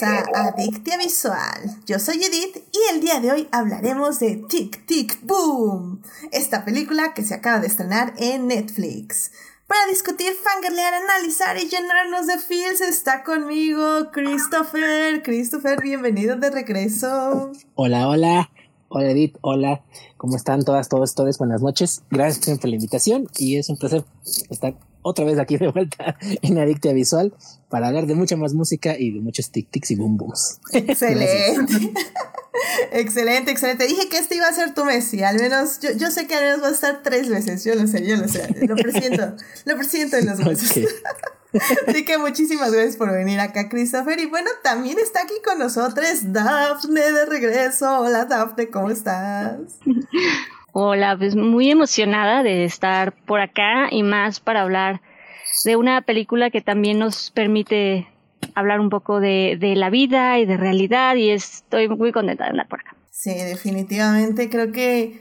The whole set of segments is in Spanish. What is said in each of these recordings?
a Adictia Visual. Yo soy Edith y el día de hoy hablaremos de Tic Tic Boom, esta película que se acaba de estrenar en Netflix. Para discutir, fangirlear, analizar y llenarnos de feels está conmigo Christopher. Christopher, bienvenido de regreso. Hola, hola. Hola Edith, hola. ¿Cómo están todas, todos, todos? Buenas noches. Gracias por la invitación y es un placer estar otra vez aquí de vuelta en Adictia Visual para hablar de mucha más música y de muchos tic-tics y boom booms. Excelente. excelente, excelente. Dije que este iba a ser tu mes y al menos, yo, yo sé que al menos va a estar tres veces. Yo lo sé, yo lo sé. Lo presiento, lo presiento en los meses. Así que muchísimas gracias por venir acá, Christopher. Y bueno, también está aquí con nosotros Daphne de regreso. Hola, Daphne, ¿cómo estás? Hola, pues muy emocionada de estar por acá y más para hablar de una película que también nos permite hablar un poco de, de la vida y de realidad y estoy muy contenta de andar por acá. Sí, definitivamente creo que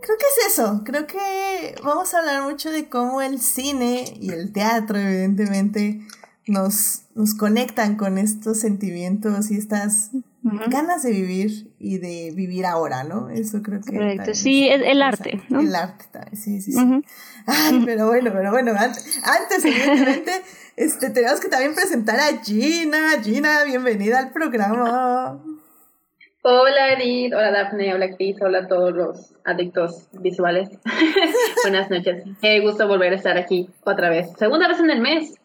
creo que es eso. Creo que vamos a hablar mucho de cómo el cine y el teatro, evidentemente, nos, nos conectan con estos sentimientos y estas ganas de vivir y de vivir ahora, ¿no? Eso creo que. Correcto, sí, es el arte, ¿no? El arte también, sí, sí, sí. Ay, pero bueno, pero bueno, antes, antes evidentemente, este, tenemos que también presentar a Gina. Gina, bienvenida al programa. Hola Edith, hola Daphne, hola Cris, hola a todos los adictos visuales. Buenas noches. Qué gusto volver a estar aquí otra vez. Segunda vez en el mes.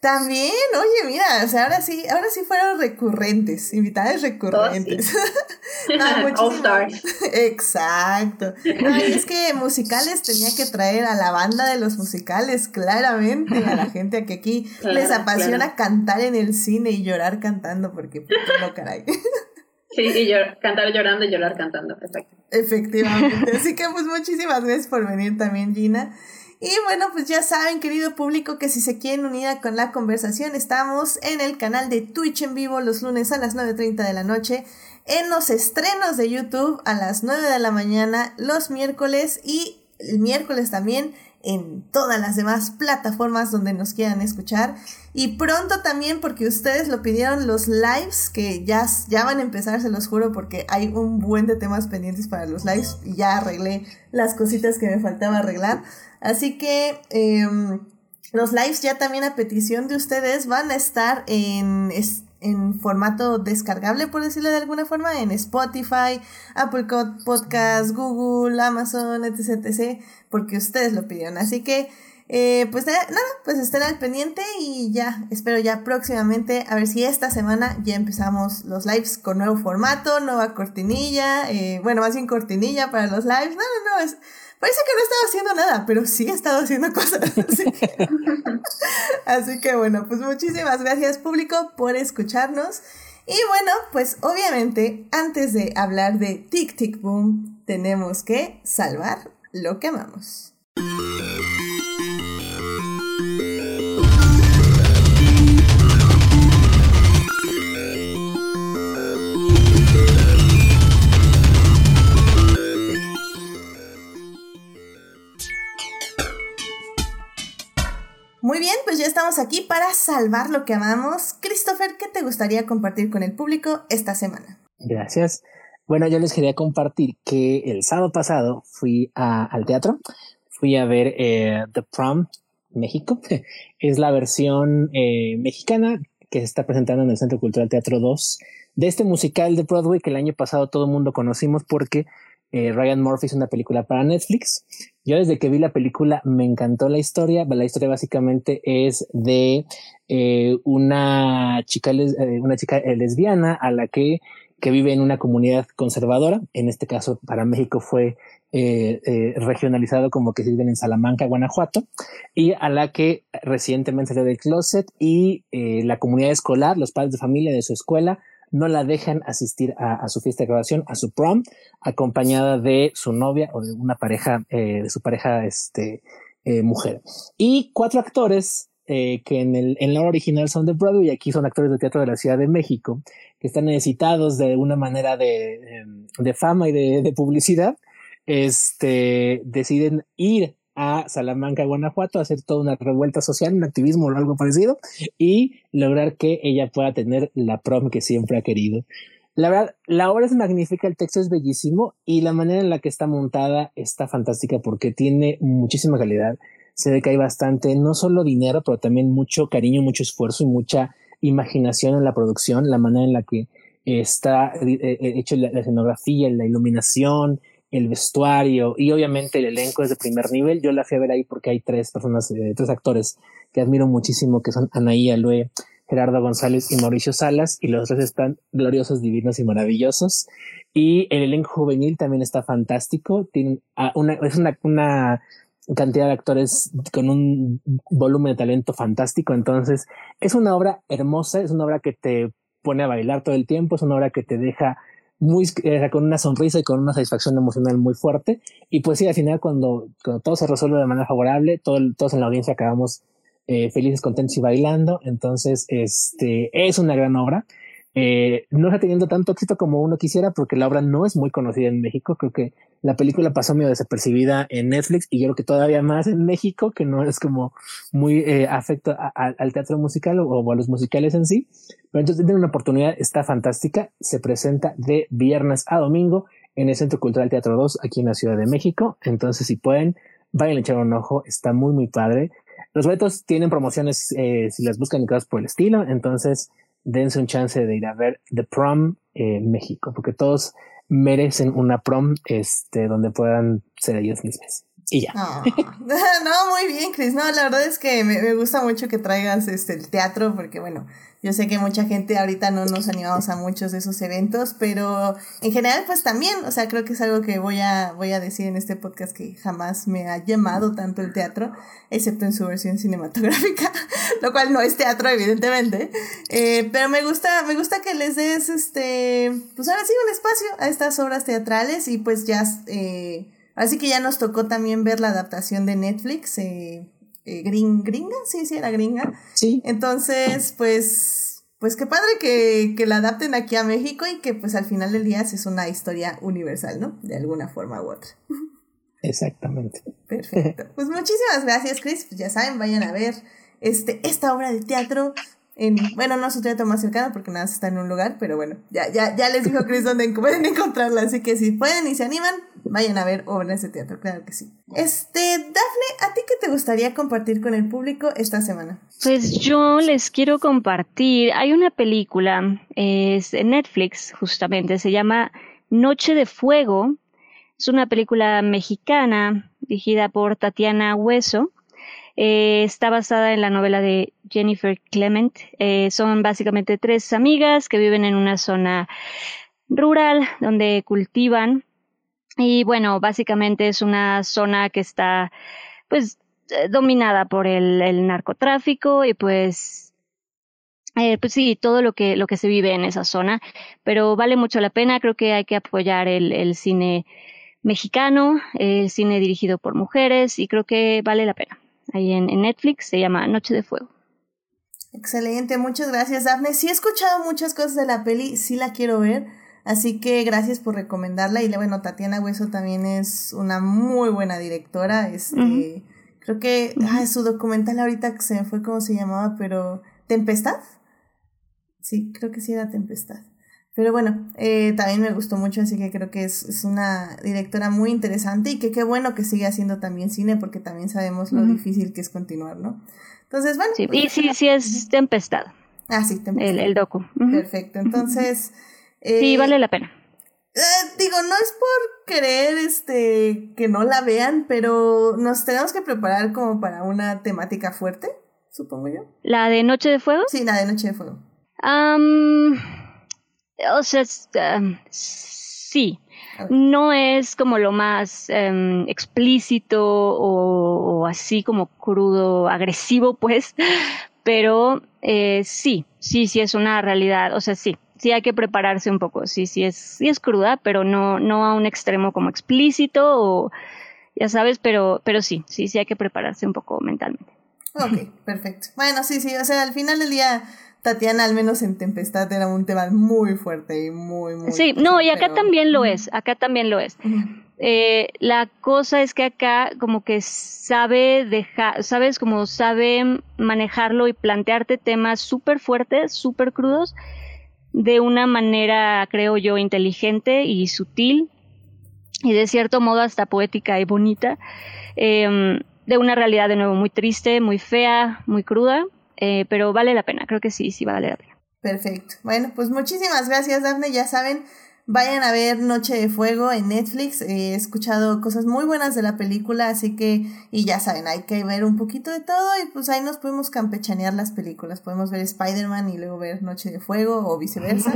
También, oye, mira, o sea, ahora sí, ahora sí fueron recurrentes, invitadas recurrentes. Oh, All stars. Exacto. Ay, es que musicales tenía que traer a la banda de los musicales, claramente, a la gente que aquí les apasiona cantar en el cine y llorar cantando, porque pues, no, caray. Sí, y cantar llorando y llorar cantando, exacto. Efectivamente. Así que pues muchísimas gracias por venir también, Gina. Y bueno, pues ya saben, querido público, que si se quieren unir con la conversación, estamos en el canal de Twitch en vivo los lunes a las 9.30 de la noche, en los estrenos de YouTube a las 9 de la mañana, los miércoles y el miércoles también en todas las demás plataformas donde nos quieran escuchar. Y pronto también, porque ustedes lo pidieron, los lives, que ya, ya van a empezar, se los juro, porque hay un buen de temas pendientes para los lives y ya arreglé las cositas que me faltaba arreglar. Así que em, los lives ya también a petición de ustedes van a estar en, en formato descargable, por decirlo de alguna forma, en Spotify, Apple Podcast, Google, Amazon, etc, etc, porque ustedes lo pidieron. Así que, eh, pues nada, pues estén al pendiente y ya, espero ya próximamente, a ver si esta semana ya empezamos los lives con nuevo formato, nueva cortinilla, eh, bueno, más bien cortinilla para los lives. No, no, no, es Parece que no he estado haciendo nada, pero sí he estado haciendo cosas. Así que, bueno, pues muchísimas gracias público por escucharnos. Y bueno, pues obviamente antes de hablar de Tic Tic Boom, tenemos que salvar lo que amamos. Muy bien, pues ya estamos aquí para salvar lo que amamos. Christopher, ¿qué te gustaría compartir con el público esta semana? Gracias. Bueno, yo les quería compartir que el sábado pasado fui al teatro, fui a ver eh, The Prom México. es la versión eh, mexicana que se está presentando en el Centro Cultural Teatro 2 de este musical de Broadway que el año pasado todo el mundo conocimos porque eh, Ryan Murphy es una película para Netflix. Yo desde que vi la película me encantó la historia. La historia básicamente es de eh, una chica, eh, una chica lesbiana a la que, que vive en una comunidad conservadora. En este caso, para México fue regionalizado como que viven en Salamanca, Guanajuato, y a la que recientemente salió del closet y la comunidad escolar, los padres de familia de su escuela, no la dejan asistir a, su fiesta de graduación, a su prom, acompañada de su novia o de una pareja, eh, de su pareja este, eh, mujer. Y cuatro actores eh, que en, el, en la original son de Broadway y aquí son actores de teatro de la Ciudad de México, que están necesitados de una manera de, de fama y de, de publicidad, este, deciden ir a Salamanca, Guanajuato, a hacer toda una revuelta social, un activismo o algo parecido, y lograr que ella pueda tener la prom que siempre ha querido. La verdad, la obra es magnífica, el texto es bellísimo y la manera en la que está montada está fantástica porque tiene muchísima calidad. Se ve que hay bastante, no solo dinero, pero también mucho cariño, mucho esfuerzo y mucha imaginación en la producción, la manera en la que está eh, eh, hecho la, escenografía, la iluminación, el vestuario y obviamente el elenco es de primer nivel. Yo la fui a ver ahí porque hay tres personas, eh, tres actores que admiro muchísimo, que son Anaí Alue, Gerardo González y Mauricio Salas, y los tres están gloriosos, divinos y maravillosos. Y el elenco juvenil también está fantástico. Tiene una, es una, una cantidad de actores con un volumen de talento fantástico. Entonces, es una obra hermosa, es una obra que te pone a bailar todo el tiempo, es una obra que te deja muy con una sonrisa y con una satisfacción emocional muy fuerte. Y pues sí, al final, cuando, cuando todo se resuelve de manera favorable, todo, todos en la audiencia acabamos eh, felices, contentos y bailando. Entonces, este es una gran obra. Eh, no está teniendo tanto éxito como uno quisiera porque la obra no es muy conocida en México. Creo que la película pasó medio desapercibida en Netflix y yo creo que todavía más en México, que no es como muy eh, afecto al teatro musical o, a los musicales en sí. Pero entonces tiene una oportunidad, está fantástica. Se presenta de viernes a domingo en el Centro Cultural Teatro 2 aquí en la Ciudad de México. Entonces, si pueden, vayan a echar un ojo. Está muy, muy padre. Los boletos tienen promociones eh, si las buscan y por el estilo, entonces dense un chance de ir a ver The Prom en México, porque todos merecen una prom este, donde puedan ser ellos mismos. Y ya. No, no muy bien, Chris. No, la verdad es que me, me, gusta mucho que traigas este, el teatro, porque bueno, yo sé que mucha gente ahorita no nos animamos a muchos de esos eventos, pero en general pues también, o sea, creo que es algo que voy a, voy a decir en este podcast que jamás me ha llamado tanto el teatro, excepto en su versión cinematográfica, lo cual no es teatro evidentemente, eh, pero me gusta, me gusta que les des este, pues ahora sí un espacio a estas obras teatrales y pues ya, eh, así que ya nos tocó también ver la adaptación de Netflix, eh, eh, gringa, sí, sí, era gringa. Sí. Entonces, pues, pues qué padre que, que la adapten aquí a México y que pues al final del día es una historia universal, ¿no? De alguna forma u otra. Exactamente. Perfecto. Pues muchísimas gracias, Chris. Pues ya saben, vayan a ver este, esta obra de teatro en, bueno, no su teatro más cercano porque nada está en un lugar, pero bueno, ya, ya, ya les dijo Chris dónde pueden encontrarla, así que si pueden y se animan, vayan a ver obras de teatro, claro que sí. Este, Dafne, ¿a ti qué te gustaría compartir con el público esta semana? Pues yo les quiero compartir, hay una película, es en Netflix justamente, se llama Noche de Fuego, es una película mexicana dirigida por Tatiana Hueso eh, está basada en la novela de Jennifer Clement. Eh, son básicamente tres amigas que viven en una zona rural donde cultivan. Y bueno, básicamente es una zona que está pues eh, dominada por el, narcotráfico y pues pues sí, todo lo que, lo que se vive en esa zona, pero vale mucho la pena, creo que hay que apoyar el cine mexicano, el cine dirigido por mujeres y creo que vale la pena ahí en, Netflix, se llama Noche de Fuego. Excelente, muchas gracias, Daphne. Sí he escuchado muchas cosas de la peli, sí la quiero ver, así que gracias por recomendarla. Y bueno, Tatiana Hueso también es una muy buena directora. Este, creo que su documental ahorita se me fue cómo se llamaba, pero ¿Tempestad? Sí, creo que sí era Tempestad. Pero bueno, eh, también me gustó mucho, así que creo que es, es, una directora muy interesante y que qué bueno que sigue haciendo también cine porque también sabemos lo difícil que es continuar, ¿no? Entonces, bueno. Sí, pues, y sí, sí es Tempestad. Ah, sí, Tempestad. El, el docu. Perfecto, entonces... sí, eh, vale la pena. Eh, digo, no es por querer este, que no la vean, pero nos tenemos que preparar como para una temática fuerte, supongo yo. ¿La de Noche de Fuego? Sí, la de Noche de Fuego. Um, o sea, em, sí. No es como lo más em, explícito o, así como crudo, agresivo, pues, pero eh, sí, sí, sí es una realidad. O sea, sí, sí hay que prepararse un poco. Sí, sí es, sí es cruda, pero no, no a un extremo como explícito o ya sabes, pero, pero sí, sí, sí hay que prepararse un poco mentalmente. Ok, perfecto. Bueno, sí, sí, o sea, al final del día Tatiana, al menos en Tempestad, era un tema muy fuerte y muy, muy. Sí, no, y acá también lo es, acá también lo es. Eh, la cosa es que acá como que sabe dejar, sabes, como sabe manejarlo y plantearte temas súper fuertes, súper crudos, de una manera, creo yo, inteligente y sutil, y de cierto modo hasta poética y bonita, em, de una realidad de nuevo muy triste, muy fea, muy cruda, eh, pero vale la pena, creo que sí, sí vale la pena. Perfecto. Bueno, pues muchísimas gracias, Daphne. Ya saben, Vayan a ver Noche de Fuego en Netflix. he escuchado cosas muy buenas de la película, así que, y ya saben, hay que ver un poquito de todo y pues ahí nos podemos campechanear las películas. Podemos ver Spider-Man y luego ver Noche de Fuego o viceversa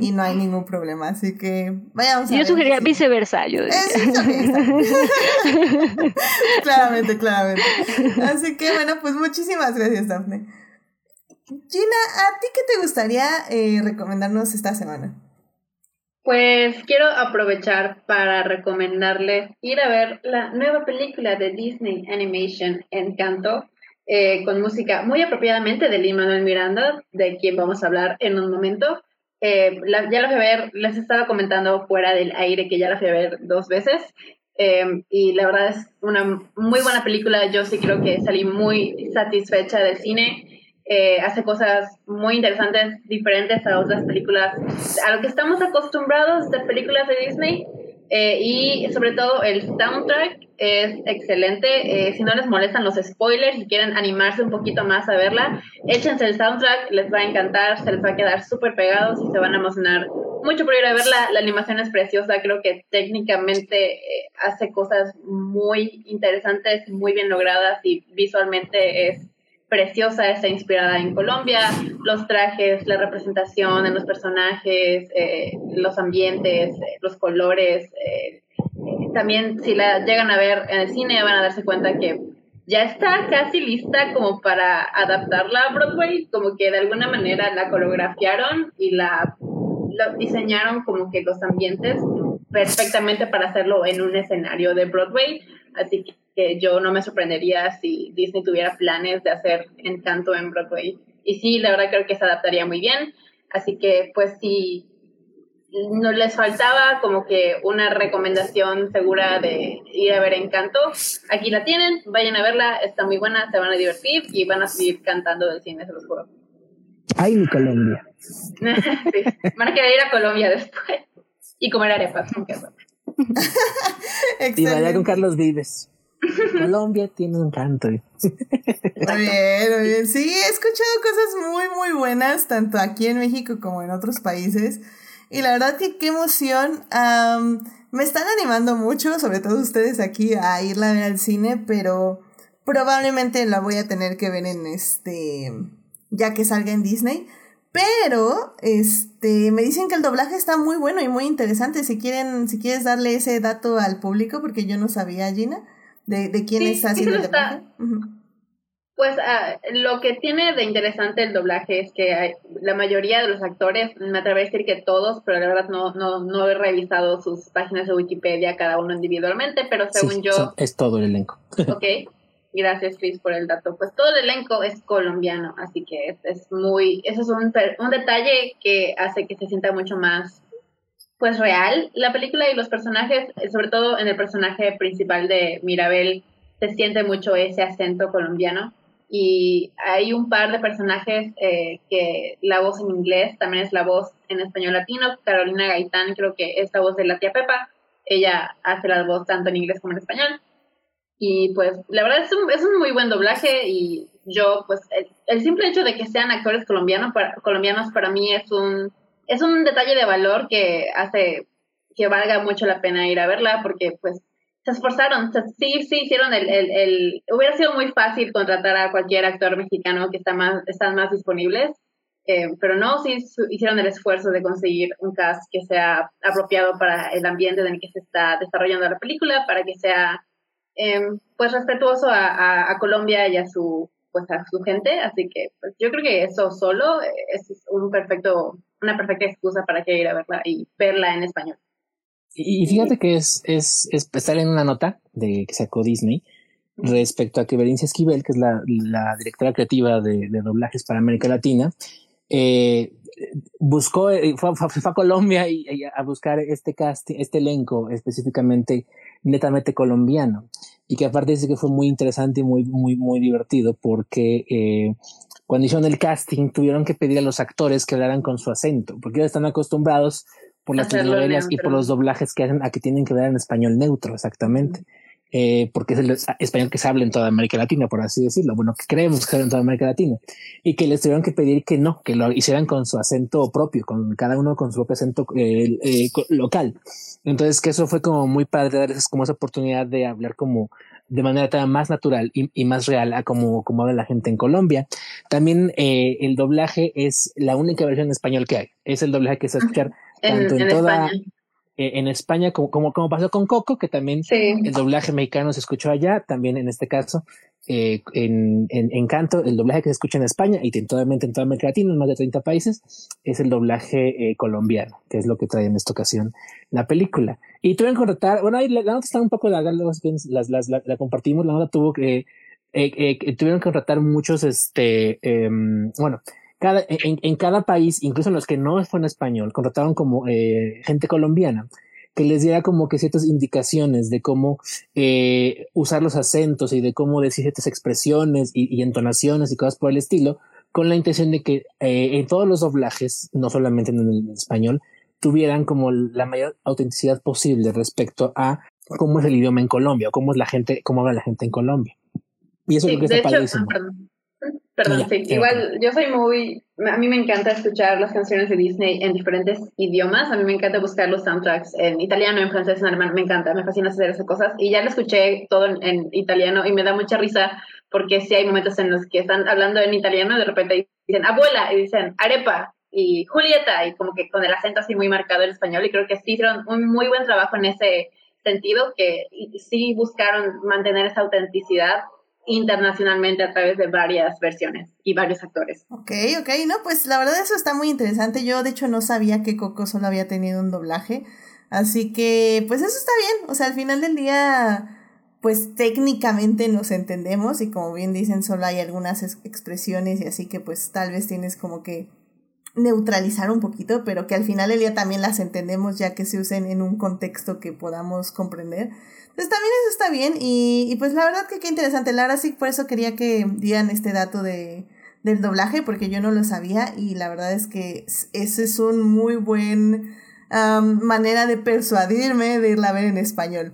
y no hay ningún problema. Así que vayamos a Yo sugeriría viceversa. Yo claramente, claramente. Así que bueno, pues muchísimas gracias, Daphne. Gina, ¿a ti qué te gustaría eh, recomendarnos esta semana? Pues quiero aprovechar para recomendarles ir a ver la nueva película de Disney Animation Encanto, eh, con música muy apropiadamente de Lin Manuel Miranda, de quien vamos a hablar en un momento. Eh, ya la fui a ver, les estaba comentando fuera del aire que ya la fui a ver dos veces. Y la verdad es una muy buena película. Yo sí creo que salí muy satisfecha del cine. Eh, hace cosas muy interesantes, diferentes a otras películas, a lo que estamos acostumbrados de películas de Disney. Eh, y sobre todo el soundtrack es excelente. Eh, si no les molestan los spoilers y quieren animarse un poquito más a verla, échense el soundtrack, les va a encantar, se les va a quedar súper pegados y se van a emocionar mucho por ir a verla. La animación es preciosa, creo que técnicamente hace cosas muy interesantes, muy bien logradas y visualmente es preciosa, está inspirada en Colombia, los trajes, la representación en los personajes, eh, los ambientes, eh, los colores. Eh, también si la llegan a ver en el cine van a darse cuenta que ya está casi lista como para adaptarla a Broadway, como que de alguna manera la coreografiaron y la, la diseñaron como que los ambientes perfectamente para hacerlo en un escenario de Broadway. Así que yo no me sorprendería si Disney tuviera planes de hacer Encanto en Broadway. Y sí, la verdad creo que se adaptaría muy bien. Así que pues si no les faltaba como que una recomendación segura de ir a ver Encanto, aquí la tienen, vayan a verla, está muy buena, se van a divertir y van a seguir cantando del cine, se los juro. Ay, mi Colombia. sí, van a querer ir a Colombia después y comer arepas queso. y vaya con Carlos Vives. Colombia tiene un canto. Muy bien, muy bien. Sí, he escuchado cosas muy, muy buenas, tanto aquí en México como en otros países. Y la verdad que qué emoción. me están animando mucho, sobre todo ustedes aquí, a irla a ver al cine, pero probablemente la voy a tener que ver en este. ya que salga en Disney. Pero, este, me dicen que el doblaje está muy bueno y muy interesante. Si quieren, si quieres darle ese dato al público, porque yo no sabía, Gina de, quién está haciendo el doblaje. Pues ah, lo que tiene de interesante el doblaje es que la mayoría de los actores, me atrevo a decir que todos, pero la verdad no, no, no he revisado sus páginas de Wikipedia cada uno individualmente, pero según yo... es todo el elenco. Ok, gracias Chris por el dato. Pues todo el elenco es colombiano, así que es, es muy... Eso es un, un detalle que hace que se sienta mucho más pues real la película y los personajes, sobre todo en el personaje principal de Mirabel, se siente mucho ese acento colombiano. Y hay un par de personajes eh, que la voz en inglés también es la voz en español latino. Carolina Gaitán creo que es la voz de la tía Pepa. Ella hace la voz tanto en inglés como en español. Y pues la verdad es un, es un muy buen doblaje y yo pues el, simple hecho de que sean actores colombianos para, colombianos para mí es un es un detalle de valor que hace que valga mucho la pena ir a verla porque pues se esforzaron, sí, sí hicieron el, el, el, hubiera sido muy fácil contratar a cualquier actor mexicano que está más, están más disponibles, eh, pero no, sí hicieron el esfuerzo de conseguir un cast que sea apropiado para el ambiente en el que se está desarrollando la película, para que sea em, pues respetuoso a, Colombia y a su pues a su gente, así que pues, yo creo que eso solo es un perfecto una perfecta excusa para que ir a verla y verla en español. Y fíjate que es, es, es estar en una nota de que sacó Disney respecto a que Berincia Esquivel, que es la, la directora creativa de, de, doblajes para América Latina, eh, buscó, eh, fue, a Colombia y, a buscar este casting, este elenco específicamente netamente colombiano y que aparte dice que fue muy interesante y muy, muy, muy divertido porque eh, cuando hicieron el casting tuvieron que pedir a los actores que hablaran con su acento porque ellos están acostumbrados por las telenovelas y por los doblajes que hacen a que tienen que hablar en español neutro, exactamente. Eh, porque es el español que se habla en toda América Latina, por así decirlo. Bueno, que creemos que se habla en toda América Latina. Y que les tuvieron que pedir que no, que lo hicieran con su acento propio, con cada uno con su propio acento eh, eh, local. Entonces, que eso fue como muy padre darles como esa oportunidad de hablar como de manera más natural y, más real a como, como habla la gente en Colombia. También el doblaje es la única versión en español que hay. Es el doblaje que se escuchar tanto en, toda eh, en España, como, como, como, pasó con Coco, que también el doblaje mexicano se escuchó allá, también en este caso, eh, en, en, Canto, el doblaje que se escucha en España y en toda, en toda América Latina, en más de 30 países, es el doblaje eh, colombiano, que es lo que trae en esta ocasión la película. Y tuvieron que contratar, bueno, ahí la, nota está un poco larga, las, las, la, la, compartimos, la nota tuvo que, tuvieron que contratar muchos, este, em, bueno, cada, en, en, cada país, incluso en los que no fue en español, contrataron como eh, gente colombiana que les diera como que ciertas indicaciones de cómo eh, usar los acentos y de cómo decir ciertas expresiones y, y, entonaciones y cosas por el estilo, con la intención de que eh, en todos los doblajes, no solamente en el español, tuvieran como la mayor autenticidad posible respecto a cómo es el idioma en Colombia, o cómo es la gente, cómo habla la gente en Colombia. Y eso es lo que está padrísimo. Perdón, sí. Igual yo soy muy, a mí me encanta escuchar las canciones de Disney en diferentes idiomas. A mí me encanta buscar los soundtracks en italiano, en francés, en alemán. Me encanta, me fascina hacer esas cosas. Y ya lo escuché todo en, italiano y me da mucha risa porque sí hay momentos en los que están hablando en italiano y de repente dicen abuela y dicen arepa y Julieta y como que con el acento así muy marcado en español. Y creo que sí hicieron un muy buen trabajo en ese sentido, que sí buscaron mantener esa autenticidad internacionalmente a través de varias versiones y varios actores. Ok, ok, no, pues la verdad eso está muy interesante. Yo de hecho no sabía que Coco solo había tenido un doblaje, así que pues eso está bien. O sea, al final del día, pues técnicamente nos entendemos y como bien dicen, solo hay algunas expresiones y así que pues tal vez tienes como que neutralizar un poquito, pero que al final del día también las entendemos ya que se usen en un contexto que podamos comprender. Pues también eso está bien y, pues la verdad que qué interesante. La verdad sí, por eso quería que dieran este dato de, del doblaje porque yo no lo sabía y la verdad es que ese es un muy buen manera de persuadirme de irla a ver en español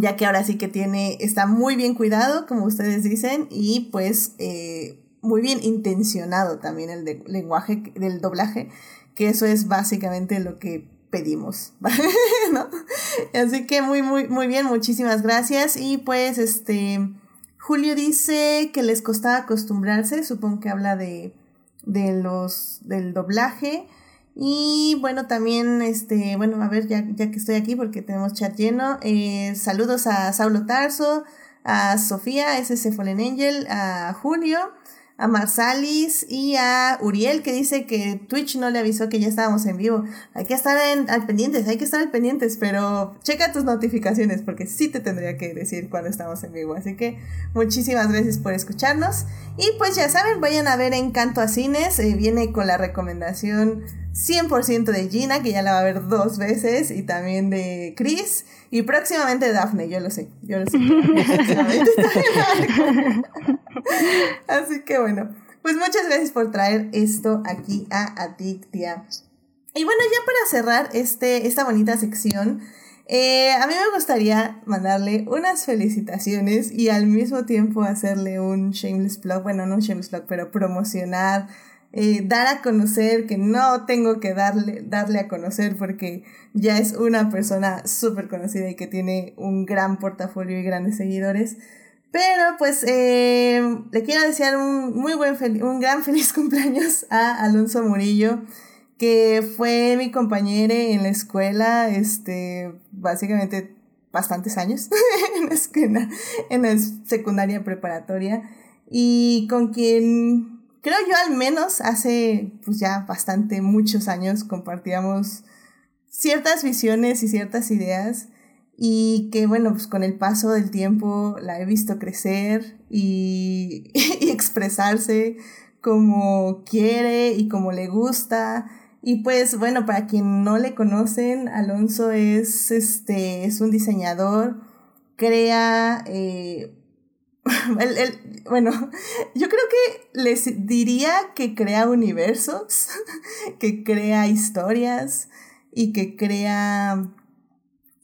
ya que ahora sí que tiene está muy bien cuidado como ustedes dicen y pues eh, muy bien intencionado también el lenguaje del doblaje que eso es básicamente lo que pedimos. Así que muy, muy, muy bien, muchísimas gracias. Y pues, este, Julio dice que les costaba acostumbrarse, supongo que habla de, de los, del doblaje. Y bueno, también, este, bueno, a ver, ya, ya que estoy aquí porque tenemos chat lleno, eh, saludos a Saulo Tarso, a Sofía, SS Fallen Angel, a Julio, a Marsalis y a Uriel que dice que Twitch no le avisó que ya estábamos en vivo. Hay que estar en, al pendientes, hay que estar al pendientes, pero checa tus notificaciones porque sí te tendría que decir cuando estamos en vivo. Así que muchísimas gracias por escucharnos. Y pues ya saben, vayan a ver Encanto a Cines. Eh, viene con la recomendación 100% de Gina, que ya la va a ver dos veces, y también de Chris. Y próximamente Daphne, yo lo sé, yo lo sé. Así que bueno, pues muchas gracias por traer esto aquí a Adictia. Y bueno, ya para cerrar este, esta bonita sección, eh, a mí me gustaría mandarle unas felicitaciones y al mismo tiempo hacerle un shameless plug, bueno, no un shameless plug, pero promocionar, eh, dar a conocer, que no tengo que darle, darle a conocer porque ya es una persona súper conocida y que tiene un gran portafolio y grandes seguidores. Pero pues eh, le quiero desear un muy buen, un gran feliz cumpleaños a Alonso Murillo, que fue mi compañero en la escuela, este, básicamente bastantes años en la en la secundaria preparatoria, y con quien creo yo al menos hace pues ya bastante muchos años compartíamos ciertas visiones y ciertas ideas y que bueno, pues con el paso del tiempo la he visto crecer y, y expresarse como quiere y como le gusta. Y pues bueno, para quien no le conocen, Alonso es, este, es un diseñador, crea, eh, bueno, yo creo que les diría que crea universos, que crea historias y que crea,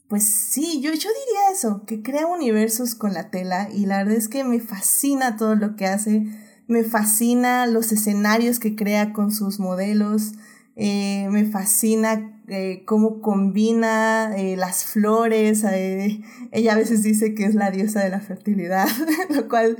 pues sí, yo, yo diría eso, que crea universos con la tela y la verdad es que me fascina todo lo que hace, me fascina los escenarios que crea con sus modelos, eh, me fascina eh, cómo combina eh, las flores. ella a veces dice que es la diosa de la fertilidad, lo cual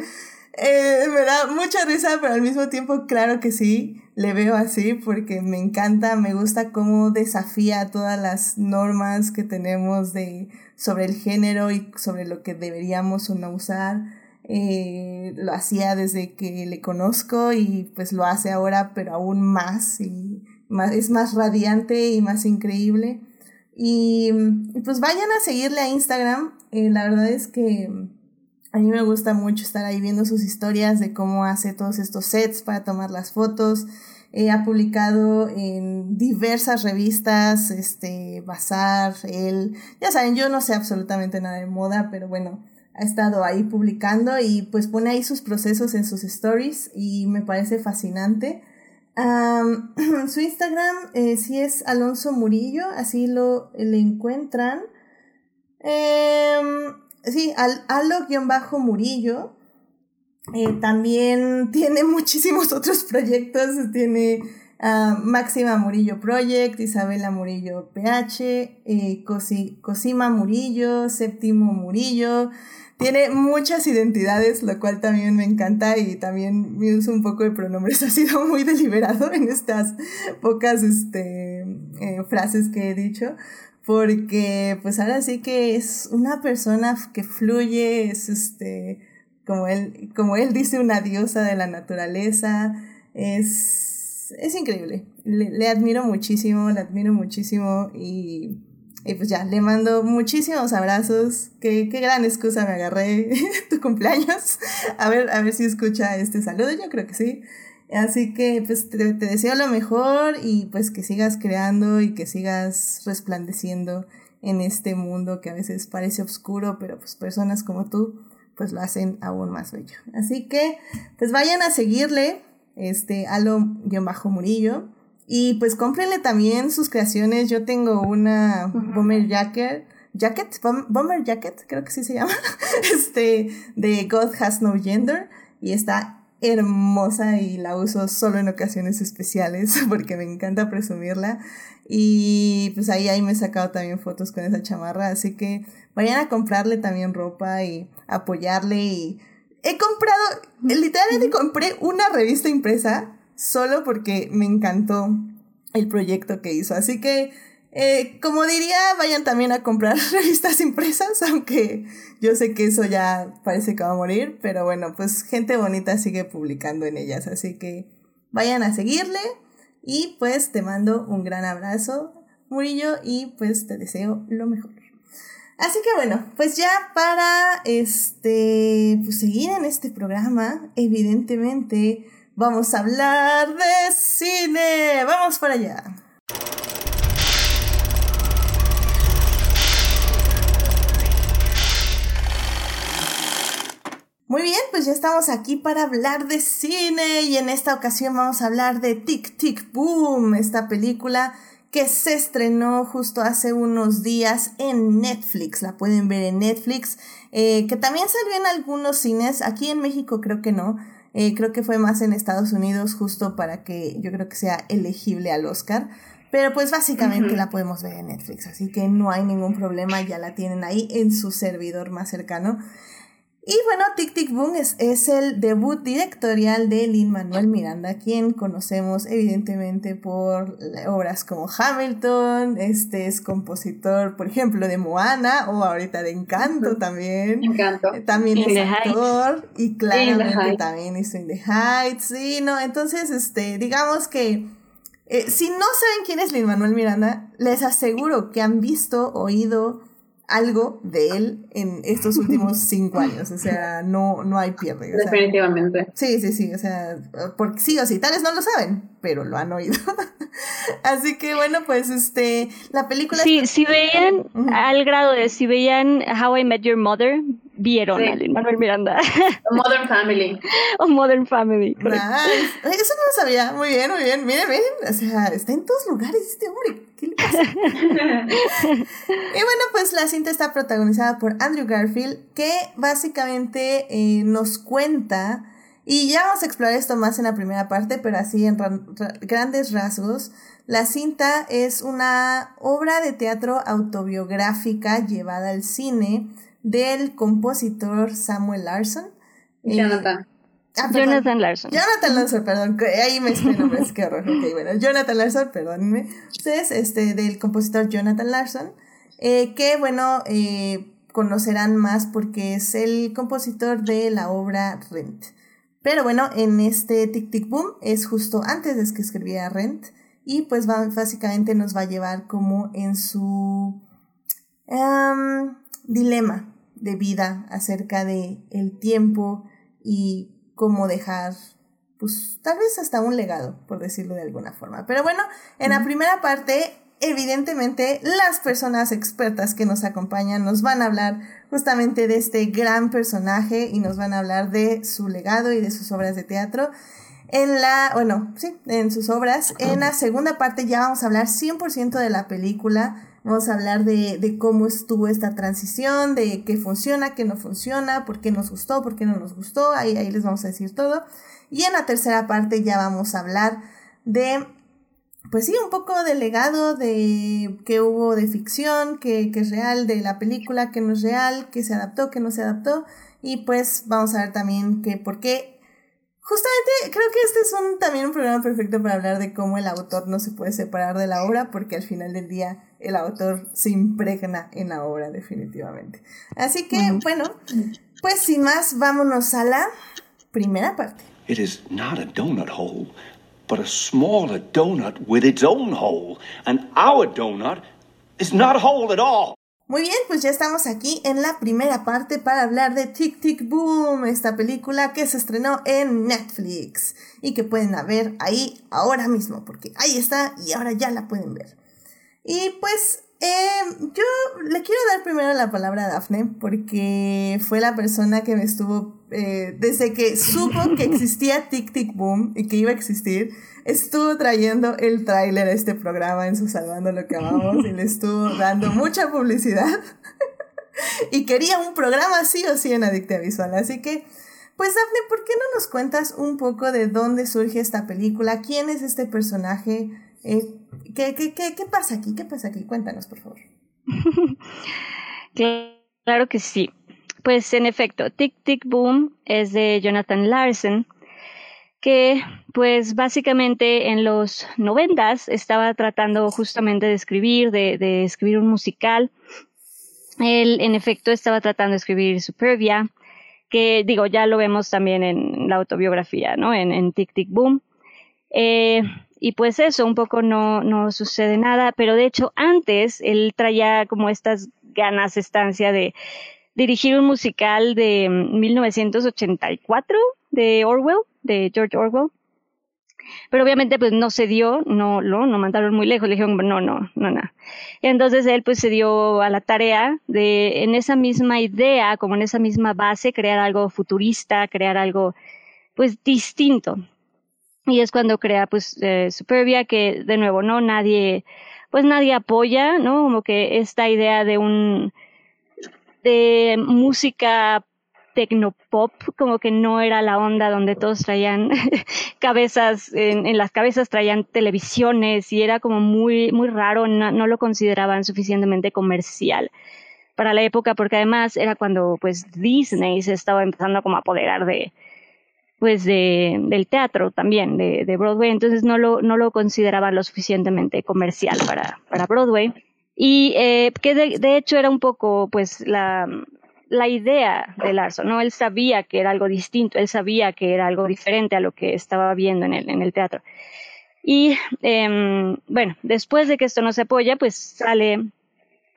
me da mucha risa, pero al mismo tiempo, claro que sí, le veo así porque me encanta, me gusta cómo desafía todas las normas que tenemos de, sobre el género y sobre lo que deberíamos o no usar. lo hacía desde que le conozco y pues lo hace ahora, pero aún más y es más radiante y más increíble. Y, pues vayan a seguirle a Instagram. Eh, la verdad es que a mí me gusta mucho estar ahí viendo sus historias de cómo hace todos estos sets para tomar las fotos. Eh, ha publicado en diversas revistas, este, Bazar, él, ya saben, yo no sé absolutamente nada de moda, pero bueno, ha estado ahí publicando y pues pone ahí sus procesos en sus stories y me parece fascinante. su Instagram eh, sí es Alonso Murillo, así lo le encuentran. Em, sí, al, alo-murillo. Eh, también tiene muchísimos otros proyectos. Tiene uh, Máxima Murillo Project, Isabela Murillo PH, eh, Cosima Murillo, Séptimo Murillo. Tiene muchas identidades, lo cual también me encanta y también mi uso un poco de pronombres ha sido muy deliberado en estas pocas este, eh, frases que he dicho, porque pues ahora sí que es una persona que fluye, es este, como él, como él dice, una diosa de la naturaleza, es, es increíble, le, le admiro muchísimo, le admiro muchísimo y y pues ya, le mando muchísimos abrazos. Qué, qué gran excusa me agarré tu cumpleaños. A ver, a ver si escucha este saludo, yo creo que sí. Así que pues te, te, deseo lo mejor y pues que sigas creando y que sigas resplandeciendo en este mundo que a veces parece oscuro, pero pues personas como tú pues lo hacen aún más bello. Así que pues vayan a seguirle, este, a lo-murillo. Murillo y pues cómprenle también sus creaciones. Yo tengo una Bomber Jacket, Jacket, Bomber Jacket, creo que sí se llama, este, de God Has No Gender. Y está hermosa y la uso solo en ocasiones especiales porque me encanta presumirla. Y pues ahí, ahí me he sacado también fotos con esa chamarra. Así que vayan a comprarle también ropa y apoyarle. Y he comprado, literalmente compré una revista impresa solo porque me encantó el proyecto que hizo. Así que, eh, como diría, vayan también a comprar revistas impresas, aunque yo sé que eso ya parece que va a morir, pero bueno, pues gente bonita sigue publicando en ellas, así que vayan a seguirle y pues te mando un gran abrazo, Murillo, y pues te deseo lo mejor. Así que bueno, pues ya para este pues seguir en este programa, evidentemente Vamos a hablar de cine. Vamos para allá. Muy bien, pues ya estamos aquí para hablar de cine y en esta ocasión vamos a hablar de Tic Tic Boom, esta película que se estrenó justo hace unos días en Netflix. La pueden ver en Netflix, eh, que también salió en algunos cines. Aquí en México creo que no. Eh, creo que fue más en Estados Unidos justo para que yo creo que sea elegible al Oscar. Pero pues básicamente la podemos ver en Netflix, así que no hay ningún problema, ya la tienen ahí en su servidor más cercano. Y bueno, Tic Tic Boom es, es el debut directorial de Lin Manuel Miranda, quien conocemos evidentemente por obras como Hamilton, este es compositor, por ejemplo, de Moana o ahorita de Encanto también. Encanto. Eh, también es actor y claramente también hizo In the Heights. Sí, no, entonces, este, digamos que eh, si no saben quién es Lin Manuel Miranda, les aseguro que han visto, oído algo de él en estos últimos cinco años. O sea, no, no hay pierde. Definitivamente. sí, sí, sí. O sea, porque sí o sí, tal vez no lo saben, pero lo han oído. Así que bueno, pues este, la película... Sí, si veían, al grado de, si veían How I Met Your Mother, vieron a Manuel Miranda. Modern Family. o Modern Family. Eso no lo sabía. Muy bien, muy bien. Miren, miren. O sea, está en todos lugares este hombre. ¿Qué le pasa? y bueno, pues la cinta está protagonizada por Andrew Garfield, que básicamente eh, nos cuenta. Y ya vamos a explorar esto más en la primera parte, pero así en grandes rasgos. La cinta es una obra de teatro autobiográfica llevada al cine del compositor Samuel Larson. Eh, Jonathan. Ah, Jonathan Larson. Jonathan Larson, perdón, ahí me estoy nombres, qué horror. Okay, bueno, Jonathan Larson, perdónenme. Ustedes, este, del compositor Jonathan Larson, eh, que bueno, eh, conocerán más porque es el compositor de la obra Rent. Pero bueno, en este Tic Tic Boom es justo antes de que escribiera Rent y pues básicamente nos va a llevar como en su em, dilema de vida acerca de el tiempo y cómo dejar pues tal vez hasta un legado, por decirlo de alguna forma. Pero bueno, en la primera parte, evidentemente, las personas expertas que nos acompañan nos van a hablar justamente de este gran personaje y nos van a hablar de su legado y de sus obras de teatro. En la, bueno, sí, en sus obras. En la segunda parte ya vamos a hablar 100% de la película Vamos a hablar de, de, cómo estuvo esta transición, de qué funciona, qué no funciona, por qué nos gustó, por qué no nos gustó. Ahí, ahí les vamos a decir todo. Y en la tercera parte ya vamos a hablar de, pues sí, un poco del legado de qué hubo de ficción, qué, qué es real, de la película, qué no es real, qué se adaptó, qué no se adaptó. Y pues vamos a ver también que por qué Justamente creo que este es un, también un programa perfecto para hablar de cómo el autor no se puede separar de la obra, porque al final del día el autor se impregna en la obra definitivamente. Así que, bueno, pues sin más, vámonos a la primera parte. It is not a donut hole, but a smaller donut with its own hole, and our donut is not a hole at all. Muy bien, pues ya estamos aquí en la primera parte para hablar de Tic Tic Boom, esta película que se estrenó en Netflix y que pueden ver ahí ahora mismo, porque ahí está y ahora ya la pueden ver. Y pues eh, yo le quiero dar primero la palabra a Daphne, porque fue la persona que me estuvo, eh, desde que supo que existía Tic Tic Boom y que iba a existir, estuvo trayendo el tráiler a este programa en su Salvando lo que amamos y le estuvo dando mucha publicidad. y quería un programa así o sí en Adicta Visual. Así que, pues Daphne, ¿por qué no nos cuentas un poco de dónde surge esta película? ¿Quién es este personaje? Eh, ¿qué, qué, qué, pasa aquí? ¿Qué pasa aquí? Cuéntanos, por favor. claro que sí. Pues en efecto, Tic Tic Boom es de Jonathan Larson que pues básicamente en los noventas estaba tratando justamente de escribir, de, escribir un musical. Él en efecto estaba tratando de escribir Superbia, que digo, ya lo vemos también en la autobiografía, ¿no? En, en Tic Tic Boom. Eh, y pues eso, un poco no, no sucede nada, pero de hecho antes él traía como estas ganas, estancia de dirigir un musical de 1984 de Orwell, de George Orwell. Pero obviamente pues no se dio, no, lo, no mandaron muy lejos, le dijeron no, no, no, no. Entonces él pues se dio a la tarea de en esa misma idea, como en esa misma base, crear algo futurista, crear algo pues distinto. Y es cuando crea pues eh, Superbia que de nuevo no nadie pues nadie apoya, ¿no? Como que esta idea de un de música tecnopop, como que no era la onda donde todos traían cabezas, en, las cabezas traían televisiones y era como muy, muy raro, no, lo consideraban suficientemente comercial para la época, porque además era cuando pues Disney se estaba empezando como a apoderar de pues de, del teatro también, de, Broadway, entonces no lo, no lo consideraban lo suficientemente comercial para, para Broadway. Y eh, que de, de, hecho era un poco pues la, la idea de Larson, ¿no? Él sabía que era algo distinto, él sabía que era algo diferente a lo que estaba viendo en el, en el teatro. Y em, bueno, después de que esto no se apoya, pues sale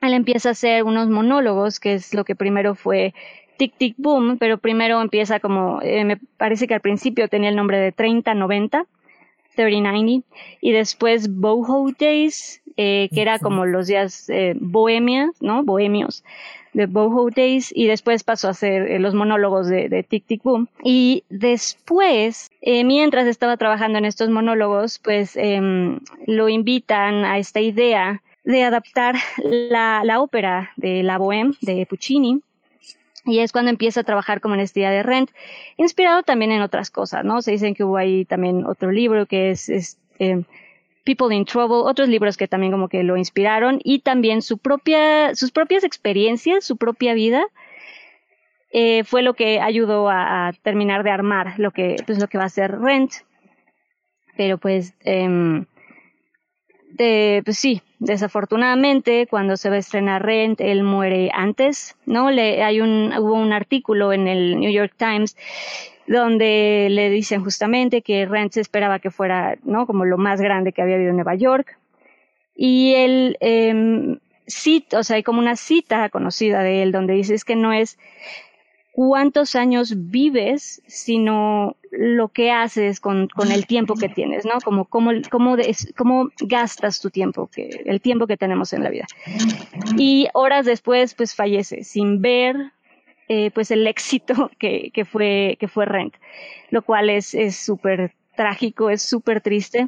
él empieza a hacer unos monólogos, que es lo que primero fue Tic Tic Boom, pero primero empieza como, eh, me parece que al principio tenía el nombre de 3090, 3090, y después Boho Days, eh, que era como los días eh, ¿no? Bohemios de Boho Days, y después pasó a ser los monólogos de, Tic Tic Boom. Y después, mientras estaba trabajando en estos monólogos, pues em, lo invitan a esta idea de adaptar la, la ópera de La Bohème de Puccini y es cuando empieza a trabajar como en esta idea de Rent, inspirado también en otras cosas, ¿no? Se dicen que hubo ahí también otro libro que es, eh, People in Trouble, otros libros que también como que lo inspiraron y también su propia, sus propias experiencias, su propia vida, eh, fue lo que ayudó a, terminar de armar lo que, pues lo que va a ser Rent. Pero pues, eh, de, pues sí, desafortunadamente cuando se va a estrenar Rent, él muere antes, ¿no? Hay un, hubo un artículo en el New York Times donde le dicen justamente que Rent se esperaba que fuera, ¿no? Como lo más grande que había habido en Nueva York. Y él, eh, cita, o sea, hay como una cita conocida de él donde dice es que no es cuántos años vives, sino lo que haces con, con el tiempo que tienes, ¿no? Como cómo, cómo, cómo gastas tu tiempo, que, el tiempo que tenemos en la vida. Y horas después, pues fallece, sin ver eh, pues el éxito que, que, fue, que fue Rent, lo cual es súper trágico, es súper triste,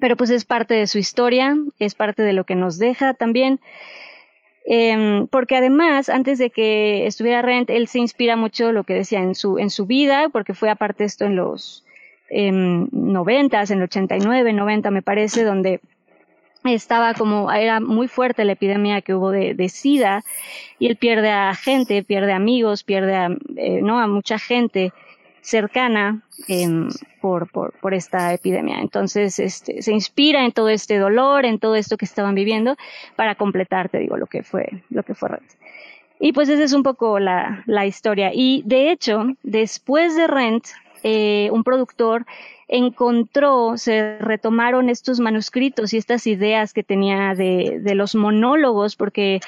pero pues es parte de su historia, es parte de lo que nos deja también. Eh, porque además, antes de que estuviera Rent, él se inspira mucho lo que decía en su, en su vida, porque fue aparte esto en los eh, en 90, en el 89, 90 me parece, donde estaba como, era muy fuerte la epidemia que hubo de, de SIDA, y él pierde a gente, pierde amigos, pierde eh, ¿no? a mucha gente cercana em, por, por, por, esta epidemia. Entonces, este, se inspira en todo este dolor, en todo esto que estaban viviendo, para completar, te digo, lo que fue, lo que fue Rent. Y pues esa es un poco la, la historia. Y de hecho, después de Rent, eh, un productor encontró, se retomaron estos manuscritos y estas ideas que tenía de, de los monólogos, porque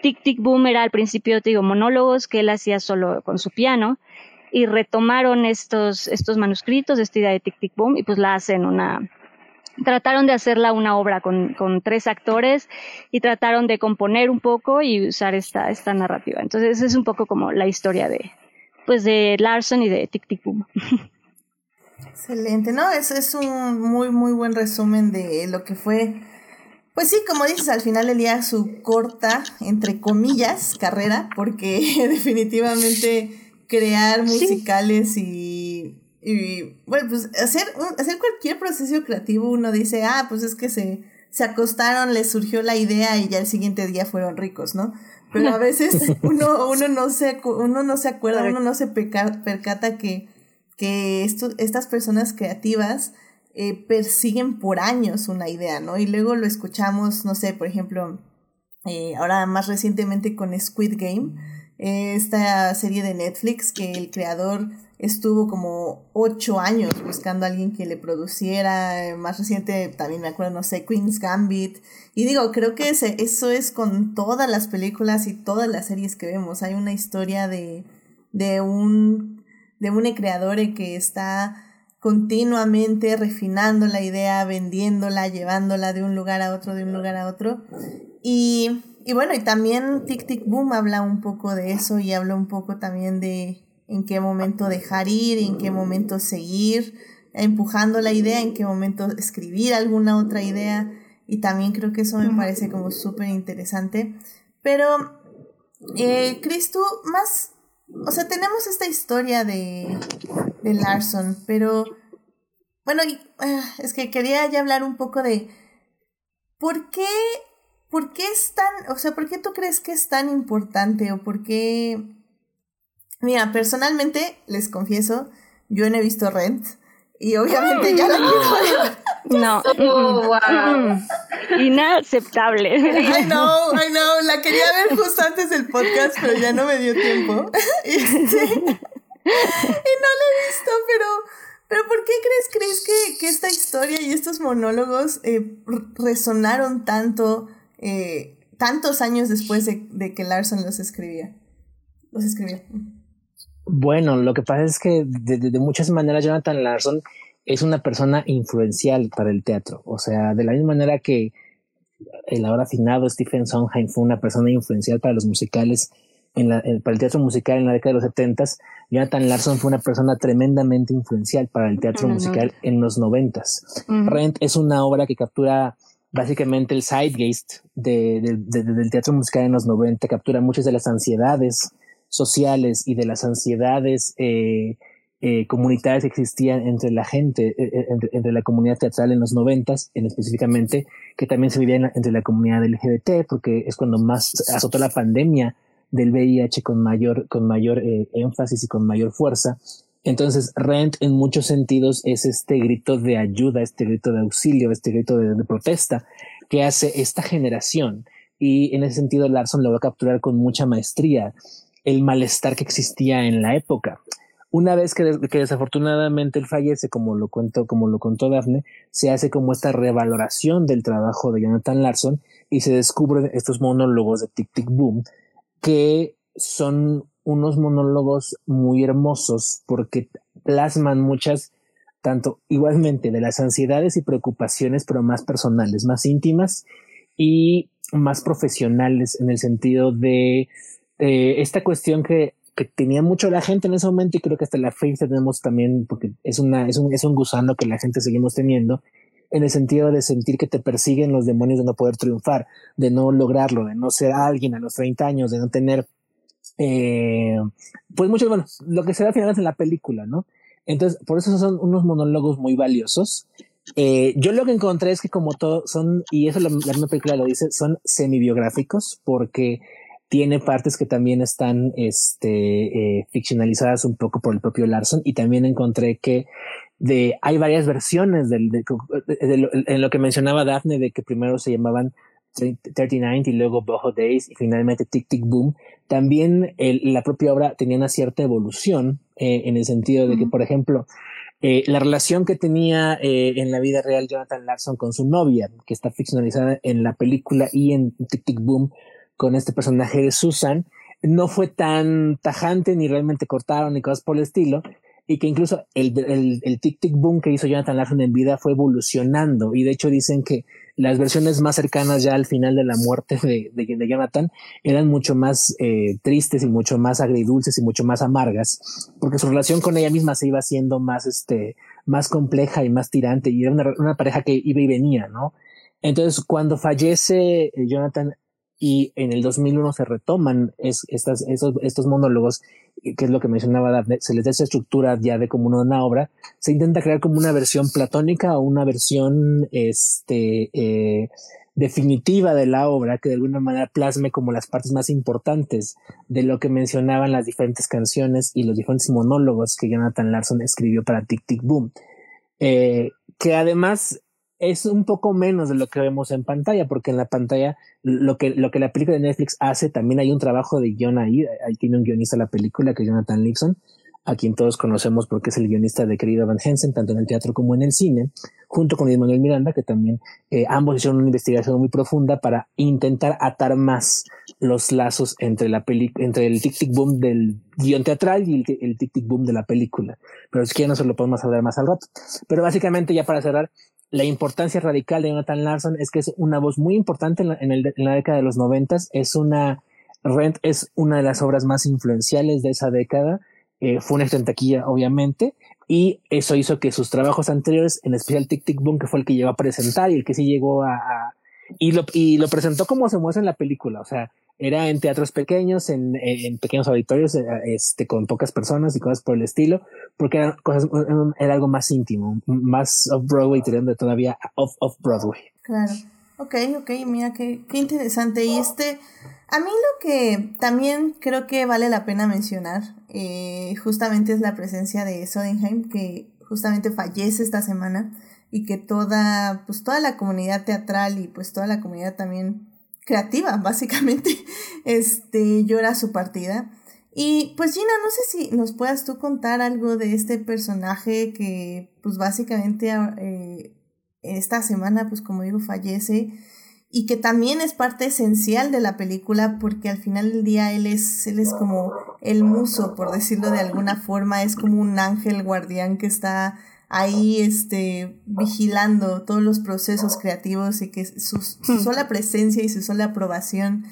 Tic Tic Boom era al principio, te digo, monólogos que él hacía solo con su piano, y retomaron estos, estos manuscritos, esta idea de Tic Tic Boom, y pues la hacen una, trataron de hacerla una obra con, con, tres actores y trataron de componer un poco y usar esta, esta narrativa. Entonces es un poco como la historia de, pues de Larson y de Tic Tic Boom. Excelente, ¿no? Eso es un muy, muy buen resumen de lo que fue, pues sí, como dices, al final del día su corta, entre comillas, carrera, porque definitivamente crear musicales y, y, bueno, pues hacer, hacer cualquier proceso creativo, uno dice, ah, pues es que se, se acostaron, les surgió la idea y ya el siguiente día fueron ricos, ¿no? Pero a veces uno, uno, no, se, uno no se acuerda, uno no se percata que, que esto, estas personas creativas eh, persiguen por años una idea, ¿no? Y luego lo escuchamos, no sé, por ejemplo, eh, ahora más recientemente con Squid Game, esta serie de Netflix que el creador estuvo como ocho años buscando a alguien que le produciera. Más reciente también me acuerdo, no sé, Queen's Gambit. Y digo, creo que ese, eso es con todas las películas y todas las series que vemos. Hay una historia de, de un, de un creador que está continuamente refinando la idea, vendiéndola, llevándola de un lugar a otro, de un lugar a otro. Y y bueno, y también Tic Tic Boom habla un poco de eso y habla un poco también de en qué momento dejar ir, en qué momento seguir empujando la idea, en qué momento escribir alguna otra idea. Y también creo que eso me parece como súper interesante. Pero, eh, Chris, tú más, o sea, tenemos esta historia de, de Larson, pero, bueno, ah, es que quería ya hablar un poco de por qué ¿por qué es tan, o sea, por qué tú crees que es tan importante o por qué... Mira, personalmente, les confieso, yo no he visto Rent y obviamente ya la quiero ver. No, oh, wow. inaceptable. I know, I know, la quería ver justo antes del podcast, pero ya no me dio tiempo. y, no la he visto, pero... Pero ¿por qué crees, crees que, que esta historia y estos monólogos eh, resonaron tanto eh, tantos años después de, de que Larson los escribía. Los escribió. Bueno, lo que pasa es que de, de, muchas maneras Jonathan Larson es una persona influencial para el teatro. O sea, de la misma manera que el ahora afinado Stephen Sondheim fue una persona influencial para los musicales, en la, para el teatro musical en la década de los setentas, Jonathan Larson fue una persona tremendamente influencial para el teatro musical en los noventas. Rent es una obra que captura básicamente el zeitgeist de, del teatro musical en los noventa, captura muchas de las ansiedades sociales y de las ansiedades eh, eh, comunitarias que existían entre la gente, eh, entre, la comunidad teatral en los noventas, en específicamente, que también se vivía entre la comunidad LGBT, porque es cuando más azotó la pandemia del VIH con mayor, con mayor énfasis y con mayor fuerza. Entonces, Rent en muchos sentidos es este grito de ayuda, este grito de auxilio, este grito de, protesta que hace esta generación. Y en ese sentido, Larson lo va a capturar con mucha maestría el malestar que existía en la época. Una vez que, desafortunadamente él fallece, como lo cuento, como lo contó Daphne, se hace como esta revaloración del trabajo de Jonathan Larson y se descubren estos monólogos de Tic Tic Boom que son unos monólogos muy hermosos porque plasman muchas, tanto igualmente de las ansiedades y preocupaciones, pero más personales, más íntimas y más profesionales en el sentido de eh, esta cuestión que, que, tenía mucho la gente en ese momento y creo que hasta la fecha tenemos también, porque es, una, es, un, es un gusano que la gente seguimos teniendo, en el sentido de sentir que te persiguen los demonios de no poder triunfar, de no lograrlo, de no ser alguien a los 30 años, de no tener, eh, pues mucho, bueno, lo que se ve al final es en la película, ¿no? Entonces, por eso son unos monólogos muy valiosos. Eh, yo lo que encontré es que como todo son, y eso la, misma película lo dice, son semi-biográficos porque tiene partes que también están este, eh, ficcionalizadas un poco por el propio Larson y también encontré que de, hay varias versiones del, de, en lo que mencionaba Daphne de que primero se llamaban 39 y luego Boho Days y finalmente Tic Tic Boom. También la propia obra tenía una cierta evolución eh, en el sentido de que, por ejemplo, eh, la relación que tenía en la vida real Jonathan Larson con su novia, que está ficcionalizada en la película y en Tic Tic Boom, con este personaje de Susan no fue tan tajante ni realmente cortaron ni cosas por el estilo y que incluso el, el, el tic tic boom que hizo Jonathan Larson en vida fue evolucionando y de hecho dicen que las versiones más cercanas ya al final de la muerte de, de, Jonathan eran mucho más eh, tristes y mucho más agridulces y mucho más amargas porque su relación con ella misma se iba haciendo más este más compleja y más tirante y era una, una pareja que iba y venía no entonces cuando fallece eh, Jonathan y en el 2001 se retoman es, estos monólogos, que es lo que mencionaba Daphne, se les da esa estructura ya de como una obra, se intenta crear como una versión platónica o una versión este, eh, definitiva de la obra que de alguna manera plasme como las partes más importantes de lo que mencionaban las diferentes canciones y los diferentes monólogos que Jonathan Larson escribió para Tic Tic Boom. Eh, que además es un poco menos de lo que vemos en pantalla, porque en la pantalla lo que, lo que la película de Netflix hace, también hay un trabajo de guion ahí, ahí tiene un guionista la película que es Jonathan Nixon, a quien todos conocemos porque es el guionista de Querido Van Hensen, tanto en el teatro como en el cine, junto con Manuel Miranda, que también eh, ambos hicieron una investigación muy profunda para intentar atar más los lazos entre la entre el tic tic boom del guion teatral y el, el tic tic boom de la película. Pero que ya no se lo podemos hablar más al rato. Pero básicamente, ya para cerrar, la importancia radical de Jonathan Larson es que es una voz muy importante en la, en el, en la década de los noventas. Es una, Rent es una de las obras más influenciales de esa década. Eh, fue una taquilla, obviamente, y eso hizo que sus trabajos anteriores, en especial Tic Tic Boom, que fue el que llegó a presentar y el que sí llegó a, a y lo, y lo presentó como se muestra en la película. O sea, era en teatros pequeños, en, en pequeños auditorios, eh, este, con pocas personas y cosas por el estilo, porque era, cosas, era algo más íntimo, más off-Broadway, tirando todavía off-Broadway. claro. Ok, ok, mira qué, qué interesante. Y este, a mí lo que también creo que vale la pena mencionar, eh, justamente es la presencia de Sodenheim, que justamente fallece esta semana y que toda, pues toda la comunidad teatral y pues toda la comunidad también creativa, básicamente, este, llora su partida. Y pues Gina, no sé si nos puedas tú contar algo de este personaje que pues básicamente eh, esta semana pues como digo fallece y que también es parte esencial de la película porque al final del día él es, él es como el muso, por decirlo de alguna forma, es como un ángel guardián que está ahí este, vigilando todos los procesos creativos y que su, su sola presencia y su sola aprobación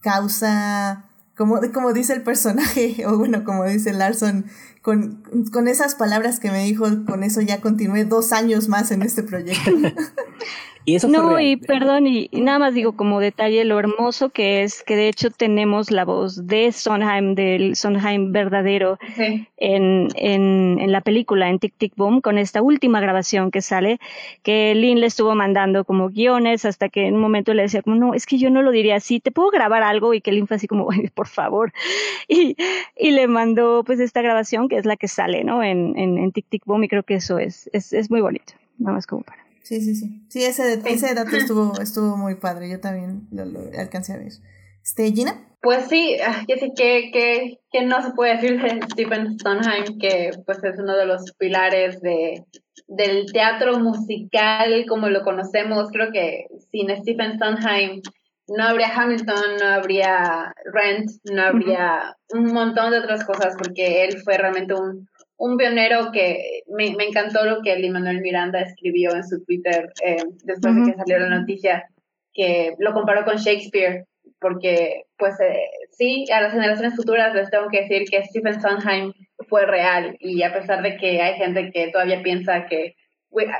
causa, como, como dice el personaje, o bueno, como dice Larson, con, con esas palabras que me dijo, con eso ya continué dos años más en este proyecto. no, y perdón, y, nada más digo como detalle lo hermoso que es que de hecho tenemos la voz de Sondheim, del Sondheim verdadero, en, en, en, la película, en Tic Tic Boom, con esta última grabación que sale, que Lynn le estuvo mandando como guiones hasta que en un momento le decía como, no, es que yo no lo diría así, ¿te puedo grabar algo? Y que Lynn fue así como, por favor. Y, y le mandó pues esta grabación que es la que sale, ¿no? En, en, en Tic Tic Boom y creo que eso es, es, es muy bonito, nada más como para. Sí, sí, sí. Sí, ese, ese dato estuvo, estuvo muy padre. Yo también lo, alcancé a ver. Este, Gina. Pues sí, ah, que sí, que, que, que no se puede decir de Stephen Sondheim, que pues es uno de los pilares de, del teatro musical como lo conocemos. Creo que sin Stephen Sondheim no habría Hamilton, no habría Rent, no habría un montón de otras cosas, porque él fue realmente un, un pionero que me, me, encantó lo que Lin Manuel Miranda escribió en su Twitter eh, después de que salió la noticia, que lo comparó con Shakespeare, porque pues eh, sí, a las generaciones futuras les tengo que decir que Stephen Sondheim fue real y a pesar de que hay gente que todavía piensa que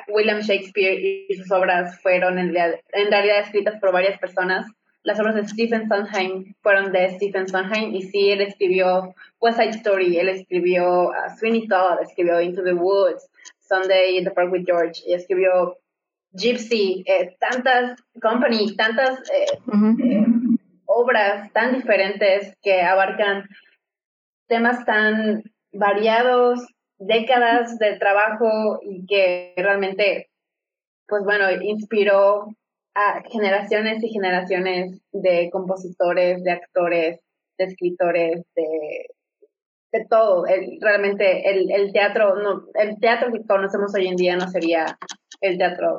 William Shakespeare y sus obras fueron en, en realidad escritas por varias personas, las obras de Stephen Sondheim fueron de Stephen Sondheim y sí, él escribió West Side Story, él escribió uh, Sweeney Todd, escribió Into the Woods, Sunday in the Park with George, y escribió Gypsy, eh, tantas company, tantas eh, eh, obras tan diferentes que abarcan temas tan variados, décadas de trabajo y que realmente, pues bueno, inspiró a generaciones y generaciones de compositores, de actores, de escritores, de, de todo. El, realmente el, el, teatro, no, el teatro que conocemos hoy en día no sería el teatro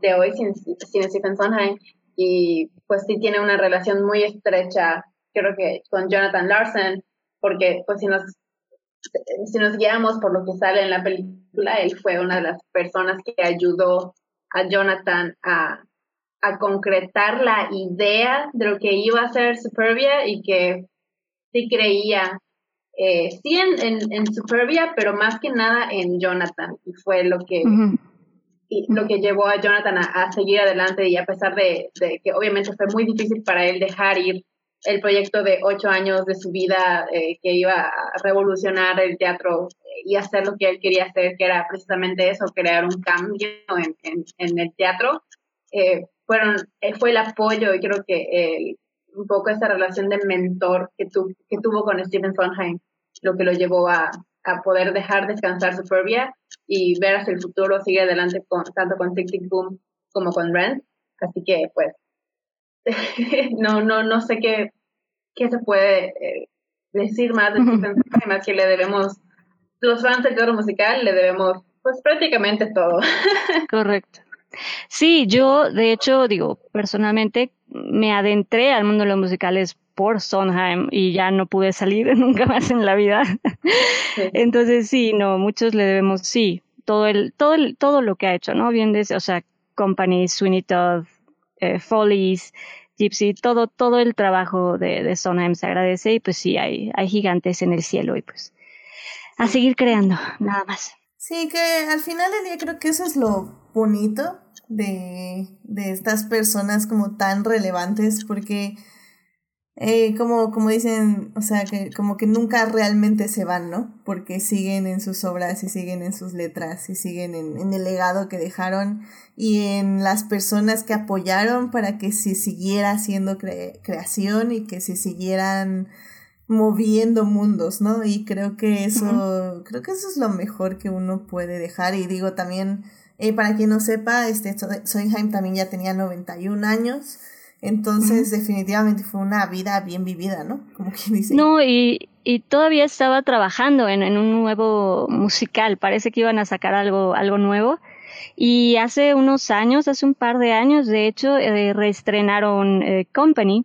de hoy sin, sin Stephen Sondheim. Y pues sí tiene una relación muy estrecha, creo que con Jonathan Larson, porque pues si nos, si nos guiamos por lo que sale en la película, él fue una de las personas que ayudó a Jonathan a a concretar la idea de lo que iba a ser Superbia y que sí creía, eh, sí en, en, Superbia, pero más que nada en Jonathan. Y fue lo que, y lo que llevó a Jonathan a, seguir adelante y a pesar de, que obviamente fue muy difícil para él dejar ir el proyecto de ocho años de su vida eh, que iba a revolucionar el teatro y hacer lo que él quería hacer, que era precisamente eso, crear un cambio en, en, en el teatro. Eh, fueron, eh, fue el apoyo y creo que eh, un poco esa relación de mentor que, tu, que tuvo con Stephen Sondheim, lo que lo llevó a, a poder dejar descansar Superbia y ver hacia el futuro, seguir adelante con, tanto con Tic Tic Boom como con Rent. Así que, pues, no, no, no sé qué, qué se puede eh, decir más de Stephen Sondheim, más que le debemos, los fans del teatro musical le debemos, pues, prácticamente todo. Correcto. Sí, yo de hecho digo, personalmente me adentré al mundo de los musicales por Sondheim y ya no pude salir nunca más en la vida. Entonces sí, no, muchos le debemos, sí, todo el, todo el, todo lo que ha hecho, ¿no? Bien desde, o sea, Company, Sweeney Todd, eh, Follies, Gypsy, todo, todo el trabajo de, de Sondheim se agradece y pues sí, hay, hay gigantes en el cielo y pues a seguir creando, nada más. Sí, que al final del día creo que eso es lo bonito de, de estas personas como tan relevantes porque eh, como, como dicen, o sea, que como que nunca realmente se van, ¿no? Porque siguen en sus obras y siguen en sus letras y siguen en, en el legado que dejaron y en las personas que apoyaron para que se siguiera haciendo creación y que se siguieran moviendo mundos, ¿no? Y creo que eso, creo que eso es lo mejor que uno puede dejar y digo también eh, para quien no sepa, este, Sondheim también ya tenía 91 años, entonces definitivamente fue una vida bien vivida, ¿no? Como quien dice. No, y, y todavía estaba trabajando en, en, un nuevo musical, parece que iban a sacar algo, algo nuevo. Y hace unos años, hace un par de años, de hecho, eh, reestrenaron eh, Company,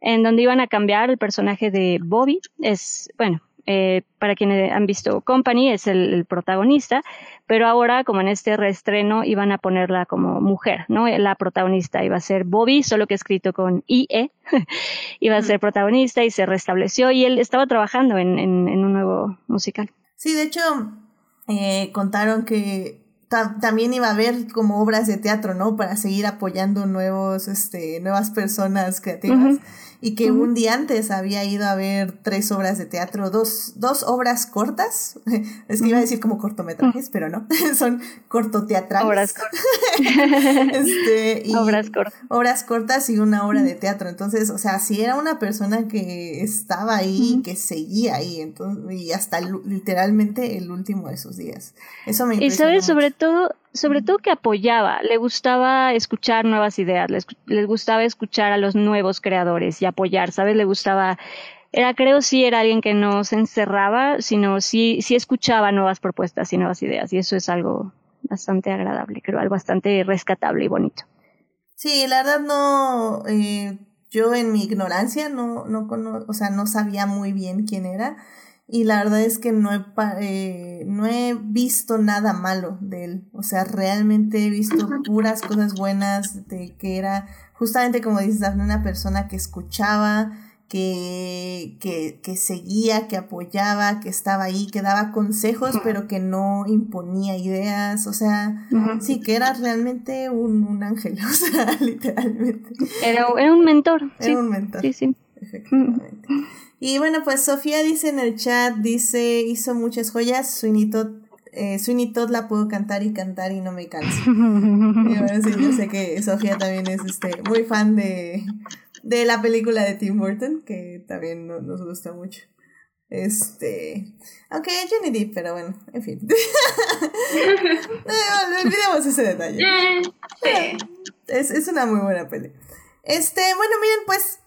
en donde iban a cambiar el personaje de Bobby. Es, bueno, eh, para quienes han visto Company, es el, protagonista, pero ahora, como en este reestreno, iban a ponerla como mujer, ¿no? La protagonista iba a ser Bobby, solo que escrito con IE, iba a ser protagonista y se restableció y él estaba trabajando en, en, en un nuevo musical. Sí, de hecho, eh, contaron que también iba a haber como obras de teatro, ¿no? Para seguir apoyando nuevos, este, nuevas personas creativas y que un día antes había ido a ver tres obras de teatro, dos, dos obras cortas, es que iba a decir como cortometrajes, pero no, son cortoteatrales. Obras cortas. este, y obras cortas. Obras cortas y una obra de teatro. Entonces, o sea, si era una persona que estaba ahí, que seguía ahí, entonces, y hasta literalmente el último de sus días. Eso me Y sabes, sobre todo, sobre todo que apoyaba, le gustaba escuchar nuevas ideas, les, gustaba escuchar a los nuevos creadores y apoyar, ¿sabes? Le gustaba, era, creo sí era alguien que no se encerraba, sino sí, sí escuchaba nuevas propuestas y nuevas ideas, y eso es algo bastante agradable, creo, algo bastante rescatable y bonito. Sí, la verdad no, eh, yo en mi ignorancia no, no, o sea, no sabía muy bien quién era, y la verdad es que no he, eh, no he visto nada malo de él. O sea, realmente he visto puras cosas buenas de que era justamente como dices, una persona que escuchaba, que, que, que seguía, que apoyaba, que estaba ahí, que daba consejos, pero que no imponía ideas. O sea, sí, que era realmente un, un ángel, o sea, literalmente. Era, era un mentor. Era un mentor. Sí, sí. Efectivamente. Y bueno, pues Sofía dice en el chat, dice, hizo muchas joyas, Sweeney Todd, eh, la puedo cantar y cantar y no me canso. y bueno, sí, yo sé que Sofía también es este, muy fan de, de la película de Tim Burton, que también nos gusta mucho. Este. Aunque Johnny Depp, pero bueno, en fin. Eh, olvidemos ese detalle. Es, es una muy buena peli. Este, bueno, miren, pues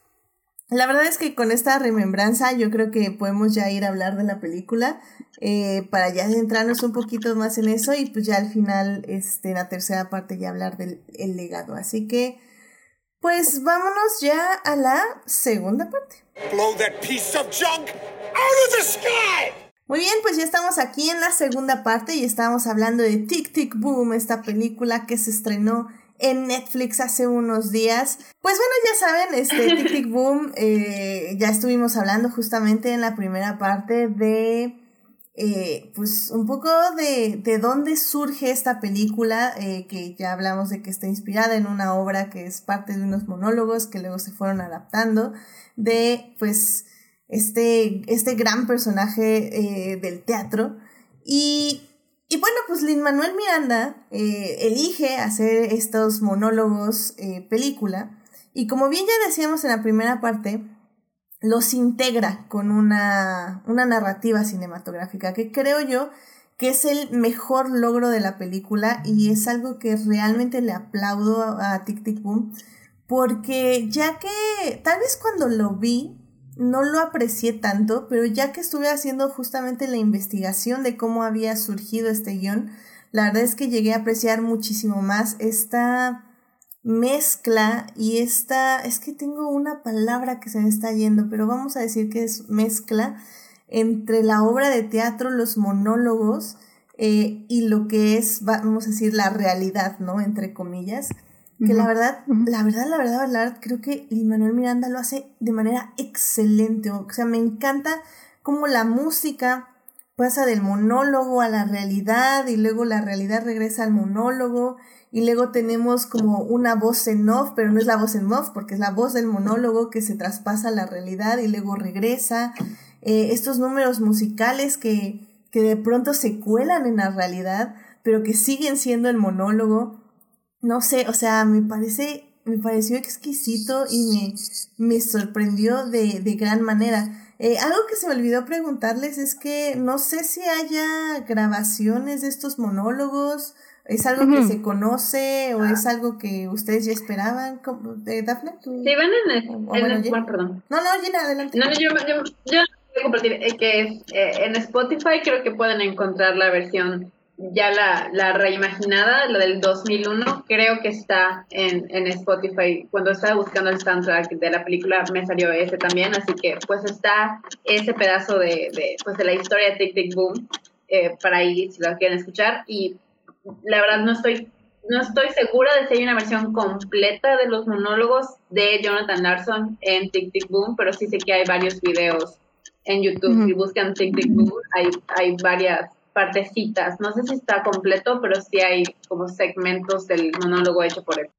la verdad es que con esta remembranza yo creo que podemos ya ir a hablar de la película eh, para ya centrarnos un poquito más en eso y pues ya al final, este, la tercera parte ya hablar del el legado. Así que, pues vámonos ya a la segunda parte. Muy bien, pues ya estamos aquí en la segunda parte y estamos hablando de Tic Tic Boom, esta película que se estrenó en Netflix hace unos días. Pues bueno, ya saben, este Tic Tic Boom, eh, ya estuvimos hablando justamente en la primera parte de, eh, pues un poco de, de dónde surge esta película, eh, que ya hablamos de que está inspirada en una obra que es parte de unos monólogos que luego se fueron adaptando, de pues este, este gran personaje del teatro. Y y bueno, pues Lin Manuel Miranda eh, elige hacer estos monólogos eh, película y como bien ya decíamos en la primera parte, los integra con una, una narrativa cinematográfica que creo yo que es el mejor logro de la película y es algo que realmente le aplaudo a, a Tic Tic Boom porque ya que tal vez cuando lo vi no lo aprecié tanto, pero ya que estuve haciendo justamente la investigación de cómo había surgido este guion, la verdad es que llegué a apreciar muchísimo más esta mezcla y esta, es que tengo una palabra que se me está yendo, pero vamos a decir que es mezcla entre la obra de teatro, los monólogos eh, y lo que es, vamos a decir, la realidad, ¿no? Entre comillas. Que la verdad, la verdad, la verdad, la verdad, creo que Lin Manuel Miranda lo hace de manera excelente. O sea, me encanta cómo la música pasa del monólogo a la realidad y luego la realidad regresa al monólogo y luego tenemos como una voz en off, pero no es la voz en off porque es la voz del monólogo que se traspasa a la realidad y luego regresa. Eh, estos números musicales que, que de pronto se cuelan en la realidad, pero que siguen siendo el monólogo no sé, o sea, me parece, me pareció exquisito y me, me sorprendió de, de gran manera. Eh, algo que se me olvidó preguntarles es que no sé si haya grabaciones de estos monólogos, ¿es algo que se conoce o es algo que ustedes ya esperaban? ¿De Daphne? Sí, van en el... bueno, perdón. No, no, Gina, adelante. No, yo, yo, yo voy a compartir eh, que es, eh, en Spotify creo que pueden encontrar la versión ya la, la reimaginada, la del 2001, creo que está en, en Spotify. Cuando estaba buscando el soundtrack de la película me salió ese también, así que pues está ese pedazo de, de pues, de la historia de Tic Tic Boom eh, para ahí si lo quieren escuchar. Y la verdad no estoy no estoy segura de si hay una versión completa de los monólogos de Jonathan Larson en Tic Tic Boom, pero sí sé que hay varios videos en YouTube. Si buscan Tic Tic Boom, hay, hay varias partecitas. No sé si está completo, pero sí hay como segmentos del monólogo hecho por él.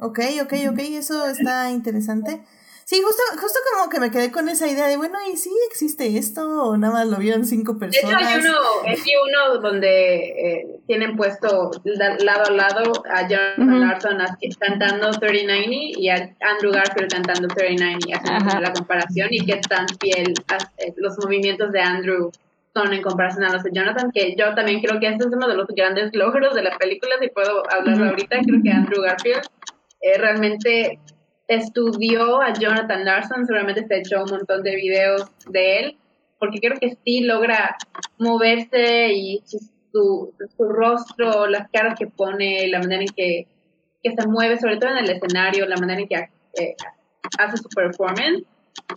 Ok, ok, ok, eso está interesante. Sí, justo, justo como que me quedé con esa idea de, bueno, ¿y sí existe esto o nada más lo vieron cinco personas? De hecho, hay uno, hay uno donde eh, tienen puesto lado a lado a John Larson cantando 3090 y a Andrew Garfield cantando 3090 y haciendo la comparación y qué tan fiel eh, los movimientos de Andrew son en comparación a los de Jonathan, que yo también creo que este es uno de los grandes logros de la película, si puedo hablarlo ahorita, creo que Andrew Garfield eh, realmente estudió a Jonathan Larson, seguramente se echó un montón de videos de él, porque creo que sí logra moverse y su, su rostro, las caras que pone, la manera en que, se mueve, sobre todo en el escenario, la manera en que eh, hace su performance,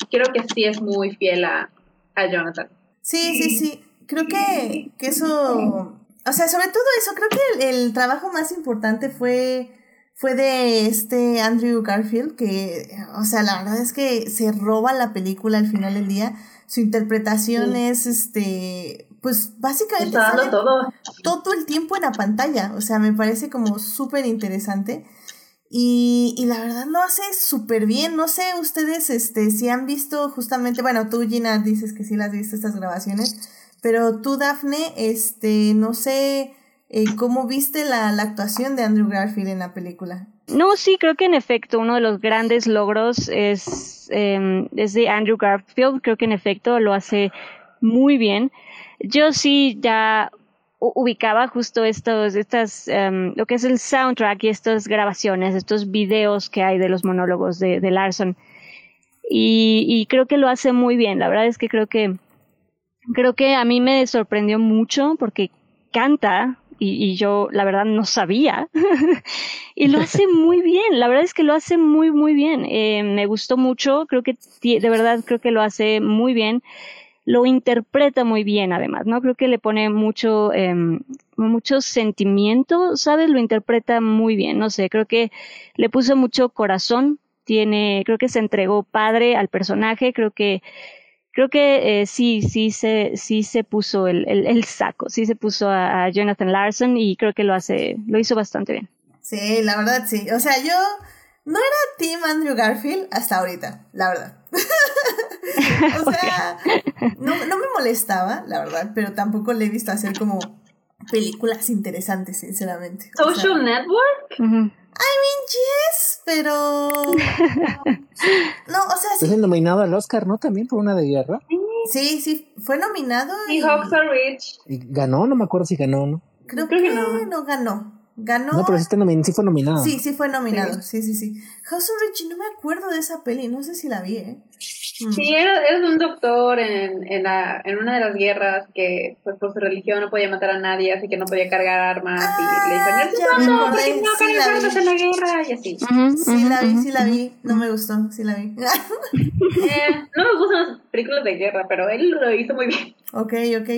creo que sí es muy fiel a, Jonathan. Sí, sí, sí. Creo que, eso, o sea, sobre todo eso, creo que el trabajo más importante fue fue de este Andrew Garfield, que, o sea, la verdad es que se roba la película al final del día. Su interpretación es, este, pues básicamente Está todo. todo el tiempo en la pantalla. O sea, me parece como súper interesante. Y, y, la verdad lo hace súper bien. No sé ustedes este, si han visto justamente, bueno, tú Gina dices que sí las has visto estas grabaciones, pero tú Dafne, este, no sé eh, ¿Cómo viste la, actuación de Andrew Garfield en la película? No, sí, creo que en efecto uno de los grandes logros es, eh, es de Andrew Garfield. Creo que en efecto lo hace muy bien. Yo sí ya ubicaba justo estos, estas, em, lo que es el soundtrack y estas grabaciones, estos videos que hay de los monólogos de, de Larson. Y, y, creo que lo hace muy bien. La verdad es que creo que, creo que a mí me sorprendió mucho porque canta y, yo la verdad no sabía. Y lo hace muy bien, la verdad es que lo hace muy muy bien, eh, me gustó mucho, creo que de verdad creo que lo hace muy bien, lo interpreta muy bien además, ¿no? Creo que le pone mucho, eh, mucho sentimiento, ¿sabes? Lo interpreta muy bien, no sé, creo que le puso mucho corazón, tiene, creo que se entregó padre al personaje, creo que creo que eh, sí, sí se, sí se puso el, el, saco, sí se puso a, Jonathan Larson y creo que lo hace, lo hizo bastante bien. Sí, la verdad sí. O sea, yo no era Team Andrew Garfield hasta ahorita, la verdad. o sea, no, no me molestaba, la verdad, pero tampoco le he visto hacer como películas interesantes, sinceramente. Social Network? I mean, yes, pero. No, o sea, sí. Es nominado al Oscar, ¿no? También por una de guerra. Sí, sí, fue nominado. Y, y Hawks are Rich. Y ganó, no me acuerdo si ganó o no. Creo, Creo que, no. no ganó. Ganó. No, pero sí, está sí fue nominado. Sí, sí fue nominado. Sí, sí, sí. House of Rich, no me acuerdo de esa peli, no sé si la vi, ¿eh? Sí, era, un doctor en, en, la, en una de las guerras que pues por su religión no podía matar a nadie, así que no podía cargar armas y le dijeron, ah, no, no cargas armas en la guerra y así. sí, la vi, sí la vi, no me gustó, sí la vi. eh, no me gustan las películas de guerra, pero él lo hizo muy bien. Ok, ok.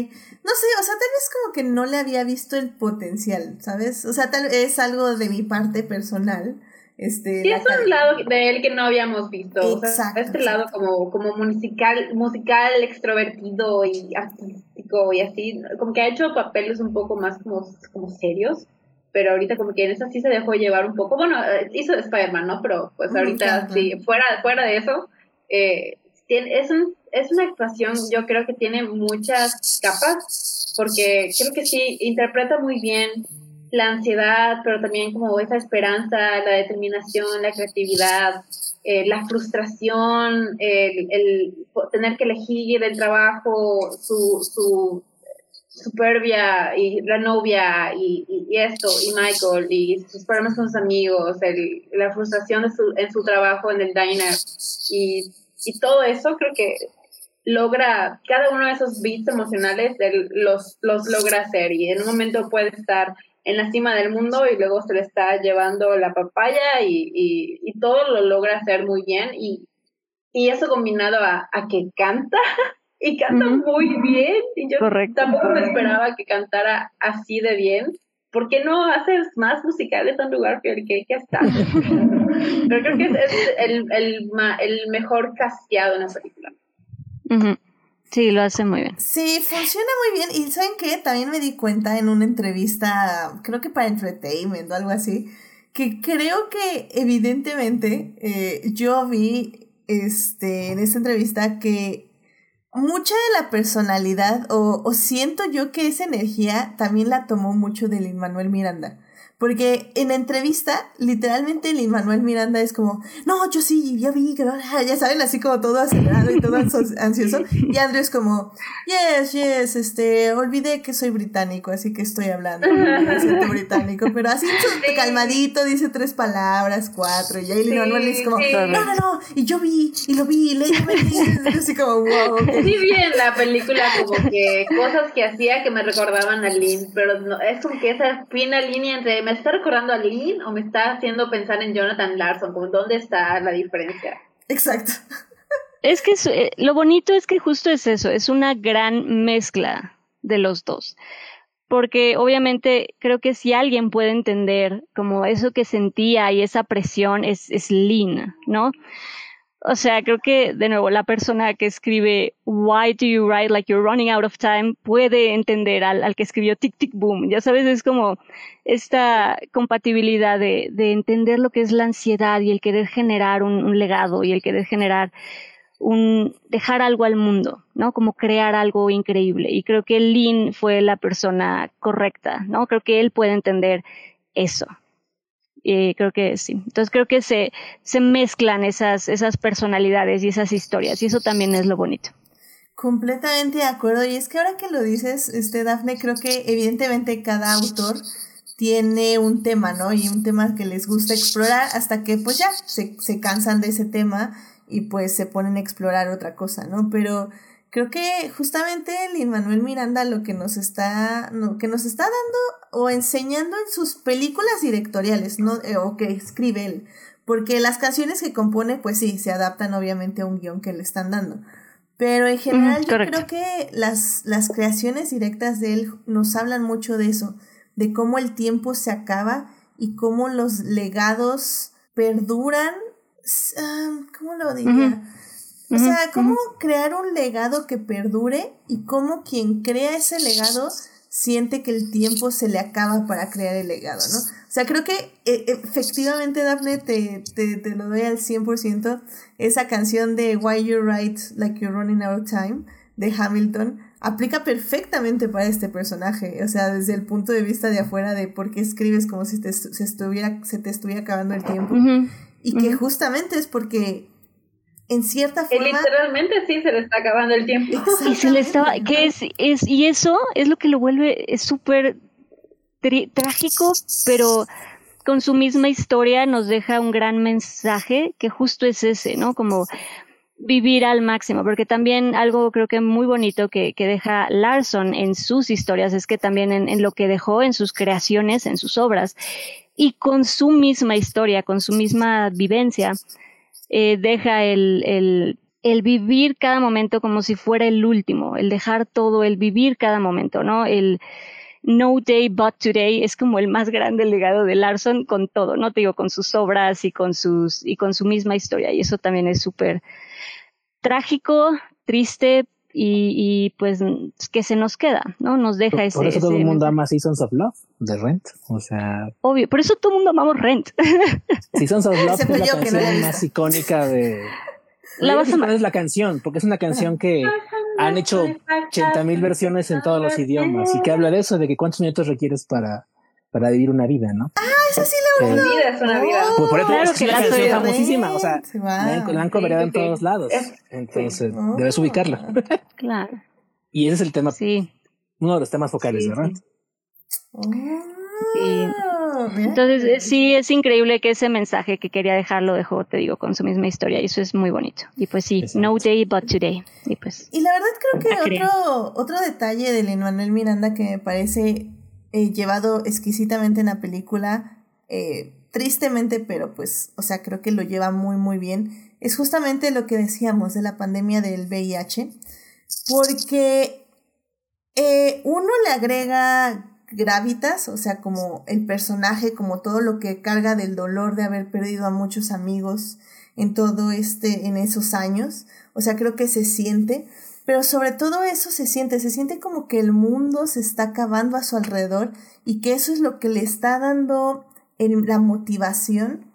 No sé, o sea, tal vez como que no le había visto el potencial, ¿sabes? O sea, tal vez es algo de mi parte personal este, sí, es un lado de él que no habíamos visto. este lado como, como musical, musical, extrovertido y artístico y así, como que ha hecho papeles un poco más como, como serios, pero ahorita como que en esa sí se dejó llevar un poco. Bueno, eh, hizo de Spider-Man, ¿no? Pero pues ahorita sí, fuera, fuera de eso, eh, es, un, es una actuación, yo creo que tiene muchas capas, porque creo que sí, interpreta muy bien la ansiedad, pero también como esa esperanza, la determinación, la creatividad, eh, la frustración, el, tener que elegir el trabajo, su, su superbia y la novia y, y, esto, y Michael, y sus problemas con sus amigos, el, la frustración de su, en su trabajo en el diner, y, y todo eso creo que logra, cada uno de esos beats emocionales los, los logra hacer y en un momento puede estar en la cima del mundo y luego se le está llevando la papaya y, y, todo lo logra hacer muy bien y, y eso combinado a, a que canta y canta muy bien y yo tampoco me esperaba que cantara así de bien. ¿Por qué no haces más musicales en lugar que que, que está? Pero creo que es, el, el, el, mejor casteado en la película. Sí, lo hace muy bien. Sí, funciona muy bien. Y ¿saben qué? También me di cuenta en una entrevista, creo que para Entertainment o algo así, que creo que evidentemente eh, yo vi este, en esta entrevista que mucha de la personalidad, o, o siento yo que esa energía también la tomó mucho de Lin Manuel Miranda. Porque en la entrevista, literalmente Lin Manuel Miranda es como, no, yo sí, ya vi, ya saben, así como todo acelerado y todo ansioso. Y Andrew es como, yes, yes, este, olvidé que soy británico, así que estoy hablando acento británico. Pero así calmadito, dice tres palabras, cuatro. Y ahí Lin Manuel es como, no, no, no, y yo vi, y lo vi, leí, así como, wow. Sí vi en la película como que cosas que hacía que me recordaban a Lin, pero no, es como que esa fina línea entre ¿me está recordando a Lynn o me está haciendo pensar en Jonathan Larson? Como, ¿Dónde está la diferencia? Exacto. Es que eh, lo bonito es que justo es eso, es una gran mezcla de los dos. Porque obviamente creo que si alguien puede entender como eso que sentía y esa presión es, es Lynn, ¿no? O sea, creo que de nuevo la persona que escribe Why do you write like you're running out of time puede entender al, al que escribió Tic Tic Boom. Ya sabes, es como esta compatibilidad de, de entender lo que es la ansiedad y el querer generar un, un, legado y el querer generar un dejar algo al mundo, ¿no? Como crear algo increíble. Y creo que Lin fue la persona correcta, ¿no? Creo que él puede entender eso. Eh, creo que sí. Entonces creo que se, se mezclan esas, esas personalidades y esas historias y eso también es lo bonito. Completamente de acuerdo. Y es que ahora que lo dices, este Dafne, creo que evidentemente cada autor tiene un tema, ¿no? Y un tema que les gusta explorar hasta que pues ya se, se cansan de ese tema y pues se ponen a explorar otra cosa, ¿no? Pero creo que justamente Lin Manuel Miranda lo que nos está, lo que nos está dando o enseñando en sus películas directoriales, ¿no? Eh, o que escribe él. Porque las canciones que compone, pues sí, se adaptan obviamente a un guion que le están dando. Pero en general yo creo que las, las creaciones directas de él nos hablan mucho de eso, de cómo el tiempo se acaba y cómo los legados perduran. ¿Cómo lo diría? O sea, cómo crear un legado que perdure y cómo quien crea ese legado siente que el tiempo se le acaba para crear el legado, ¿no? O sea, creo que e, efectivamente, Daphne, te, te, te, lo doy al 100%. Esa canción de Why You Write Like You're Running Out of Time de Hamilton aplica perfectamente para este personaje. O sea, desde el punto de vista de afuera de por qué escribes como si te, se, estuviera, se te estuviera acabando el tiempo. Y que justamente es porque en cierta forma. literalmente sí se le está acabando el tiempo. Y se le estaba, que es, es, y eso es lo que lo vuelve súper trágico, pero con su misma historia nos deja un gran mensaje que justo es ese, ¿no? Como vivir al máximo, porque también algo creo que muy bonito que, que deja Larson en sus historias es que también en, en, lo que dejó en sus creaciones, en sus obras, y con su misma historia, con su misma vivencia, eh, deja el, el, vivir cada momento como si fuera el último, el dejar todo, el vivir cada momento, ¿no? El No Day But Today es como el más grande legado de Larson con todo, ¿no? Te digo, con sus obras y con sus, y con su misma historia. Y eso también es súper trágico, triste, y, y, pues que se nos queda, ¿no? Nos deja ese. Por eso todo el mundo ama Seasons of Love de Rent, o sea. Obvio, por eso todo el mundo amamos Rent. Seasons of Love es la canción más icónica de. La vas a es la canción, porque es una canción que han hecho 80 mil versiones en todos los idiomas y que habla de eso, de que cuántos minutos requieres para para vivir una vida, ¿no? Ah, eso sí lo Una vida es una vida. Pues por eso claro es que una canción famosísima, o sea, la han cobrado en todos lados. Entonces, debes ubicarla. Claro. Y ese es el tema. Sí. Uno de los temas focales, ¿verdad? Sí. Entonces, eh, sí, es increíble que ese mensaje que quería dejar lo dejó, te digo, con su misma historia. Y eso es muy bonito. Y pues sí, no day but today. Y pues. Y la verdad creo que otro, otro detalle de Lin Manuel Miranda que me parece eh, llevado exquisitamente en la película, eh, tristemente, pero pues, o sea, creo que lo lleva muy, muy bien, es justamente lo que decíamos de la pandemia del VIH, porque eh, uno le agrega gravitas, o sea, como el personaje, como todo lo que carga del dolor de haber perdido a muchos amigos en todo este, en esos años, o sea, creo que se siente, pero sobre todo eso se siente, se siente como que el mundo se está acabando a su alrededor y que eso es lo que le está dando la motivación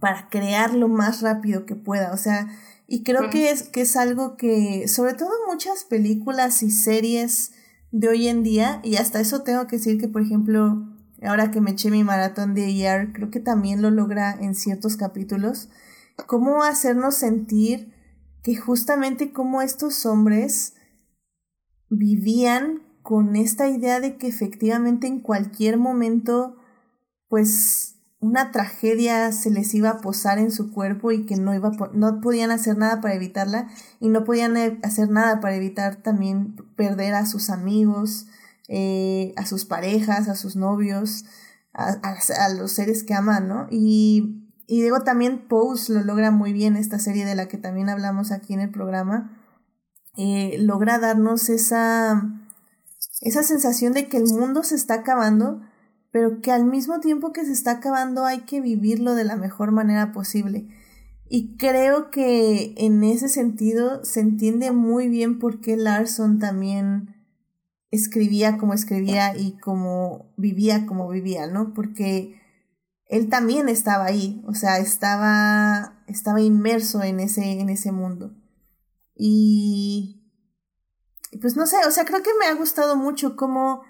para crear lo más rápido que pueda, o sea, y creo que es, que es algo que, sobre todo muchas películas y series de hoy en día, y hasta eso tengo que decir que, por ejemplo, ahora que me eché mi maratón de ER, creo que también lo logra en ciertos capítulos, cómo hacernos sentir que justamente como estos hombres vivían con esta idea de que efectivamente en cualquier momento, pues una tragedia se les iba a posar en su cuerpo y que no, iba no podían hacer nada para evitarla y no podían eh, hacer nada para evitar también perder a sus amigos, eh, a sus parejas, a sus novios, a, a, los seres que aman, ¿no? Y, y digo, también Pose lo logra muy bien, esta serie de la que también hablamos aquí en el programa, eh, logra darnos esa, esa sensación de que el mundo se está acabando, pero que al mismo tiempo que se está acabando hay que vivirlo de la mejor manera posible. Y creo que en ese sentido se entiende muy bien por qué Larson también escribía como escribía y como vivía como vivía, ¿no? Porque él también estaba ahí, o sea, estaba, estaba inmerso en ese, en ese mundo. Y, pues no sé, o sea, creo que me ha gustado mucho cómo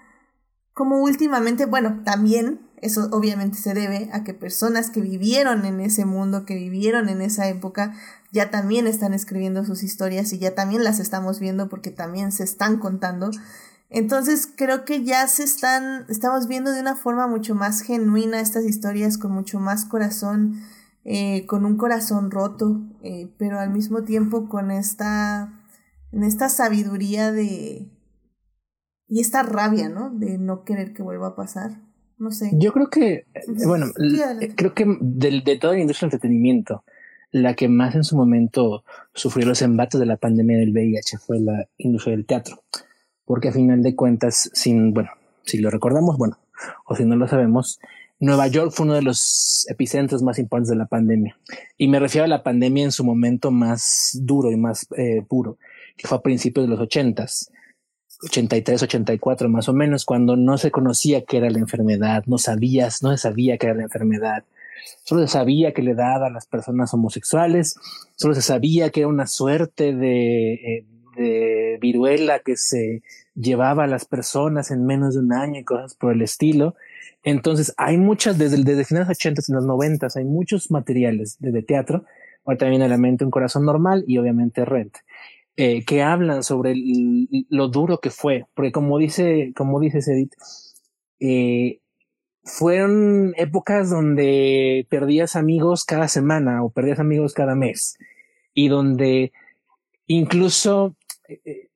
como últimamente, bueno, también eso obviamente se debe a que personas que vivieron en ese mundo, que vivieron en esa época, ya también están escribiendo sus historias y ya también las estamos viendo porque también se están contando. Entonces creo que ya se están, estamos viendo de una forma mucho más genuina estas historias, con mucho más corazón, eh, con un corazón roto, eh, pero al mismo tiempo con esta, en esta sabiduría de, y esta rabia, ¿no? De no querer que vuelva a pasar. No sé. Yo creo que, bueno, creo que de, de toda la industria del entretenimiento, la que más en su momento sufrió los embates de la pandemia del VIH fue la industria del teatro. Porque a final de cuentas, sin, bueno, si lo recordamos, bueno, o si no lo sabemos, Nueva York fue uno de los epicentros más importantes de la pandemia. Y me refiero a la pandemia en su momento más duro y más eh, puro, que fue a principios de los ochentas 83, 84 más o menos, cuando no se conocía qué era la enfermedad, no sabías, no se sabía qué era la enfermedad, solo se sabía que le daba a las personas homosexuales, solo se sabía que era una suerte de, eh, de viruela que se llevaba a las personas en menos de un año y cosas por el estilo. Entonces hay muchas, desde, desde finales de los 80 y los 90 hay muchos materiales de, de teatro, ahorita viene a la mente un corazón normal y obviamente Rent eh, que hablan sobre lo duro que fue, porque como dice, como dice Edith, eh, fueron épocas donde perdías amigos cada semana o perdías amigos cada mes y donde incluso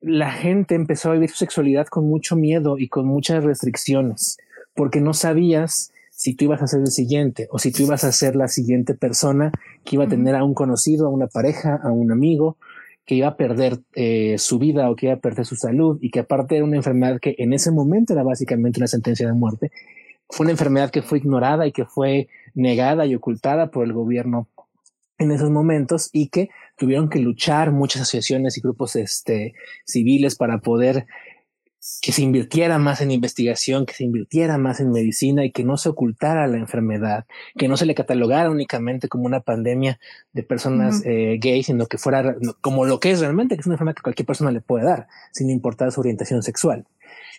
la gente empezó a vivir su sexualidad con mucho miedo y con muchas restricciones, porque no sabías si tú ibas a ser el siguiente o si tú ibas a ser la siguiente persona que iba a tener a un conocido, a una pareja, a un amigo que iba a perder eh, su vida o que iba a perder su salud y que aparte era una enfermedad que en ese momento era básicamente una sentencia de muerte, fue una enfermedad que fue ignorada y que fue negada y ocultada por el gobierno en esos momentos y que tuvieron que luchar muchas asociaciones y grupos este, civiles para poder que se invirtiera más en investigación, que se invirtiera más en medicina y que no se ocultara la enfermedad, que no se le catalogara únicamente como una pandemia de personas eh, gays, sino que fuera como lo que es realmente, que es una enfermedad que cualquier persona le puede dar, sin importar su orientación sexual.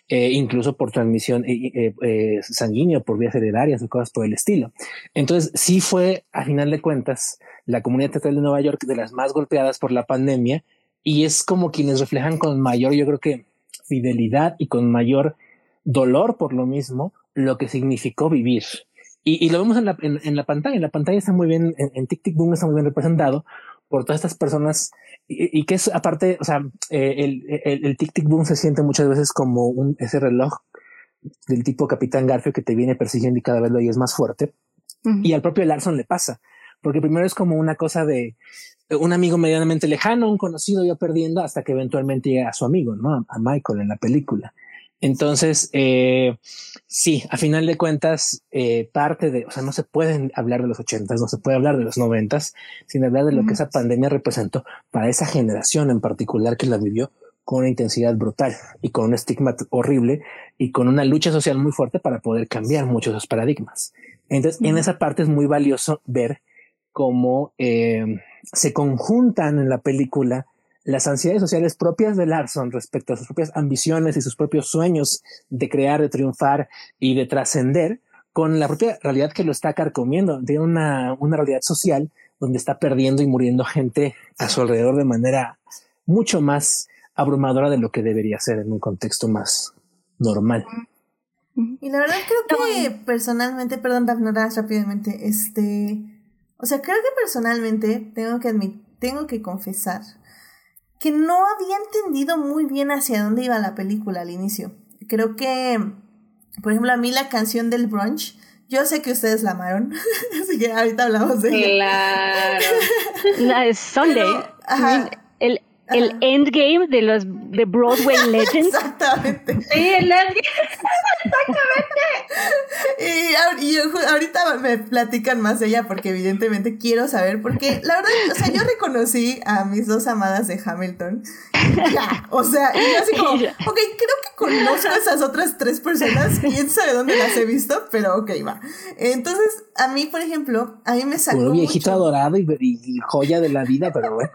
Eh, incluso por transmisión eh, eh, sanguínea, por vías heredarias o cosas por el estilo. Entonces, sí fue, a final de cuentas, la comunidad teatral de Nueva York de las más golpeadas por la pandemia y es como quienes reflejan con mayor, yo creo que, fidelidad y con mayor dolor por lo mismo lo que significó vivir Y, lo vemos en la, en, la pantalla. En la pantalla está muy bien, en, Tic Tic Boom está muy bien representado por todas estas personas y, que es aparte, o sea, eh, el, el, Tic Tic Boom se siente muchas veces como un, ese reloj del tipo Capitán Garfio que te viene persiguiendo y cada vez lo oyes más fuerte. Y al propio Larson le pasa, porque primero es como una cosa de un amigo medianamente lejano, un conocido ya perdiendo hasta que eventualmente llega a su amigo, ¿no? A Michael en la película. Entonces, eh, sí, a final de cuentas, eh, parte de, o sea, no se pueden hablar de los ochentas, no se puede hablar de los noventas, sin hablar de lo que esa pandemia representó para esa generación en particular que la vivió con una intensidad brutal y con un estigma horrible y con una lucha social muy fuerte para poder cambiar muchos de esos paradigmas. Entonces, en esa parte es muy valioso ver cómo eh, se conjuntan en la película las ansiedades sociales propias de Larson respecto a sus propias ambiciones y sus propios sueños de crear, de triunfar y de trascender con la propia realidad que lo está carcomiendo. Tiene una, una realidad social donde está perdiendo y muriendo gente a su alrededor de manera mucho más abrumadora de lo que debería ser en un contexto más normal. Y la verdad creo que personalmente, perdón, Daphne, rápidamente, este, o sea, creo que personalmente tengo que admitir, tengo que confesar que no había entendido muy bien hacia dónde iba la película al inicio. Creo que, por ejemplo, a mí la canción del brunch, yo sé que ustedes la amaron, así que ahorita hablamos de ella. Claro. la es Sunday. el, el endgame de los de Broadway Legends. Exactamente. Sí, el endgame. Exactamente. Y, ahorita me platican más de ella porque evidentemente quiero saber porque la verdad, o sea, yo reconocí a mis dos amadas de Hamilton. Ya, o sea, y yo así como, ok, creo que conozco a esas otras tres personas, quién sabe dónde las he visto, pero ok, va. Entonces, a mí, por ejemplo, a mí me sacó Un viejito adorado y, y joya de la vida, pero bueno.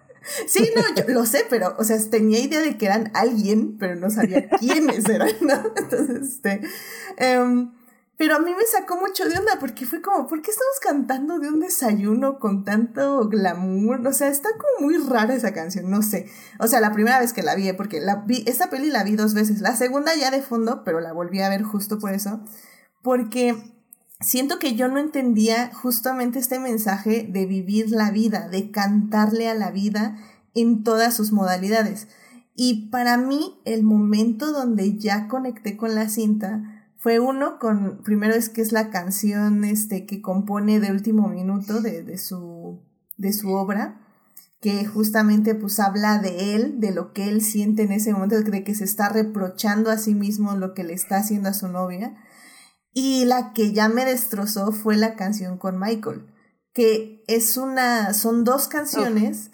Sí, no, yo lo sé, pero, o sea, tenía idea de que eran alguien, pero no sabía quiénes eran, ¿no? Entonces, este. Em, pero a mí me sacó mucho de onda porque fue como, ¿por qué estamos cantando de un desayuno con tanto glamour? O sea, está como muy rara esa canción, no sé. O sea, la primera vez que la vi, porque la vi, esta peli la vi dos veces. La segunda ya de fondo, pero la volví a ver justo por eso. Porque siento que yo no entendía justamente este mensaje de vivir la vida, de cantarle a la vida en todas sus modalidades. Y para mí el momento donde ya conecté con la cinta fue uno con, primero es que es la canción este, que compone de último minuto de, de, su, de su obra, que justamente pues habla de él, de lo que él siente en ese momento, de que se está reprochando a sí mismo lo que le está haciendo a su novia. Y la que ya me destrozó fue la canción con Michael, que es una, son dos canciones.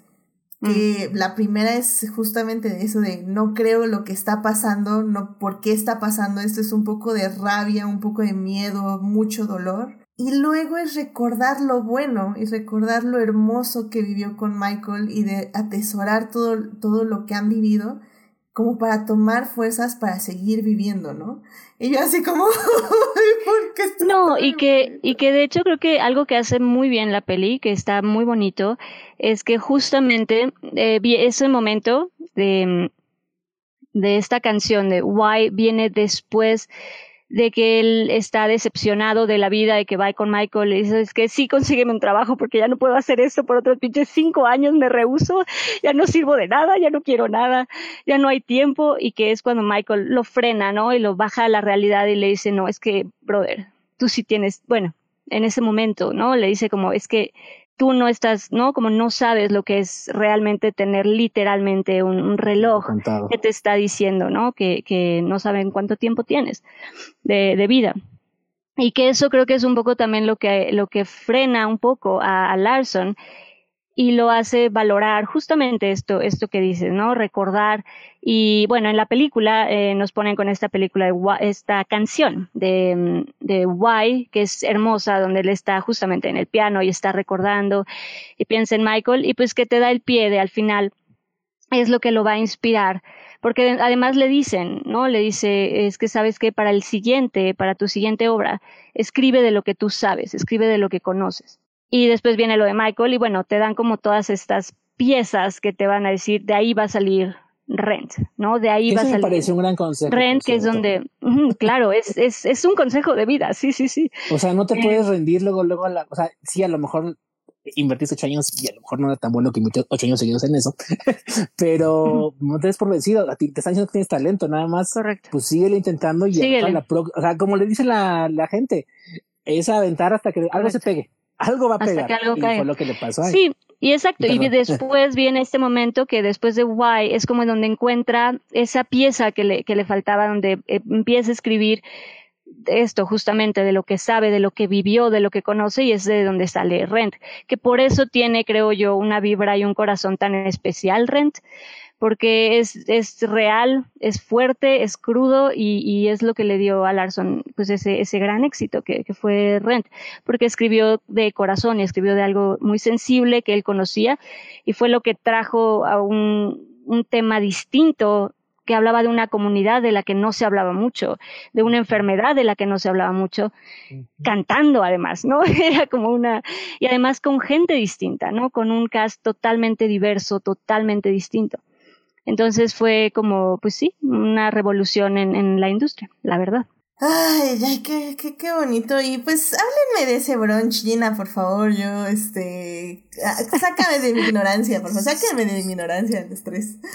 Que mm. la primera es justamente eso de no creo lo que está pasando, no por qué está pasando esto, es un poco de rabia, un poco de miedo, mucho dolor. Y luego es recordar lo bueno y recordar lo hermoso que vivió con Michael y de atesorar todo, todo lo que han vivido como para tomar fuerzas para seguir viviendo, ¿no? Y yo así como, ¿por qué No, y que, y que de hecho creo que algo que hace muy bien la peli, que está muy bonito, es que justamente eh, ese momento de, de esta canción de Why viene después de que él está decepcionado de la vida, de que va con Michael y dice, es que sí, consígueme un trabajo porque ya no puedo hacer esto por otros pinches cinco años, me rehuso, ya no sirvo de nada, ya no quiero nada, ya no hay tiempo y que es cuando Michael lo frena, ¿no? Y lo baja a la realidad y le dice, no, es que, brother, tú sí tienes, bueno, en ese momento, ¿no? Le dice como, es que tú no estás, ¿no? Como no sabes lo que es realmente tener literalmente un, reloj que te está diciendo, ¿no? Que, que no saben cuánto tiempo tienes de, de, vida. Y que eso creo que es un poco también lo que, lo que frena un poco a, a Larson y lo hace valorar justamente esto, esto que dices, ¿no? Recordar. Y bueno, en la película eh, nos ponen con esta película, esta canción de, de Why, que es hermosa, donde él está justamente en el piano y está recordando y piensa en Michael y pues que te da el pie de al final es lo que lo va a inspirar. Porque además le dicen, ¿no? Le dice, es que sabes que para el siguiente, para tu siguiente obra, escribe de lo que tú sabes, escribe de lo que conoces. Y después viene lo de Michael y bueno, te dan como todas estas piezas que te van a decir, de ahí va a salir Rent, ¿no? De ahí va a me salir. parece un gran consejo. Rent, que es donde, claro, es, es, es un consejo de vida, sí, sí, sí. O sea, no te Eh. puedes rendir luego, luego a la. O sea, sí, a lo mejor invertiste ocho años y a lo mejor no era tan bueno que invirtió ocho años seguidos en eso, pero no te des por vencido. A ti te están diciendo que tienes talento, nada más. Correcto. Pues síguele intentando y Síguele. la pro- o sea, como le dice la, la gente, es aventar hasta que algo se pegue. Algo va a Hasta pegar. que algo y caiga. fue lo que le pasó a él. Sí, y exacto. Y después viene este momento que después de Why es como donde encuentra esa pieza que le, que le faltaba, donde eh, empieza a escribir esto justamente de lo que sabe, de lo que vivió, de lo que conoce y es de donde sale Rent, que por eso tiene, creo yo, una vibra y un corazón tan especial Rent, porque es, es real, es fuerte, es crudo y, y es lo que le dio a Larson pues ese, ese gran éxito que, que fue Rent, porque escribió de corazón y escribió de algo muy sensible que él conocía y fue lo que trajo a un, un tema distinto que hablaba de una comunidad de la que no se hablaba mucho, de una enfermedad de la que no se hablaba mucho, cantando además, ¿no? Era como una, y además con gente distinta, ¿no? Con un cast totalmente diverso, totalmente distinto. Entonces fue como, pues sí, una revolución en, en la industria, la verdad. Ay, ay, qué, qué, qué bonito. Y pues háblenme de ese brunch, Gina, por favor. Yo, este. ah, Sácame de mi ignorancia, por favor. Sácame de mi ignorancia el estrés.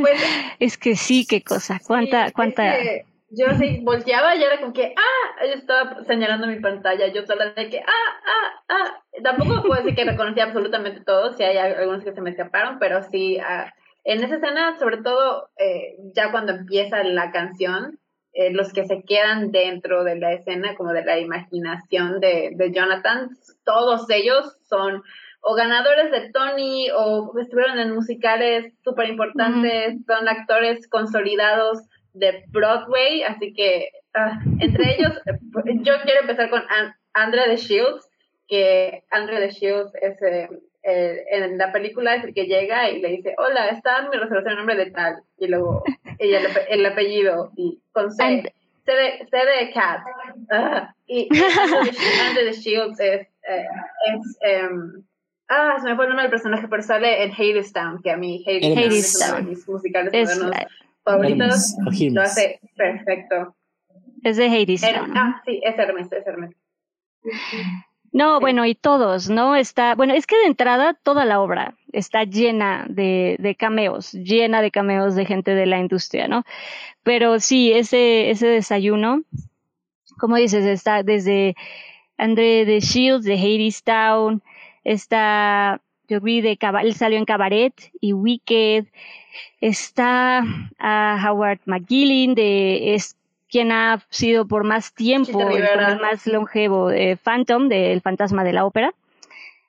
Pues, Es que sí, qué cosa, cuánta, sí, es cuánta, que yo sí volteaba y era como que, ah, yo estaba señalando mi pantalla, yo sola de que, ah, ah, ah. Tampoco puedo decir que reconocía absolutamente todo, si hay algunos que se me escaparon, pero sí, ah, en esa escena, sobre todo, eh, ya cuando empieza la canción, eh, los que se quedan dentro de la escena, como de la imaginación de, de Jonathan, todos ellos son o ganadores de Tony o estuvieron en musicales súper importantes, son actores consolidados de Broadway, así que ah, entre ellos, yo quiero empezar con An- Andrea de Shields, que Andrea de Shields es eh, eh, en la película es el que llega y le dice, hola, está mi reservación en nombre de tal, y luego ella el, ape- el apellido y con C, And- C de, C de Cat, Ah, y Andrea de, Shi- Andrea de Shields es, eh, es em, Ah, se me fue el nombre del personaje, pero sale en Hadestown, que a mí Hadestown es uno de mis musicales Es- modernos favoritos. Hermes. Lo hace perfecto. es de Hades. Her- ¿no? ah, sí, es Hermes, es Hermes. No, bueno, y todos, ¿no? Está, bueno, es que de entrada toda la obra está llena de, de cameos, llena de cameos de gente de la industria, ¿no? Pero sí, ese, ese desayuno, como dices, está desde André de Shields, de Hades Town, está, yo vi de, él salió en Cabaret y Wicked, está ah, Howard McGillin, de, es quien ha sido por más tiempo el más longevo de Phantom, del fantasma de la ópera,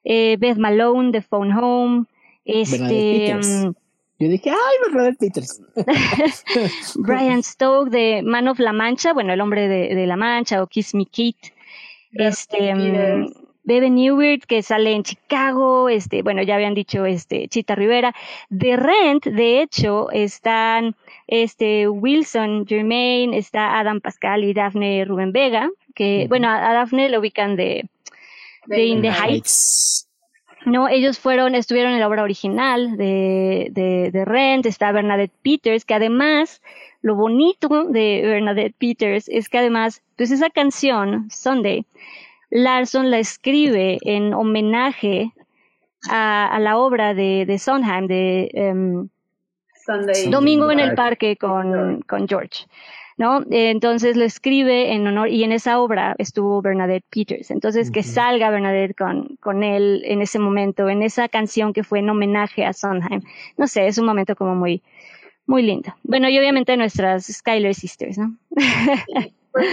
eh, Beth Malone, de Phone Home, este, mm, Yo dije, ay, Bernadette Peters. Brian Stoke de Man of La Mancha, bueno, el hombre de, de La Mancha, o Kiss Me Kate, este, mm. Bebe Newbert, que sale en Chicago, este, bueno, ya habían dicho, este, Chita Rivera. De Rent, de hecho, están, este, Wilson Germain, está Adam Pascal y Daphne Rubén Vega, que, bueno, a, a Daphne lo ubican de, de In the Heights. Heights. No, ellos fueron, estuvieron en la obra original de, de, de Rent, está Bernadette Peters, que además, lo bonito de Bernadette Peters es que además, pues esa canción, Sunday, Larson la escribe en homenaje a, a la obra de, de Sondheim, de em, Sunday. Domingo en el parque con, con George. ¿No? Eh, Entonces lo escribe en honor, y en esa obra estuvo Bernadette Peters. Entonces que salga Bernadette con, con él en ese momento, en esa canción que fue en homenaje a Sondheim. No sé, es un momento como muy, muy lindo. Bueno, y obviamente nuestras Skyler Sisters, ¿no? Pues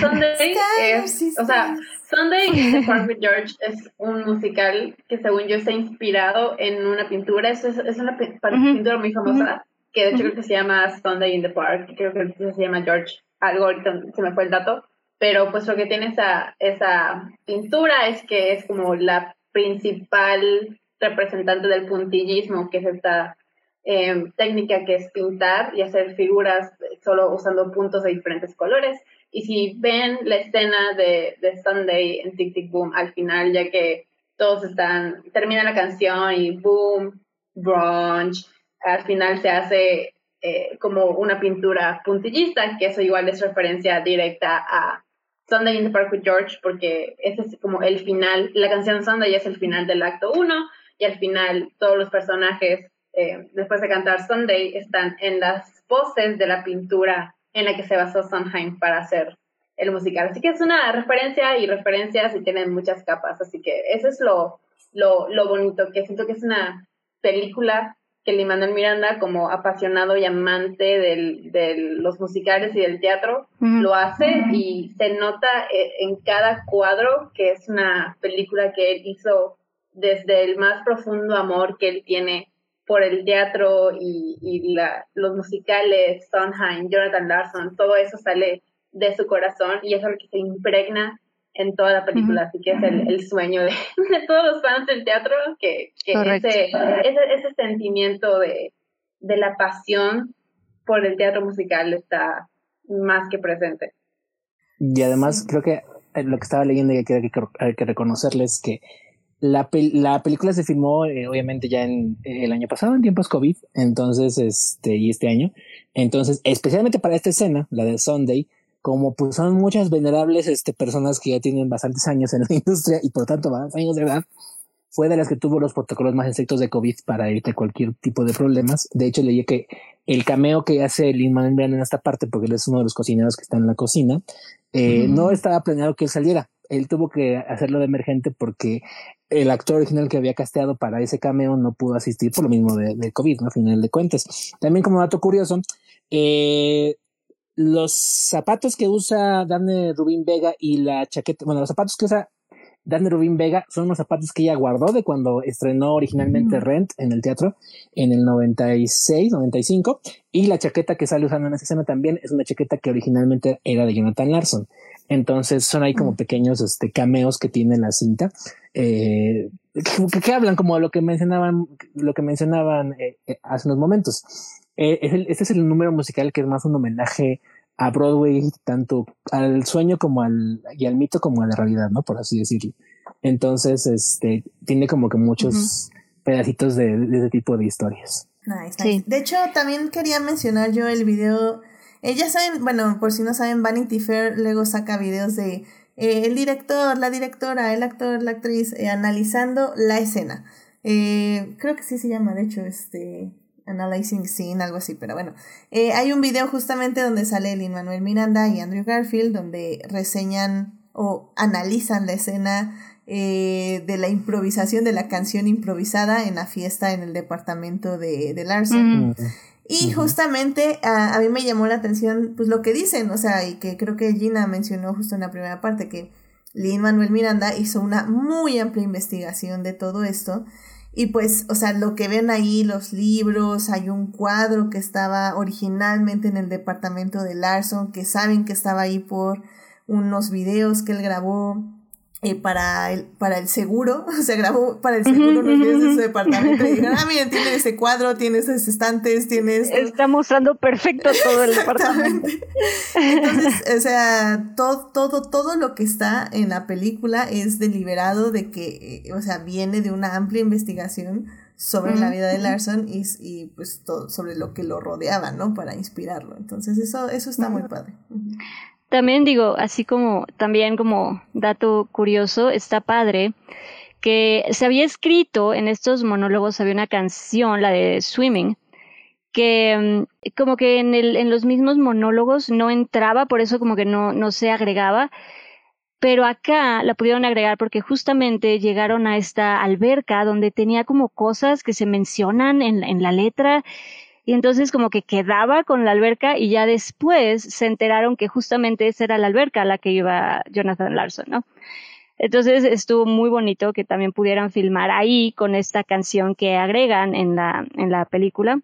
Sunday Skyler es, o sea, Sunday in the Park with George es un musical que según yo está inspirado en una pintura, es, es, una pintura muy famosa, que de hecho creo que se llama Sunday in the Park, creo que se llama George, algo ahorita se me fue el dato, pero pues lo que tiene esa, esa pintura es que es como la principal representante del puntillismo, que es esta eh, técnica que es pintar y hacer figuras solo usando puntos de diferentes colores. Y si ven la escena de, Sunday en Tic Tic Boom al final, ya que todos están, termina la canción y boom, brunch, al final se hace eh, como una pintura puntillista, que eso igual es referencia directa a Sunday in the Park with George, porque ese es como el final, la canción Sunday es el final del acto 1 y al final todos los personajes, eh, después de cantar Sunday, están en las poses de la pintura en la que se basó Sondheim para hacer el musical. Así que es una referencia y referencias y tienen muchas capas, así que eso es lo, lo, lo bonito, que siento que es una película que Lin Manuel Miranda, como apasionado y amante de los musicales y del teatro, lo hace y se nota eh, en cada cuadro que es una película que él hizo desde el más profundo amor que él tiene por el teatro y, y la, los musicales, Sondheim, Jonathan Larson, todo eso sale de su corazón y es algo que se impregna en toda la película, así que es el, sueño de, todos los fans del teatro, que, ese, ese, sentimiento de, la pasión por el teatro musical está más que presente. Y además creo que eh, lo que estaba leyendo y hay que, hay que reconocerles que la, la película se filmó eh, obviamente ya en el año pasado, en tiempos COVID, entonces, este, y este año. Entonces, especialmente para esta escena, la de Sunday, como pues son muchas venerables este, personas que ya tienen bastantes años en la industria y por tanto más años de edad, fue de las que tuvo los protocolos más estrictos de COVID para evitar cualquier tipo de problemas. De hecho, leí que el cameo que hace Lin Manuel en esta parte, porque él es uno de los cocineros que está en la cocina, eh, no estaba planeado que él saliera. Él tuvo que hacerlo de emergente porque el actor original que había casteado para ese cameo no pudo asistir por lo mismo de, de COVID, ¿no? A final de cuentas. También como dato curioso, eh, los zapatos que usa Dani Rubín Vega y la chaqueta, bueno, los zapatos que usa Dani Rubín Vega son los zapatos que ella guardó de cuando estrenó originalmente Rent en el teatro en el 96, 95. Y la chaqueta que sale usando en esa escena también es una chaqueta que originalmente era de Jonathan Larson. Entonces son ahí como pequeños este, cameos que tiene la cinta. Eh, que, hablan como lo que mencionaban, lo que mencionaban eh, eh, hace unos momentos. Eh, este es el número musical que es más un homenaje a Broadway, tanto al sueño como al, y al mito como a la realidad, ¿no? Por así decirlo. Entonces, este, tiene como que muchos pedacitos de, de, ese tipo de historias. Nice, De hecho, también quería mencionar yo el video. Eh, ya saben, bueno, por si no saben, Vanity Fair luego saca videos de eh, el director, la directora, el actor, la actriz, analizando la escena. creo que sí se llama, de hecho, este Analyzing Scene, algo así, pero bueno. Eh, hay un video justamente donde sale Lin Manuel Miranda y Andrew Garfield, donde reseñan o analizan la escena eh, de la improvisación de la canción improvisada en la fiesta en el departamento de, de Larson. Y justamente a, a, mí me llamó la atención pues lo que dicen, o sea, y que creo que Gina mencionó justo en la primera parte, que Lin Manuel Miranda hizo una muy amplia investigación de todo esto y pues, o sea, lo que ven ahí, los libros, hay un cuadro que estaba originalmente en el departamento de Larson, que saben que estaba ahí por unos videos que él grabó eh, para, el, para el seguro, o sea, grabó para el seguro unos videos de su departamento y dijeron, ah, miren, tiene ese cuadro, tiene esos estantes, tiene esto. Está mostrando perfecto todo el departamento. Entonces, o sea, todo, todo, todo lo que está en la película es deliberado de que, eh, o sea, viene de una amplia investigación sobre la vida de Larson y, y, pues todo sobre lo que lo rodeaba, ¿no? Para inspirarlo. Entonces eso, eso está muy padre. También digo, así como, también como dato curioso, está padre que se había escrito en estos monólogos, había una canción, la de Swimming, que mm, como que en, los mismos monólogos no entraba, por eso como que no, se agregaba, pero acá la pudieron agregar porque justamente llegaron a esta alberca donde tenía como cosas que se mencionan en, en la letra y entonces como que quedaba con la alberca y ya después se enteraron que justamente esa era la alberca a la que iba Jonathan Larson, ¿no? Entonces estuvo muy bonito que también pudieran filmar ahí con esta canción que agregan en la, en la película,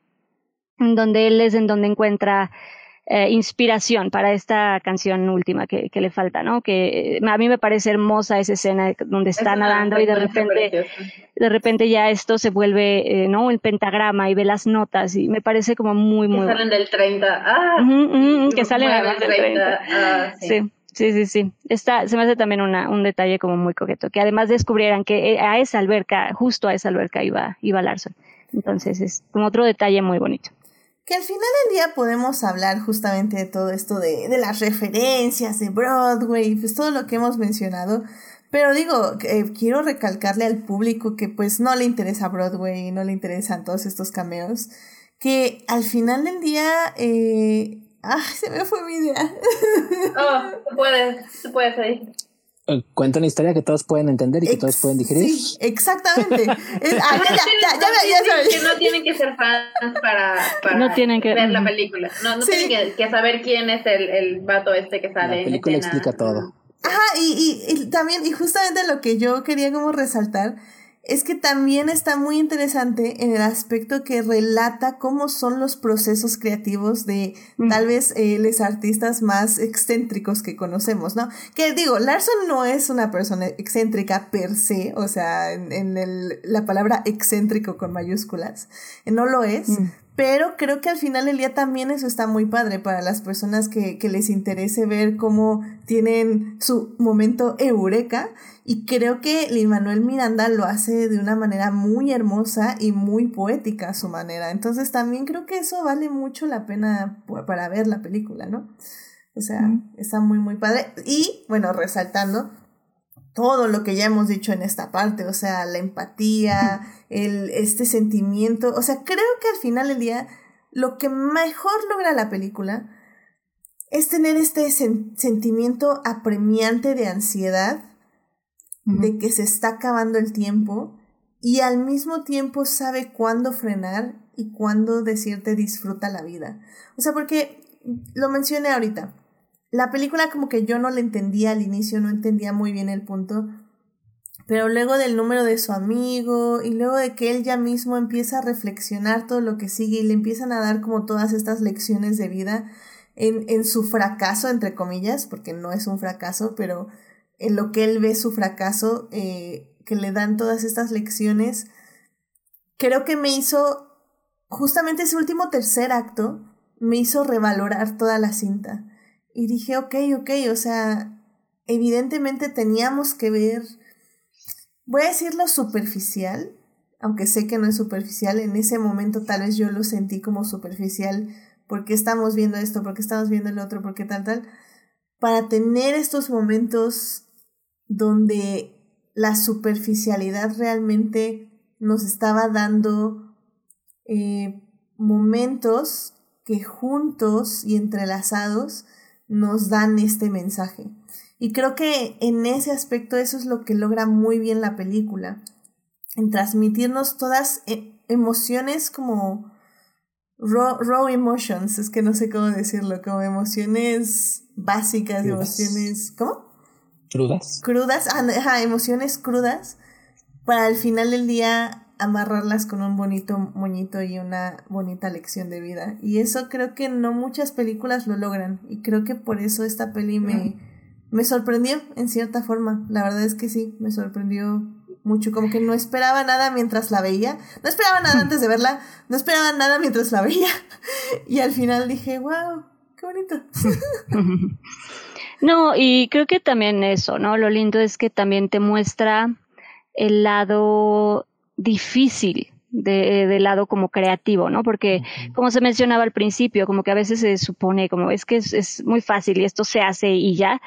donde él es en donde encuentra eh, inspiración para esta canción última que, que, le falta, ¿no? Que a mí me parece hermosa esa escena donde está nadando y de repente, de repente ya esto se vuelve, eh, ¿no? El pentagrama y ve las notas y me parece como muy, muy. Que salen del 30. Ah, que salen del 30. Ah, sí. sí. Sí, sí, Está, se me hace también una, un detalle como muy coqueto, que además descubrieran que eh, a esa alberca, justo a esa alberca iba, iba Larson. Entonces es como otro detalle muy bonito. Que al final del día podemos hablar justamente de todo esto de, de las referencias de Broadway, pues todo lo que hemos mencionado. Pero digo, eh, quiero recalcarle al público que pues no le interesa Broadway, no le interesan todos estos cameos, que al final del día, eh, ah, se me fue mi idea. Oh, puedes, puedes ahí. Eh, cuenta una historia que todos pueden entender y que todos pueden digerir. Sí, exactamente. ah, ya, ya, ya, ya, Que no tienen que ser fans para, para no tienen que, ver la película. No, no tienen que, que, saber quién es el, el vato este que sale. La película en explica todo. Ajá, y, y, y también, y justamente lo que yo quería como resaltar es que también está muy interesante en el aspecto que relata cómo son los procesos creativos de tal vez eh, los artistas más excéntricos que conocemos, ¿no? Que digo, Larson no es una persona excéntrica per se, o sea, en, en el, la palabra excéntrico con mayúsculas, no lo es, pero creo que al final del día también eso está muy padre para las personas que, que les interese ver cómo tienen su momento eureka. Y creo que Lin Manuel Miranda lo hace de una manera muy hermosa y muy poética a su manera. Entonces también creo que eso vale mucho la pena para ver la película, ¿no? O sea, está muy, muy padre. Y bueno, resaltando, todo lo que ya hemos dicho en esta parte, o sea, la empatía, el, este sentimiento, o sea, creo que al final del día lo que mejor logra la película es tener este sentimiento apremiante de ansiedad, de que se está acabando el tiempo y al mismo tiempo sabe cuándo frenar y cuándo decirte disfruta la vida. O sea, porque lo mencioné ahorita, la película como que yo no la entendía al inicio, no entendía muy bien el punto, pero luego del número de su amigo y luego de que él ya mismo empieza a reflexionar todo lo que sigue y le empiezan a dar como todas estas lecciones de vida en, en su fracaso, entre comillas, porque no es un fracaso, pero en lo que él ve su fracaso, eh, que le dan todas estas lecciones, creo que me hizo, justamente ese último tercer acto, me hizo revalorar toda la cinta y dije, ok, ok, o sea, evidentemente teníamos que ver, voy a decirlo superficial, aunque sé que no es superficial, en ese momento tal vez yo lo sentí como superficial, porque estamos viendo esto, porque estamos viendo el otro, porque tal, tal, para tener estos momentos donde la superficialidad realmente nos estaba dando eh, momentos que juntos y entrelazados nos dan este mensaje. Y creo que en ese aspecto eso es lo que logra muy bien la película, en transmitirnos todas e, emociones como raw, emotions, es que no sé cómo decirlo, como emociones básicas, emociones, ¿cómo? Crudas. Crudas, ajá, emociones crudas, para al final del día amarrarlas con un bonito moñito y una bonita lección de vida. Y eso creo que no muchas películas lo logran. Y creo que por eso esta peli me, me sorprendió en cierta forma. La verdad es que sí, me sorprendió mucho. Como que no esperaba nada mientras la veía. No esperaba nada antes de verla. No esperaba nada mientras la veía. Y al final dije, wow, qué bonito. No, y creo que también eso, ¿no? Lo lindo es que también te muestra el lado difícil de, del lado como creativo, ¿no? Porque, como se mencionaba al principio, como que a veces se supone como es que es, es muy fácil y esto se hace y ya.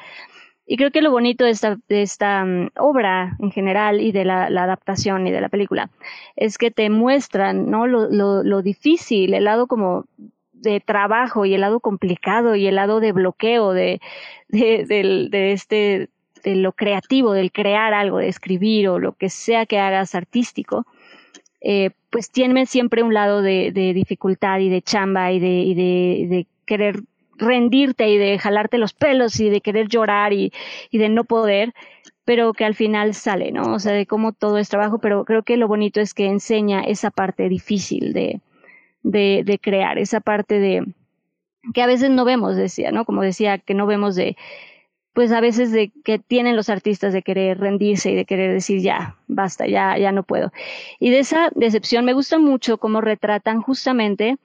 Y creo que lo bonito de esta, de esta um, obra en general y de la, la, adaptación y de la película es que te muestran, ¿no? Lo, lo, lo difícil, el lado como de trabajo y el lado complicado y el lado de bloqueo de, de, de, de este de lo creativo, del crear algo, de escribir o lo que sea que hagas artístico, eh, pues tiene siempre un lado de, dificultad y de chamba y de, querer rendirte y de jalarte los pelos y de querer llorar y, y de no poder, pero que al final sale, ¿no? O sea, de cómo todo es trabajo, pero creo que lo bonito es que enseña esa parte difícil de, de, de crear, esa parte de que a veces no vemos, decía, ¿no? Como decía, que no vemos de, pues a veces de que tienen los artistas de querer rendirse y de querer decir ya, basta, ya, ya no puedo. Y de esa decepción me gusta mucho cómo retratan justamente,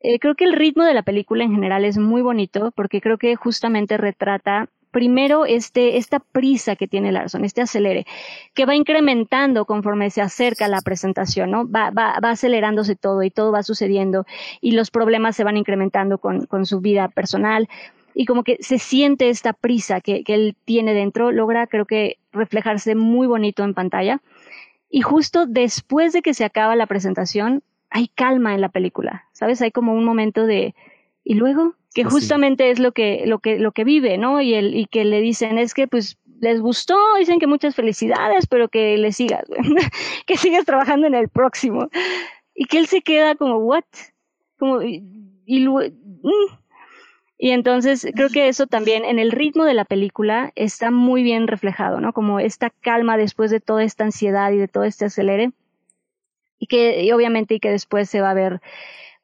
eh, creo que el ritmo de la película en general es muy bonito porque creo que justamente retrata primero este, esta prisa que tiene Larson, este acelere, que va incrementando conforme se acerca la presentación, ¿no? Va, va, va acelerándose todo y todo va sucediendo y los problemas se van incrementando con, con su vida personal y como que se siente esta prisa que, que él tiene dentro, logra creo que reflejarse muy bonito en pantalla. Y justo después de que se acaba la presentación, hay calma en la película, ¿sabes? Hay como un momento de, ¿y luego? que justamente es lo que, lo que, lo que vive, ¿no? Y el, y que le dicen es que pues les gustó, dicen que muchas felicidades, pero que le sigas, que sigas trabajando en el próximo. Y que él se queda como, what? Como, y, y, mm. Y entonces creo que eso también en el ritmo de la película está muy bien reflejado, ¿no? Como esta calma después de toda esta ansiedad y de todo este acelere. Y que, y obviamente, y que después se va a ver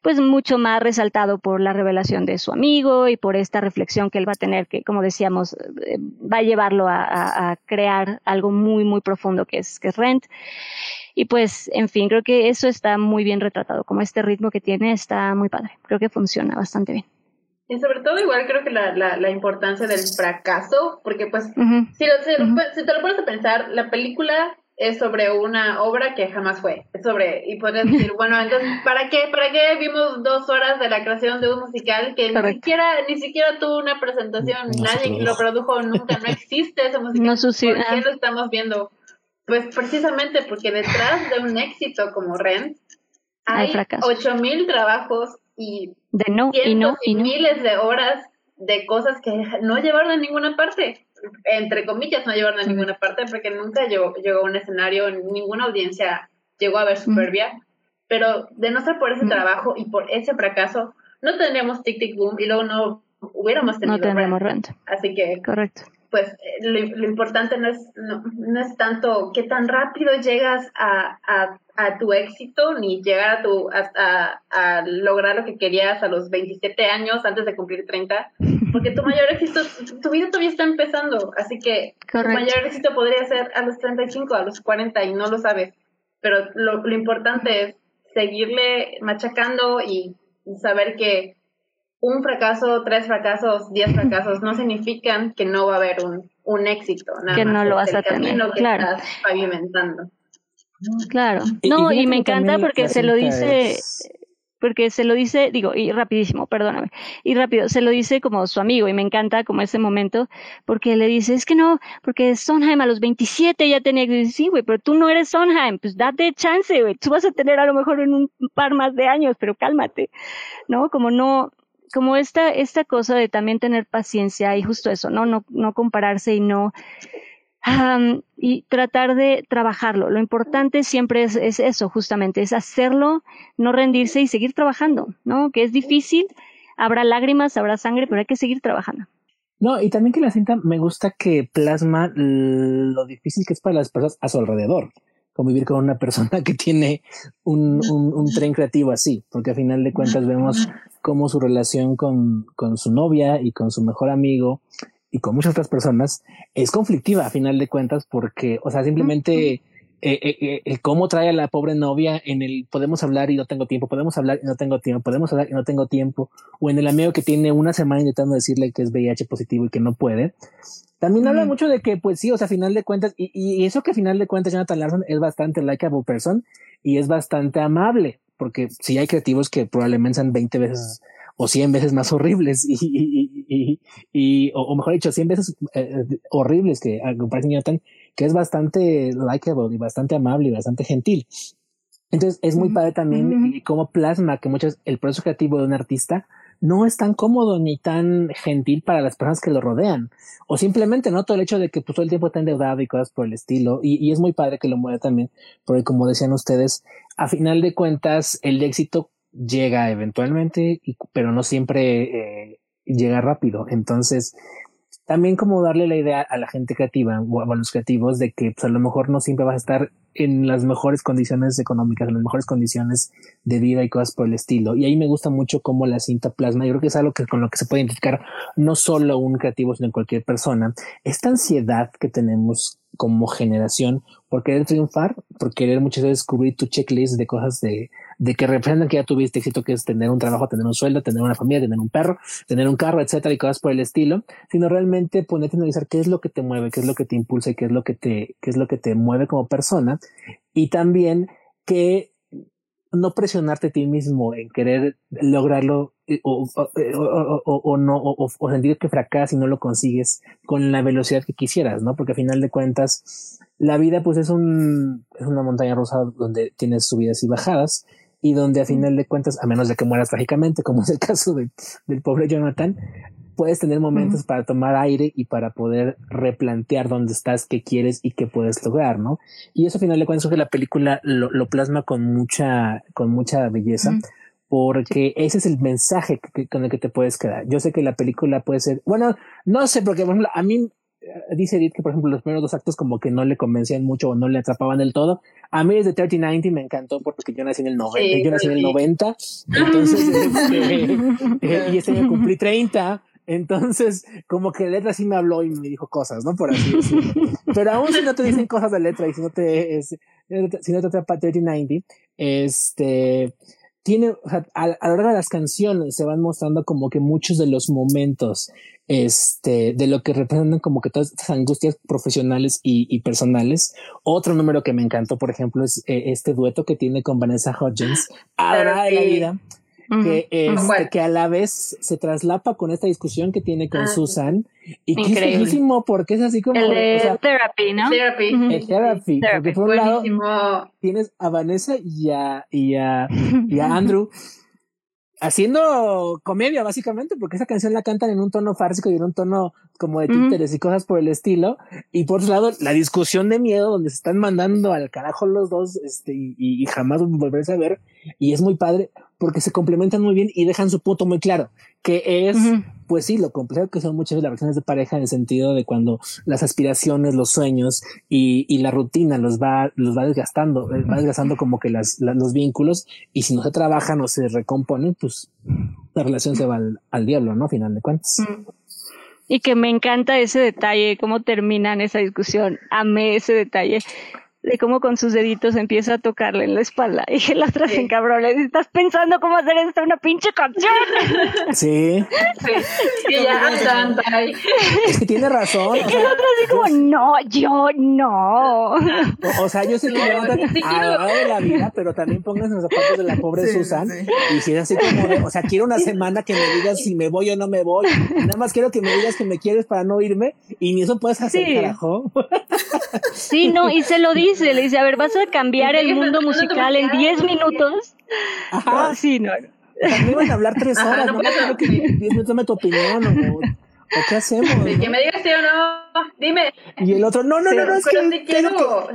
pues mucho más resaltado por la revelación de su amigo y por esta reflexión que él va a tener, que como decíamos, eh, va a llevarlo a, crear algo muy, muy profundo que es, que es Rent. Y pues, en fin, creo que eso está muy bien retratado, como este ritmo que tiene está muy padre, creo que funciona bastante bien. Y sobre todo igual creo que la, la, la importancia del fracaso, porque pues, si, si te lo pones a pensar, la película es sobre una obra que jamás fue. Es sobre, y puedes decir, bueno, entonces, ¿para qué, ¿para qué vimos dos horas de la creación de un musical que ni siquiera, ni siquiera tuvo una presentación? nadie lo produjo nunca, no existe ese musical. No ¿Por qué ah. lo estamos viendo? Pues precisamente porque detrás de un éxito como Rent hay ocho mil trabajos y, de no, y, no, y miles de horas de cosas que no llevaron a ninguna parte entre comillas, no llevaron a ninguna parte porque nunca llegó, llegó a un escenario, ninguna audiencia llegó a ver Superbia, pero de no ser por ese trabajo y por ese fracaso, no tendríamos Tic Tic Boom y luego no hubiéramos tenido No tendríamos rent. Así que, correcto. Pues eh, lo, importante no es, no, no, es tanto qué tan rápido llegas a, a, a tu éxito ni llegar a, tu, a, a, lograr lo que querías a los 27 años antes de cumplir 30, porque tu mayor éxito, tu vida todavía está empezando, así que tu mayor éxito podría ser a los 35, a los 40 y no lo sabes, pero lo, lo importante es seguirle machacando y saber que un fracaso, tres fracasos, diez fracasos no significan que no va a haber un, un éxito, nada que no lo vas a tener, que claro. estás pavimentando. Claro. No, y, me encanta porque se lo dice, porque se lo dice, digo, y rapidísimo, perdóname, y rápido, se lo dice como su amigo, y me encanta como ese momento, porque le dice, es que no, porque Sondheim a los 27 ya tenía que decir, sí, güey, pero tú no eres Sondheim, pues date chance, güey, tú vas a tener a lo mejor en un par más de años, pero cálmate, ¿no? Como no, como esta, esta cosa de también tener paciencia y justo eso, ¿no? No, no compararse y no, y tratar de trabajarlo. Lo importante siempre es, eso, justamente, es hacerlo, no rendirse y seguir trabajando, ¿no? Que es difícil, habrá lágrimas, habrá sangre, pero hay que seguir trabajando. No, y también que la cinta me gusta que plasma lo difícil que es para las personas a su alrededor convivir con una persona que tiene un, un, un, tren creativo así, porque a final de cuentas vemos cómo su relación con, con su novia y con su mejor amigo y con muchas otras personas es conflictiva a final de cuentas porque, o sea, simplemente eh, eh, eh, cómo trae a la pobre novia en el podemos hablar y no tengo tiempo, podemos hablar y no tengo tiempo, podemos hablar y no tengo tiempo, o en el amigo que tiene una semana intentando decirle que es VIH positivo y que no puede. También habla mucho de que, pues sí, o sea, a final de cuentas, y, y eso que a final de cuentas Jonathan Larson es bastante likable person y es bastante amable, porque sí hay creativos que probablemente sean 20 veces o 100 veces más horribles y, y, y, o, mejor dicho, 100 veces eh, horribles que comparación Jonathan, que es bastante likable y bastante amable y bastante gentil. Entonces es muy padre también cómo plasma que muchas el proceso creativo de un artista no es tan cómodo ni tan gentil para las personas que lo rodean. O simplemente, ¿no? Todo el hecho de que pues, todo el tiempo está endeudado y cosas por el estilo. Y, y es muy padre que lo mueva también, porque como decían ustedes, a final de cuentas, el éxito llega eventualmente, pero no siempre eh, llega rápido. Entonces, también como darle la idea a la gente creativa o a los creativos de que pues, a lo mejor no siempre vas a estar en las mejores condiciones económicas, en las mejores condiciones de vida y cosas por el estilo. Y ahí me gusta mucho cómo la cinta plasma. Yo creo que es algo que con lo que se puede identificar no solo un creativo, sino cualquier persona. Esta ansiedad que tenemos como generación por querer triunfar, por querer muchas veces cubrir tu checklist de cosas de, de que representan que ya tuviste éxito, que es tener un trabajo, tener un sueldo, tener una familia, tener un perro, tener un carro, etcétera, y cosas por el estilo, sino realmente ponerte a analizar qué es lo que te mueve, qué es lo que te impulsa y qué es lo que te, qué es lo que te mueve como persona. Y también que no presionarte a ti mismo en querer lograrlo eh, o, o, no, o, sentir que fracasas y no lo consigues con la velocidad que quisieras, ¿no? Porque a final de cuentas, la vida pues es, un, es una montaña rusa donde tienes subidas y bajadas y donde a final de cuentas, a menos de que mueras trágicamente, como es el caso de, del pobre Jonathan, puedes tener momentos para tomar aire y para poder replantear dónde estás, qué quieres y qué puedes lograr, ¿no? Y eso al final de cuentas que la película lo, lo, plasma con mucha, con mucha belleza. Porque ese es el mensaje con el que te puedes quedar. Yo sé que la película puede ser, bueno, no sé, porque por ejemplo, a mí dice Edith que por ejemplo los primeros dos actos como que no le convencían mucho o no le atrapaban del todo. A mí desde 3090 me encantó porque yo nací en el 90, yo nací en el 90, entonces este, eh, y este año cumplí 30, entonces, como que letra sí me habló y me dijo cosas, ¿no? Por así decirlo. Pero aún si no te dicen cosas de letra y si no te, es, si no te atrapa 3090, este, tiene, o sea, a, a, lo largo de las canciones se van mostrando como que muchos de los momentos, este, de lo que representan como que todas estas angustias profesionales y, y personales. Otro número que me encantó, por ejemplo, es eh, este dueto que tiene con Vanessa Hudgens, Ahora de la vida que, este, que a la vez se traslapa con esta discusión que tiene con ah, Susan y que es buenísimo porque es así como el de therapy, ¿no? Therapy. El therapy, porque por un lado tienes a Vanessa y a, y a, y a Andrew haciendo comedia básicamente, porque esa canción la cantan en un tono fársico y en un tono como de títeres y cosas por el estilo. Y por otro lado, la discusión de miedo donde se están mandando al carajo los dos este, y, y jamás volverse a ver. Y es muy padre porque se complementan muy bien y dejan su punto muy claro, que es, pues sí, lo complejo que son muchas de las relaciones de pareja en el sentido de cuando las aspiraciones, los sueños y, y la rutina los va, los va desgastando, eh, va desgastando como que las, los vínculos y si no se trabajan o se recomponen, pues la relación se va al, al diablo, ¿no? Final de cuentas. Y que me encanta ese detalle, cómo terminan esa discusión. Amé ese detalle de cómo con sus deditos empieza a tocarle en la espalda y que la otra se encabrona. Estás pensando cómo hacer esto una pinche canción. Sí. Sí, sí ya Es que tiene razón. Y que la otra así como, no, yo no. O, sea, yo sé que no, a de la vida, pero también pónganse los zapatos de la pobre Susan. Y si es así como de, o sea, quiero una semana que me digas si me voy o no me voy. Nada más quiero que me digas que me quieres para no irme. Y ni eso puedes hacer, carajo. Sí, no, y se lo dice le dice, a ver, ¿vas a cambiar el mundo musical en 10 minutos? Ajá. sí, no. También van a hablar tres horas, no, quiero que 10 minutos dame tu opinión o, o qué hacemos. Que me digas sí o no, dime. Y el otro, no, no, no, no, es que, sí quiero,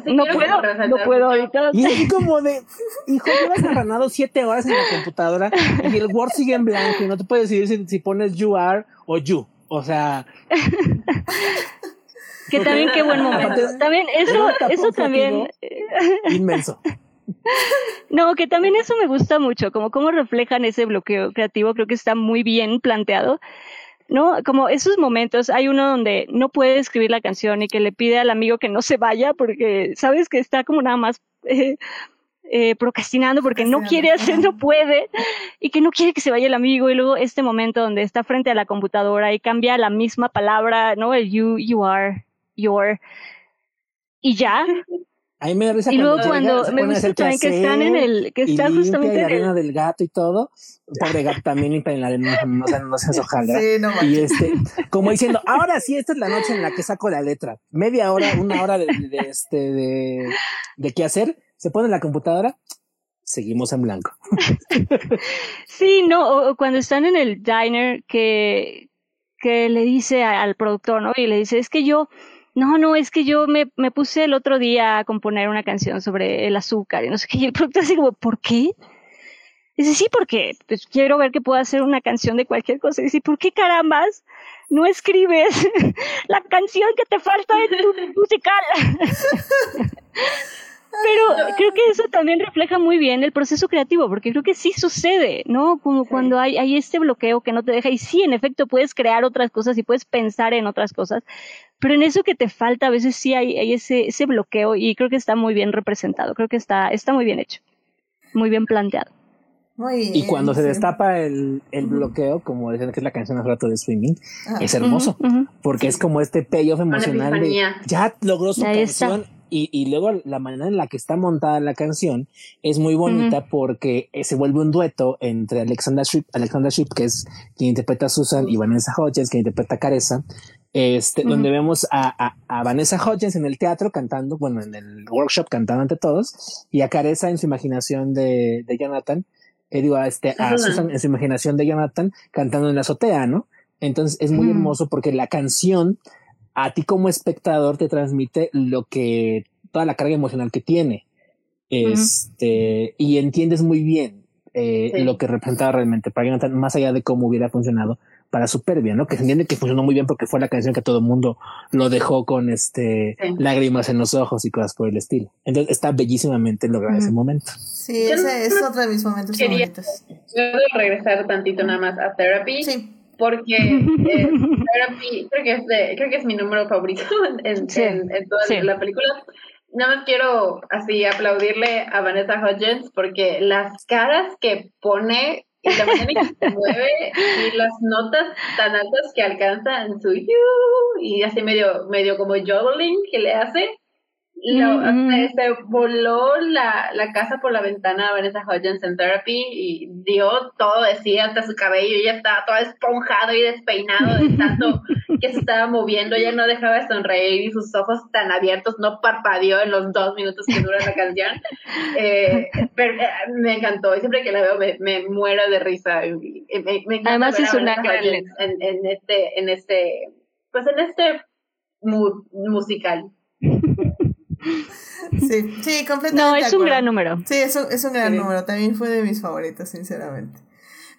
no puedo, no puedo ahorita. Y así como de, hijo, llevas arranado siete horas en la computadora y el Word sigue en blanco y no te puedes decir si, si pones you are o you. O sea, que también qué buen momento. también eso, eso también. Inmenso. No, que también eso me gusta mucho, como cómo reflejan ese bloqueo creativo, creo que está muy bien planteado. ¿no? Como esos momentos, hay uno donde no puede escribir la canción y que le pide al amigo que no se vaya porque sabes que está como nada más eh, eh, procrastinando porque no quiere hacer, no puede y que no quiere que se vaya el amigo y luego este momento donde está frente a la computadora y cambia la misma palabra, ¿no? El you, you are, your y ya. Ahí me da y luego cuando me gusta también que están en el que están justamente en la arena del gato y todo. Pobre gato también limpia en la arena no, no, no seas ojalá sí, no y este como diciendo ahora sí esta es la noche en la que saco la letra media hora una hora de, de este de, de qué hacer se pone en la computadora seguimos en blanco. Sí no o cuando están en el diner que que le dice al productor no y le dice es que yo no, no, es que yo me, me, puse el otro día a componer una canción sobre el azúcar y no sé qué. Y el productor así como, ¿por qué? Dice, sí, porque pues, quiero ver que puedo hacer una canción de cualquier cosa. Y dice, ¿por qué carambas no escribes la canción que te falta en tu musical? Pero creo que eso también refleja muy bien el proceso creativo, porque creo que sí sucede, ¿no? Como cuando hay, hay este bloqueo que no te deja, y sí, en efecto, puedes crear otras cosas y puedes pensar en otras cosas, pero en eso que te falta, a veces sí hay, hay ese, ese bloqueo y creo que está muy bien representado, creo que está, está muy bien hecho, muy bien planteado. Muy bien. Y cuando se destapa el, el bloqueo, como decían que es la canción hace rato de Swimming, Ah. es hermoso, Ujú, ujú. porque es como este payoff emocional de ya logró su Ahí está. Y, y luego la manera en la que está montada la canción es muy bonita porque eh, se vuelve un dueto entre Alexandra Shipp, Alexandra Shipp, que es quien interpreta a Susan, y Vanessa Hudgens, quien interpreta a Caressa, este, Ujú. donde vemos a, a, a Vanessa Hudgens en el teatro cantando, bueno, en el workshop cantando ante todos, y a Caressa en su imaginación de, de Jonathan, eh, digo, a, este, a Susan. Susan en su imaginación de Jonathan cantando en la azotea, ¿no? Entonces es muy hermoso porque la canción a ti como espectador te transmite lo que toda la carga emocional que tiene este y entiendes muy bien eh, Sí. lo que representaba realmente para Jonathan más allá de cómo hubiera funcionado para Superbia, ¿no? Que se entiende que funcionó muy bien porque fue la canción que todo el mundo lo dejó con este Sí. lágrimas en los ojos y cosas por el estilo. Entonces está bellísimamente logrado ese momento. Sí, ese es otro de mis momentos quería- favoritos. Regresar tantito nada más a Therapy. Sí. Porque creo que, es de, creo que es mi número favorito en, Sí, en, en toda sí. la película. Nada más quiero así aplaudirle a Vanessa Hudgens porque las caras que pone y la manera en que se mueve y las notas tan altas que alcanza en su you y así medio, medio como jodeling que le hace. Lo, Mm, mm. se, se voló la, la casa por la ventana a Vanessa Hudgens en Therapy y dio todo de sí, hasta su cabello ya estaba todo esponjado y despeinado de tanto que se estaba moviendo, ya no dejaba de sonreír y sus ojos tan abiertos no parpadeó en los dos minutos que dura la canción. Eh, pero, eh, me encantó y siempre que la veo me, me muero de risa. y- y me, me Además es una Hudgens en, en este, en este, pues en este mood musical. Sí, sí, completamente. No, es un gran número. Sí, es un, es un gran Sí. número. También fue de mis favoritos, sinceramente.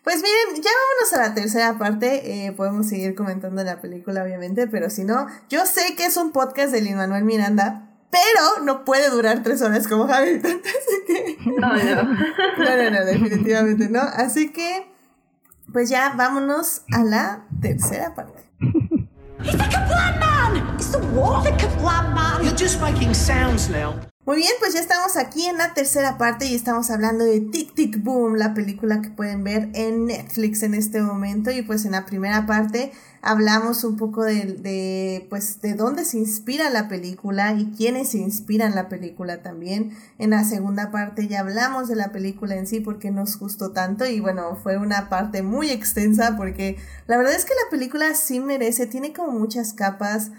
Pues miren, ya vámonos a la tercera parte. Eh, podemos seguir comentando la película, obviamente, pero si no, yo sé que es un podcast de Lin Manuel Miranda, pero no puede durar tres horas como Hamilton. Así que. No, no. No, no, no, definitivamente no. Así que, pues ya vámonos a la tercera parte. Muy bien, pues ya estamos aquí en la tercera parte y estamos hablando de Tic Tic Boom, la película que pueden ver en Netflix en este momento. Y pues en la primera parte hablamos un poco de, de pues de dónde se inspira la película y quiénes se inspiran la película también. En la segunda parte ya hablamos de la película en sí porque nos gustó tanto y bueno, fue una parte muy extensa porque la verdad es que la película sí merece, tiene como muchas capas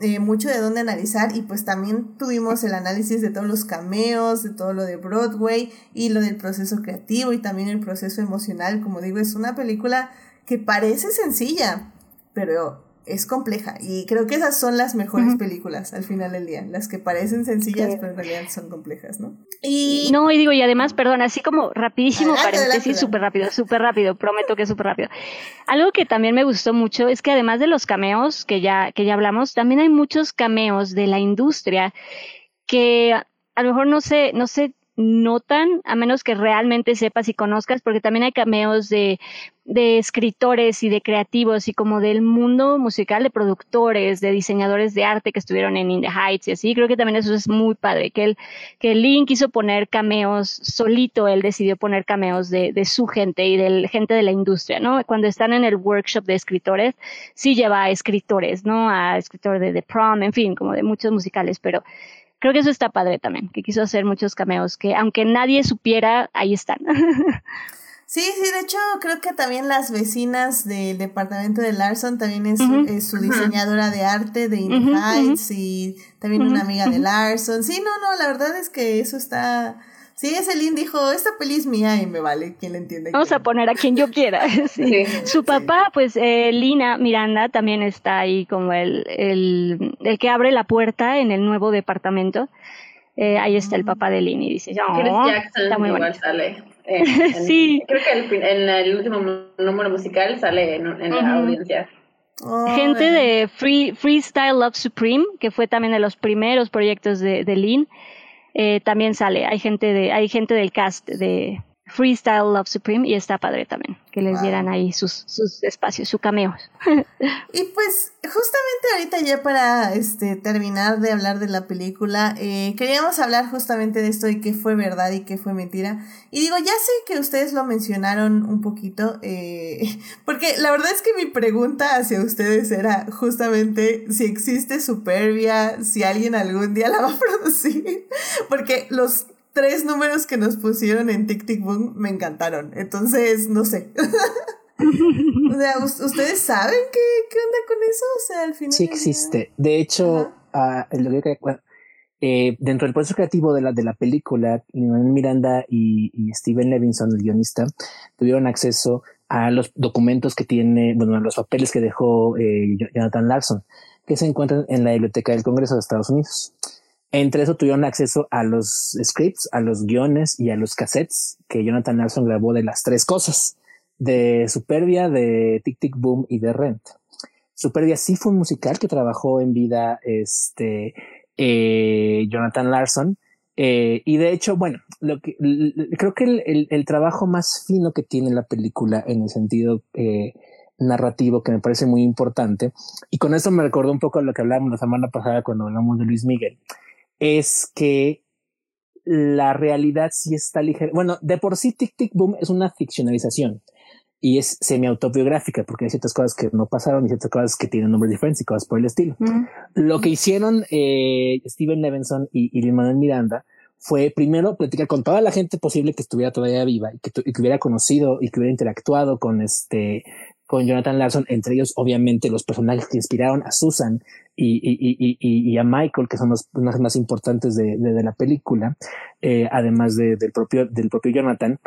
eh, mucho de dónde analizar y pues también tuvimos el análisis de todos los cameos, de todo lo de Broadway y lo del proceso creativo y también el proceso emocional. Como digo, es una película que parece sencilla, pero es compleja y creo que esas son las mejores películas al final del día, las que parecen sencillas Sí. pero en realidad son complejas, ¿no? Y No, y digo, y además, perdón, así como rapidísimo, Adelante, paréntesis, adelante. súper rápido, súper rápido, prometo que es súper rápido. Algo que también me gustó mucho es que además de los cameos que ya, que ya hablamos, también hay muchos cameos de la industria que a lo mejor no se, no se notan a menos que realmente sepas y conozcas, porque también hay cameos de, de escritores y de creativos y como del mundo musical, de productores, de diseñadores de arte que estuvieron en In the Heights y así. Creo que también eso es muy padre, que él, que quiso poner cameos solito, él decidió poner cameos de, de su gente y de gente de la industria, ¿no? Cuando están en el workshop de escritores, sí lleva a escritores, ¿no? A escritor de The Prom, en fin, como de muchos musicales, pero creo que eso está padre también, que quiso hacer muchos cameos que aunque nadie supiera, ahí están. Sí, sí, de hecho creo que también las vecinas del departamento de Larson también es, su diseñadora de arte de In the Ujú, Heights y también una amiga de. Larson. Sí, no, no, la verdad es que eso está... Sí, ese Lynn dijo, esta peli es mía y me vale, ¿quién la entiende? Vamos a poner a quien yo quiera. Sí. Sí. Su papá, pues eh, Lina Miranda, también está ahí como el, el, el que abre la puerta en el nuevo departamento. Eh, ahí está el papá de Lina y dice, Chris "Oh, Jackson está muy igual bonito. sale. en- en- Sí. Creo que el fin- en el último número musical sale en, en la audiencia. Gente de Free, Freestyle Love Supreme, que fue también de los primeros proyectos de, de Lin, eh, también sale. Hay gente de, hay gente del cast de, Freestyle Love Supreme y está padre también que les dieran ahí sus, sus espacios, sus cameos. y pues justamente ahorita ya para este terminar de hablar de la película, eh, queríamos hablar justamente de esto de qué fue verdad y qué fue mentira. Y digo, ya sé que ustedes lo mencionaron un poquito, eh, porque la verdad es que mi pregunta hacia ustedes era justamente si existe Superbia, si alguien algún día la va a producir, porque los tres números que nos pusieron en Tic Tic Boom me encantaron. Entonces, no sé. o sea, ¿ustedes saben qué, qué, onda con eso? O sea, al final. Sí existe. De hecho, uh, lo que, bueno, eh, dentro del proceso creativo de la, de la película, Miranda y, y, Steven Levinson, el guionista, tuvieron acceso a los documentos que tiene, bueno, a los papeles que dejó eh, Jonathan Larson, que se encuentran en la Biblioteca del Congreso de Estados Unidos. Entre eso tuvieron acceso a los scripts, a los guiones y a los cassettes que Jonathan Larson grabó de las tres cosas, de Superbia, de Tic Tic Boom y de Rent. Superbia sí fue un musical que trabajó en vida este, eh, Jonathan Larson. Eh, y de hecho, bueno, creo que el, el, trabajo más fino que tiene la película en el sentido eh, narrativo que me parece muy importante, y con eso me recordó un poco lo que hablábamos la semana pasada cuando hablamos de Luis Miguel, es que la realidad sí está ligera. Bueno, de por sí Tic Tic Boom es una ficcionalización y es semi-autobiográfica porque hay ciertas cosas que no pasaron y ciertas cosas que tienen nombres diferentes y cosas por el estilo. Lo que hicieron eh, Steven Levinson y, y Manuel Miranda fue primero platicar con toda la gente posible que estuviera todavía viva y que, y que hubiera conocido y que hubiera interactuado con este con Jonathan Larson, entre ellos obviamente los personajes que inspiraron a Susan y, a Michael, que son los más importantes de, la película, eh, además de, del, propio, del propio Jonathan.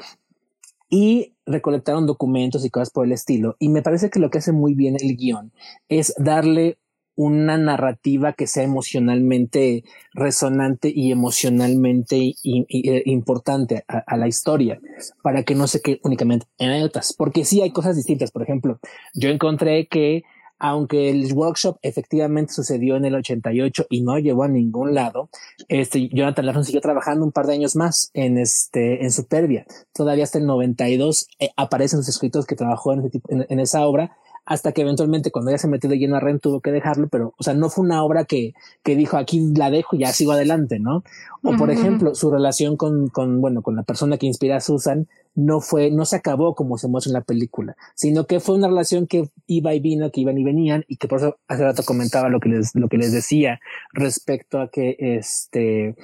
Y recolectaron documentos y cosas por el estilo. Y me parece que lo que hace muy bien el guion es darle una narrativa que sea emocionalmente resonante y emocionalmente eh, importante a, la historia para que no se quede únicamente en anécdotas, porque sí hay cosas distintas. Por ejemplo, yo encontré que aunque el workshop efectivamente sucedió en el 88 y no llevó a ningún lado, este Jonathan Larson siguió trabajando un par de años más en este en Superbia. Todavía hasta el 92 eh, aparecen los escritos que trabajó en, en, en esa obra hasta que eventualmente cuando ya se metió de lleno a Ren tuvo que dejarlo, pero, o sea, no fue una obra que, que dijo aquí la dejo y ya sigo adelante, ¿no? O por ejemplo, su relación con, con, bueno, con la persona que inspira a Susan no fue, no se acabó como se muestra en la película, sino que fue una relación que iba y vino, que iban y venían, y que por eso hace rato comentaba lo que les, lo que les decía respecto a que este,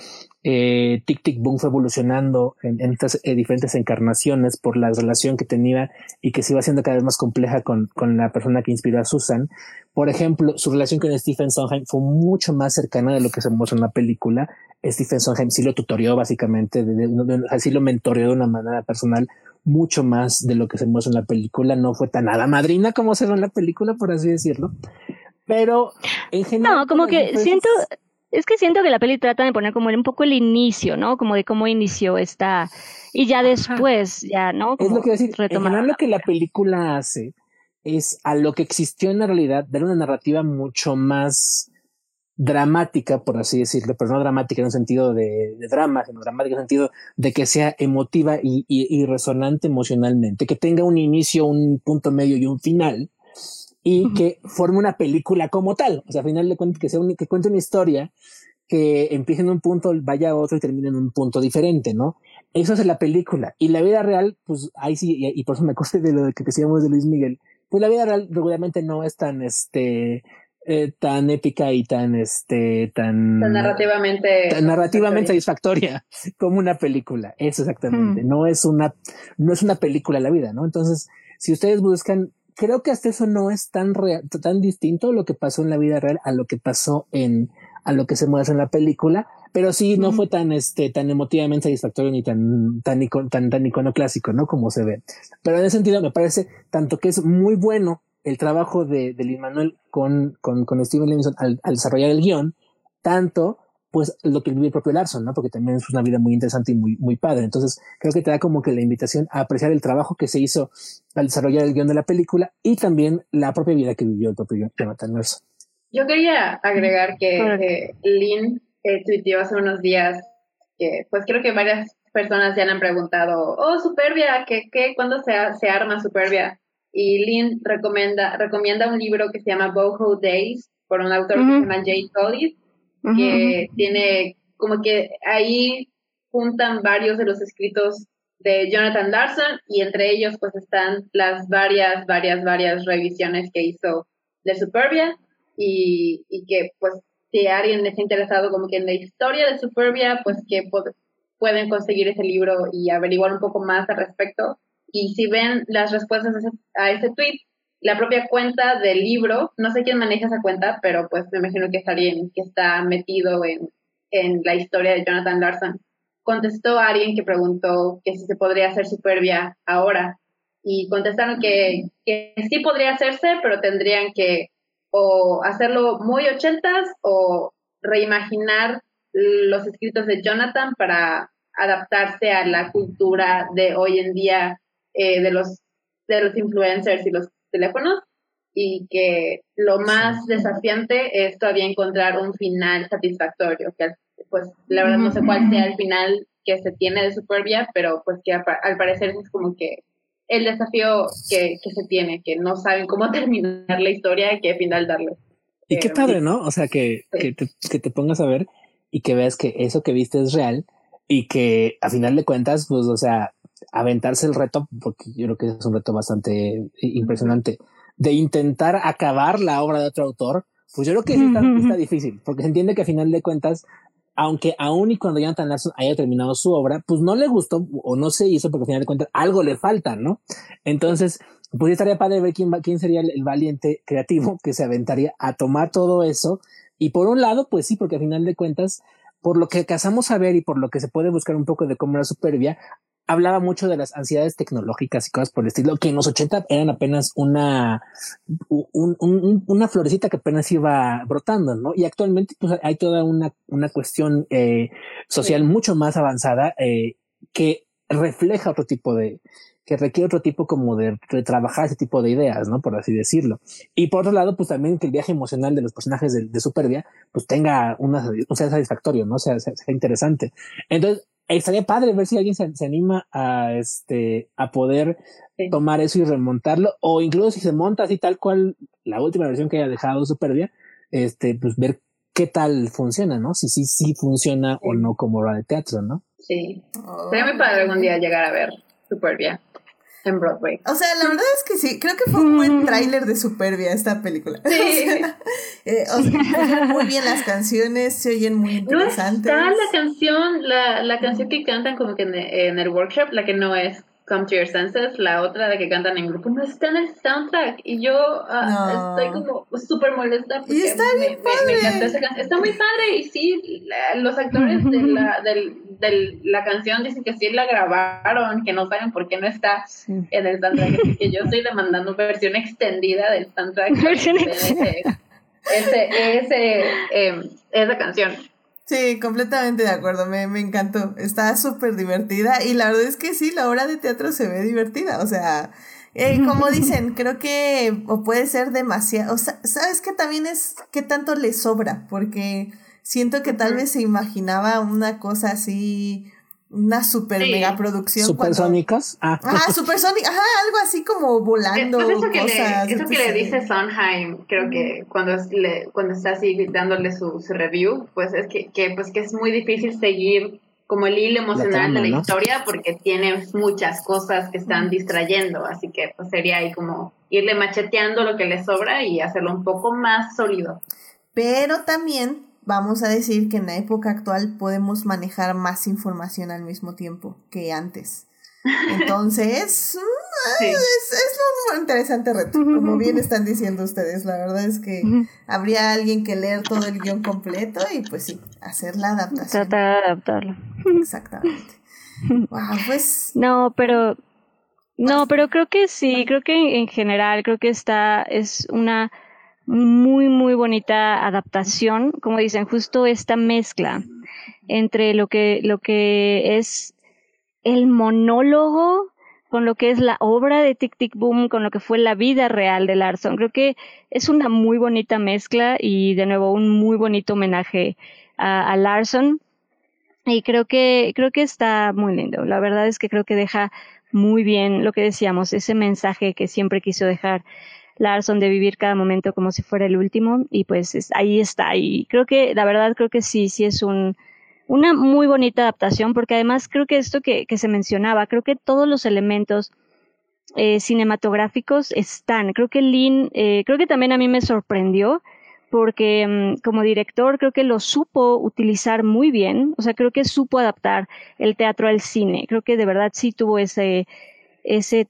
eh, Tic Tic Boom fue evolucionando en, en estas eh, diferentes encarnaciones por la relación que tenía y que se iba haciendo cada vez más compleja con, con la persona que inspiró a Susan. Por ejemplo, su relación con Stephen Sondheim fue mucho más cercana de lo que se muestra en la película. Stephen Sondheim sí lo tutorió básicamente, de, de, de, así lo mentoreó de una manera personal mucho más de lo que se muestra en la película. No fue tan nada madrina como se ve en la película, por así decirlo. Pero en general. No, como que siento, es que siento que la peli trata de poner como un poco el inicio, ¿no? Como de cómo inició esta. Y ya después, ya, ¿no? Como es lo que decir. General, lo que la película hace es a lo que existió en la realidad, dar una narrativa mucho más dramática, por así decirlo, pero no dramática en un sentido de, de drama, sino dramática en un sentido de que sea emotiva y, y, y, resonante emocionalmente, que tenga un inicio, un punto medio y un final, y uh -huh. que forme una película como tal. O sea, al final de cuentas, que, sea un, que cuente una historia que empiece en un punto, vaya a otro y termine en un punto diferente, ¿no? Eso es la película. Y la vida real, pues ahí sí, y, y por eso me costé de lo que decíamos de Luis Miguel, pues la vida real regularmente no es tan, este, eh, tan épica y tan este tan, tan narrativamente tan narrativamente satisfactoria como una película eso exactamente hmm. no es una no es una película la vida no entonces si ustedes buscan creo que hasta eso no es tan real, tan distinto lo que pasó en la vida real a lo que pasó en a lo que se muestra en la película pero sí no mm. fue tan este tan emotivamente satisfactorio ni tan tan tan tan, tan iconoclásico no como se ve pero en ese sentido me parece tanto que es muy bueno el trabajo de, de Lin Manuel con, con, con Steven Levinson al, al, desarrollar el guion, tanto pues lo que vive el propio Larson, ¿no? Porque también es una vida muy interesante y muy, muy padre. Entonces, creo que te da como que la invitación a apreciar el trabajo que se hizo al desarrollar el guion de la película y también la propia vida que vivió el propio Jonathan Larson. Yo quería agregar que eh, Lynn eh, tuiteó hace unos días que, pues creo que varias personas ya le han preguntado, oh, Superbia, ¿qué, qué, ¿cuándo se, se arma Superbia? Y Lynn recomienda, recomienda un libro que se llama Boho Days, por un autor que se llama Jay Collins, que tiene como que ahí juntan varios de los escritos de Jonathan Larson y entre ellos pues están las varias, varias, varias revisiones que hizo de Superbia y, y que pues si alguien está interesado como que en la historia de Superbia, pues que pueden conseguir ese libro y averiguar un poco más al respecto. Y si ven las respuestas a ese, a ese tweet, la propia cuenta del libro, no sé quién maneja esa cuenta, pero pues me imagino que es alguien que está metido en, en la historia de Jonathan Larson, contestó a alguien que preguntó que si se podría hacer Superbia ahora. Y contestaron que, que sí podría hacerse, pero tendrían que o hacerlo muy ochentas o reimaginar los escritos de Jonathan para adaptarse a la cultura de hoy en día eh, de los de los influencers y los teléfonos y que lo más desafiante es todavía encontrar un final satisfactorio, que pues la verdad no sé cuál sea el final que se tiene de Superbia, pero pues que al parecer es como que el desafío que, que se tiene, que no saben cómo terminar la historia y qué final darle. Y qué padre, ¿no? O sea, que, que, te, que te pongas a ver y que veas que eso que viste es real y que a final de cuentas, pues, o sea, aventarse el reto, porque yo creo que es un reto bastante impresionante, de intentar acabar la obra de otro autor, pues yo creo que sí está, está, difícil, porque se entiende que a final de cuentas, aunque aún y cuando Jonathan Larson haya terminado su obra, pues no le gustó o no se hizo, porque a final de cuentas algo le falta, ¿no? Entonces, pues estaría padre ver quién, quién sería el, el valiente creativo que se aventaría a tomar todo eso. Y por un lado, pues sí, porque a final de cuentas, por lo que casamos a ver y por lo que se puede buscar un poco de cómo era Superbia, hablaba mucho de las ansiedades tecnológicas y cosas por el estilo, que en los 80 eran apenas una, un, un, una florecita que apenas iba brotando, ¿no? Y actualmente pues, hay toda una, una cuestión eh, social mucho más avanzada eh, que refleja otro tipo de, que requiere otro tipo como de, de, trabajar ese tipo de ideas, ¿no? Por así decirlo. Y por otro lado, pues también que el viaje emocional de los personajes de, de Superbia, pues tenga una, un sea satisfactorio, ¿no? Sea, sea, sea interesante. Entonces, estaría padre ver si alguien se, se, anima a este a poder sí. tomar eso y remontarlo o incluso si se monta así tal cual la última versión que haya dejado Superbia este pues ver qué tal funciona no si sí sí funciona sí. o no como la de teatro no sí oh. sería muy padre algún día llegar a ver Superbia en Broadway. O sea, la verdad es que sí, creo que fue un buen tráiler de Superbia esta película. Sí. O sea, eh, o sea, muy bien las canciones, se oyen muy interesantes. No está la canción, la, la canción que cantan como que en, en el workshop, la que no es Come to Your Senses, la otra de que cantan en grupo, no está en el soundtrack. Y yo uh, no. estoy como súper molesta porque y está me, bien padre. me, me, esa canción. Está muy padre y sí, la, los actores de la, del, de la canción dicen que sí la grabaron, que no saben por qué no está en el soundtrack. Así que yo estoy demandando versión extendida del soundtrack. Versión extendida. Ese, ese, ese eh, esa canción. Sí, completamente de acuerdo, me, me encantó, está súper divertida y la verdad es que sí, la obra de teatro se ve divertida, o sea, eh, como dicen, creo que o puede ser demasiado, o sea, sabes que también es que tanto le sobra, porque siento que tal vez se imaginaba una cosa así una super sí. mega producción. ¿Supersónicas? Cuando... Ah. Ajá, supersónicas, ajá, algo así como volando. Pues eso que, cosas, le, eso que le dice Sondheim, creo que cuando, le, cuando está así dándole su, su, review, pues es que, que, pues que es muy difícil seguir como el hilo emocional la trama, de la ¿no? historia porque tiene muchas cosas que están distrayendo, así que pues sería ahí como irle macheteando lo que le sobra y hacerlo un poco más sólido. Pero también vamos a decir que en la época actual podemos manejar más información al mismo tiempo que antes. Entonces, sí. es, es, un interesante reto, como bien están diciendo ustedes. La verdad es que habría alguien que leer todo el guion completo y pues sí, hacer la adaptación. Tratar de adaptarlo. Exactamente. Wow, pues... No, pero... No, pero creo que sí, creo que en general, creo que esta es una muy, muy bonita adaptación, como dicen, justo esta mezcla entre lo que, lo que es el monólogo con lo que es la obra de Tic Tic Boom, con lo que fue la vida real de Larson. Creo que es una muy bonita mezcla y de nuevo un muy bonito homenaje a, a Larson. Y creo que, creo que está muy lindo. La verdad es que creo que deja muy bien lo que decíamos, ese mensaje que siempre quiso dejar Larson de vivir cada momento como si fuera el último y pues ahí está. Y creo que la verdad creo que sí, sí es un, una muy bonita adaptación porque además creo que esto que, que se mencionaba, creo que todos los elementos eh, cinematográficos están, creo que Lynn, eh, creo que también a mí me sorprendió porque mm, como director creo que lo supo utilizar muy bien, o sea, creo que supo adaptar el teatro al cine, creo que de verdad sí tuvo ese, ese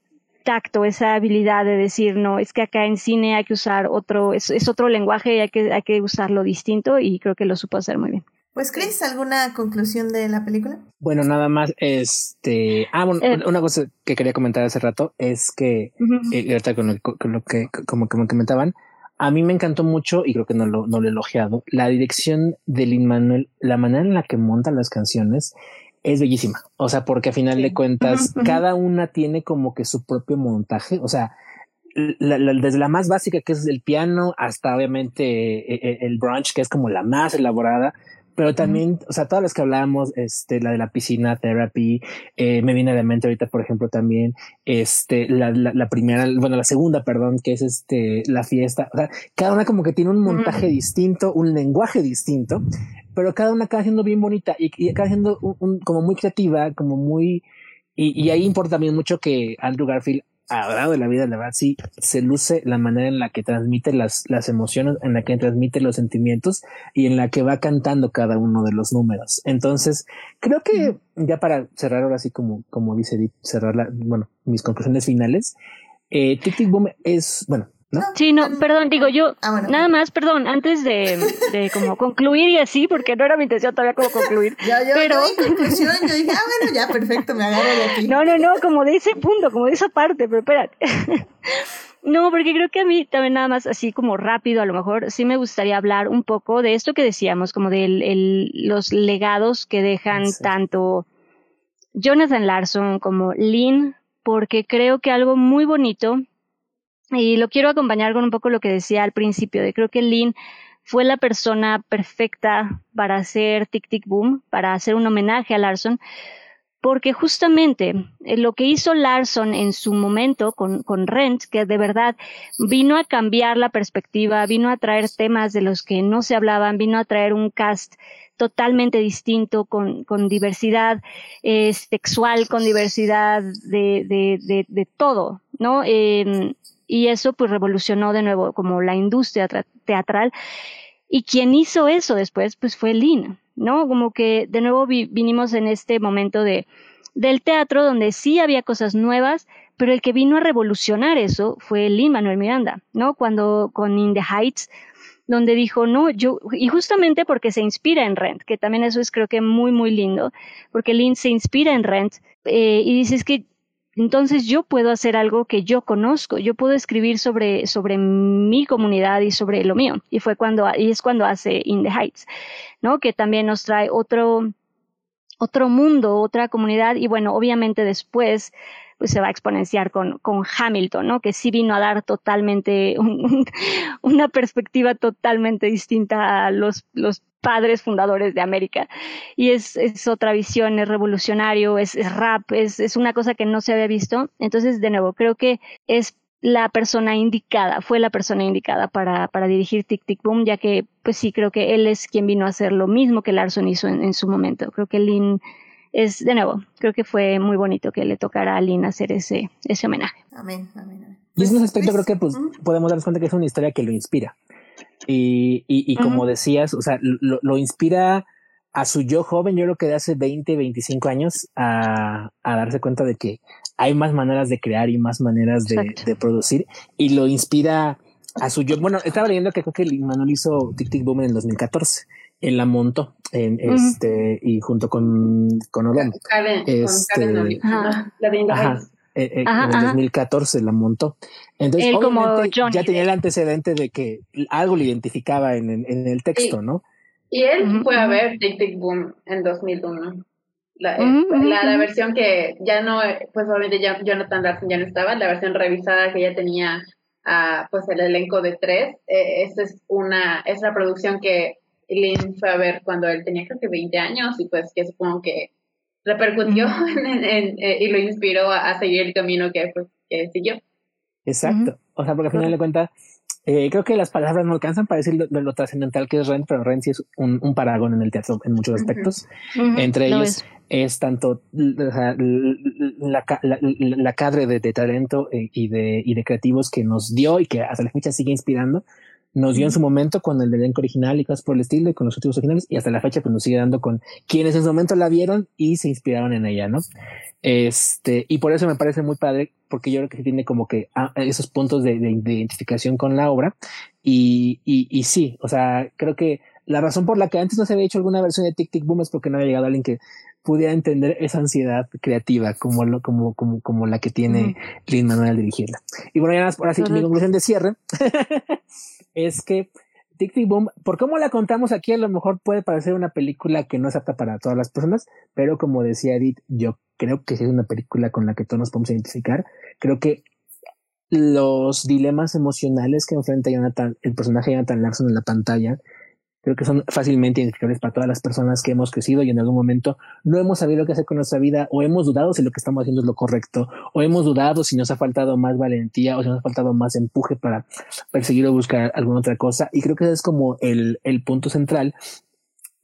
tacto, esa habilidad de decir, no, es que acá en cine hay que usar otro, es, es otro lenguaje y hay que, hay que usarlo distinto y creo que lo supo hacer muy bien. Pues Chris, ¿alguna conclusión de la película? Bueno, nada más, este, ah, bueno, Eh. una cosa que quería comentar hace rato es que, eh, ahorita con, lo, con lo que, como, como comentaban, a mí me encantó mucho, y creo que no lo, no lo he elogiado, la dirección de Lin Manuel, la manera en la que monta las canciones es bellísima. O sea, porque a final de cuentas, Ujú, ujú. cada una tiene como que su propio montaje. O sea, la- la- desde la más básica, que es el piano, hasta obviamente eh, eh, el brunch, que es como la más elaborada. Pero también, o sea, todas las que hablábamos, este, la de la piscina therapy, eh, me viene a la mente ahorita, por ejemplo, también, este, la, la, la primera, bueno, la segunda, perdón, que es este, la fiesta. O sea, cada una como que tiene un montaje distinto, un lenguaje distinto, pero cada una acaba siendo bien bonita y, y acaba siendo un- como muy creativa, como muy, y, ahí importa también mucho que Andrew Garfield, largo de la vida, la verdad, sí, se luce la manera en la que transmite las, las emociones, en la que transmite los sentimientos y en la que va cantando cada uno de los números. Entonces, creo que ya para cerrar ahora sí, como, como dice Edith, cerrar la, bueno, mis conclusiones finales, eh, Tic Boom es, bueno, ¿no? Sí, no, perdón, digo yo, Ah, bueno. nada más, perdón, antes de, de como concluir y así, porque no era mi intención todavía como concluir. Ya, yo, pero, yo en conclusión, yo dije, ah, bueno, ya, perfecto, me agarro de aquí. no, no, no, como de ese punto, como de esa parte, pero espérate. No, porque creo que a mí también nada más así como rápido, a lo mejor sí me gustaría hablar un poco de esto que decíamos, como de el, los legados que dejan Sí. tanto Jonathan Larson como Lynn, porque creo que algo muy bonito, y lo quiero acompañar con un poco lo que decía al principio, de creo que Lynn fue la persona perfecta para hacer Tic Tic Boom, para hacer un homenaje a Larson, porque justamente eh, lo que hizo Larson en su momento con, con Rent, que de verdad vino a cambiar la perspectiva, vino a traer temas de los que no se hablaban, vino a traer un cast totalmente distinto, con, con diversidad eh, sexual, con diversidad de, de, todo, ¿no? Eh, y eso pues revolucionó de nuevo como la industria tra- teatral. Y quien hizo eso después pues fue Lynn, ¿no? Como que de nuevo vi- vinimos en este momento de, del teatro donde sí había cosas nuevas, pero el que vino a revolucionar eso fue Lin Manuel Miranda, ¿no? Cuando con In the Heights, donde dijo, no, yo, y justamente porque se inspira en Rent, que también eso es creo que muy, muy lindo, porque Lin se inspira en Rent eh, y dice, que entonces yo puedo hacer algo que yo conozco, yo puedo escribir sobre, sobre mi comunidad y sobre lo mío. Y fue cuando, y es cuando hace In the Heights, ¿no? Que también nos trae otro, otro mundo, otra comunidad, y bueno, obviamente después pues se va a exponenciar con, con Hamilton, ¿no? Que sí vino a dar totalmente un- una perspectiva totalmente distinta a los, los padres fundadores de América. Y es, es otra visión, es revolucionario, es, es rap, es, es una cosa que no se había visto. Entonces, de nuevo, creo que es la persona indicada, fue la persona indicada para, para dirigir Tic Tic Boom, ya que, pues sí, creo que él es quien vino a hacer lo mismo que Larson hizo en, en su momento. Creo que Lynn es, de nuevo, creo que fue muy bonito que le tocara a Lynn hacer ese, ese homenaje. Amén, amén, amén. Y en Pues, ese aspecto creo que pues podemos darnos cuenta que es una historia que lo inspira. Y, y, y como decías, o sea, lo, lo inspira a su yo joven, yo creo que de hace 20, 25 años, a, a darse cuenta de que hay más maneras de crear y más maneras de, producir. Y lo inspira a su yo. Bueno, estaba leyendo que creo que Lin Manuel hizo Tic Tic Boom en el 2014. Él la montó en este y junto con, con Odom. Karen, con Este- Karen Ajá. La de Ajá. Eh, eh, Ajá, en el ajá. 2014 la montó. Entonces, Él como obviamente, Johnny ya tenía el antecedente de que algo le identificaba en, en- en el texto. ¿no? Y él fue a ver Tic Tic Boom en 2001. La, eh, la, versión que ya no, pues obviamente ya Jonathan Larson ya no estaba, la versión revisada que ya tenía ah, pues el elenco de tres, eh, esta es una, es la producción que Lynn fue a ver cuando él tenía creo que 20 años y pues que supongo que repercutió eh, y lo inspiró a, seguir el camino que, pues, que siguió. Exacto. O sea, porque al final de cuentas, eh, creo que las palabras no alcanzan para decir lo, trascendental que es Rent, pero Rent sí es un, un paragón en el teatro en muchos aspectos. Entre ellos es. tanto la, la, la, cadre de, de talento eh, y, de, y de creativos que nos dio y que hasta la fecha sigue inspirando nos dio en su momento con el elenco original y cosas por el estilo y con los últimos originales y hasta la fecha que nos sigue dando con quienes en su momento la vieron y se inspiraron en ella, ¿no? Este, y por eso me parece muy padre porque yo creo que tiene como que ah, esos puntos de, identificación con la obra. Y, y, y sí, o sea, creo que la razón por la que antes no se había hecho alguna versión de Tic Tic Boom es porque no había llegado alguien que pudiera entender esa ansiedad creativa como, lo, como, como, como la que tiene Lin Manuel al dirigirla. Y bueno, ya ahora sí, mi conclusión de cierre es que Tic Boom, por cómo la contamos aquí, a lo mejor puede parecer una película que no es apta para todas las personas, pero como decía Edith, yo creo que es una película con la que todos nos podemos identificar. Creo que los dilemas emocionales que enfrenta Jonathan, el personaje de Jonathan Larson en la pantalla, creo que son fácilmente identificables para todas las personas que hemos crecido y en algún momento no hemos sabido qué hacer con nuestra vida o hemos dudado si lo que estamos haciendo es lo correcto o hemos dudado si nos ha faltado más valentía o si nos ha faltado más empuje para perseguir o buscar alguna otra cosa. Y creo que ese es como el, el punto central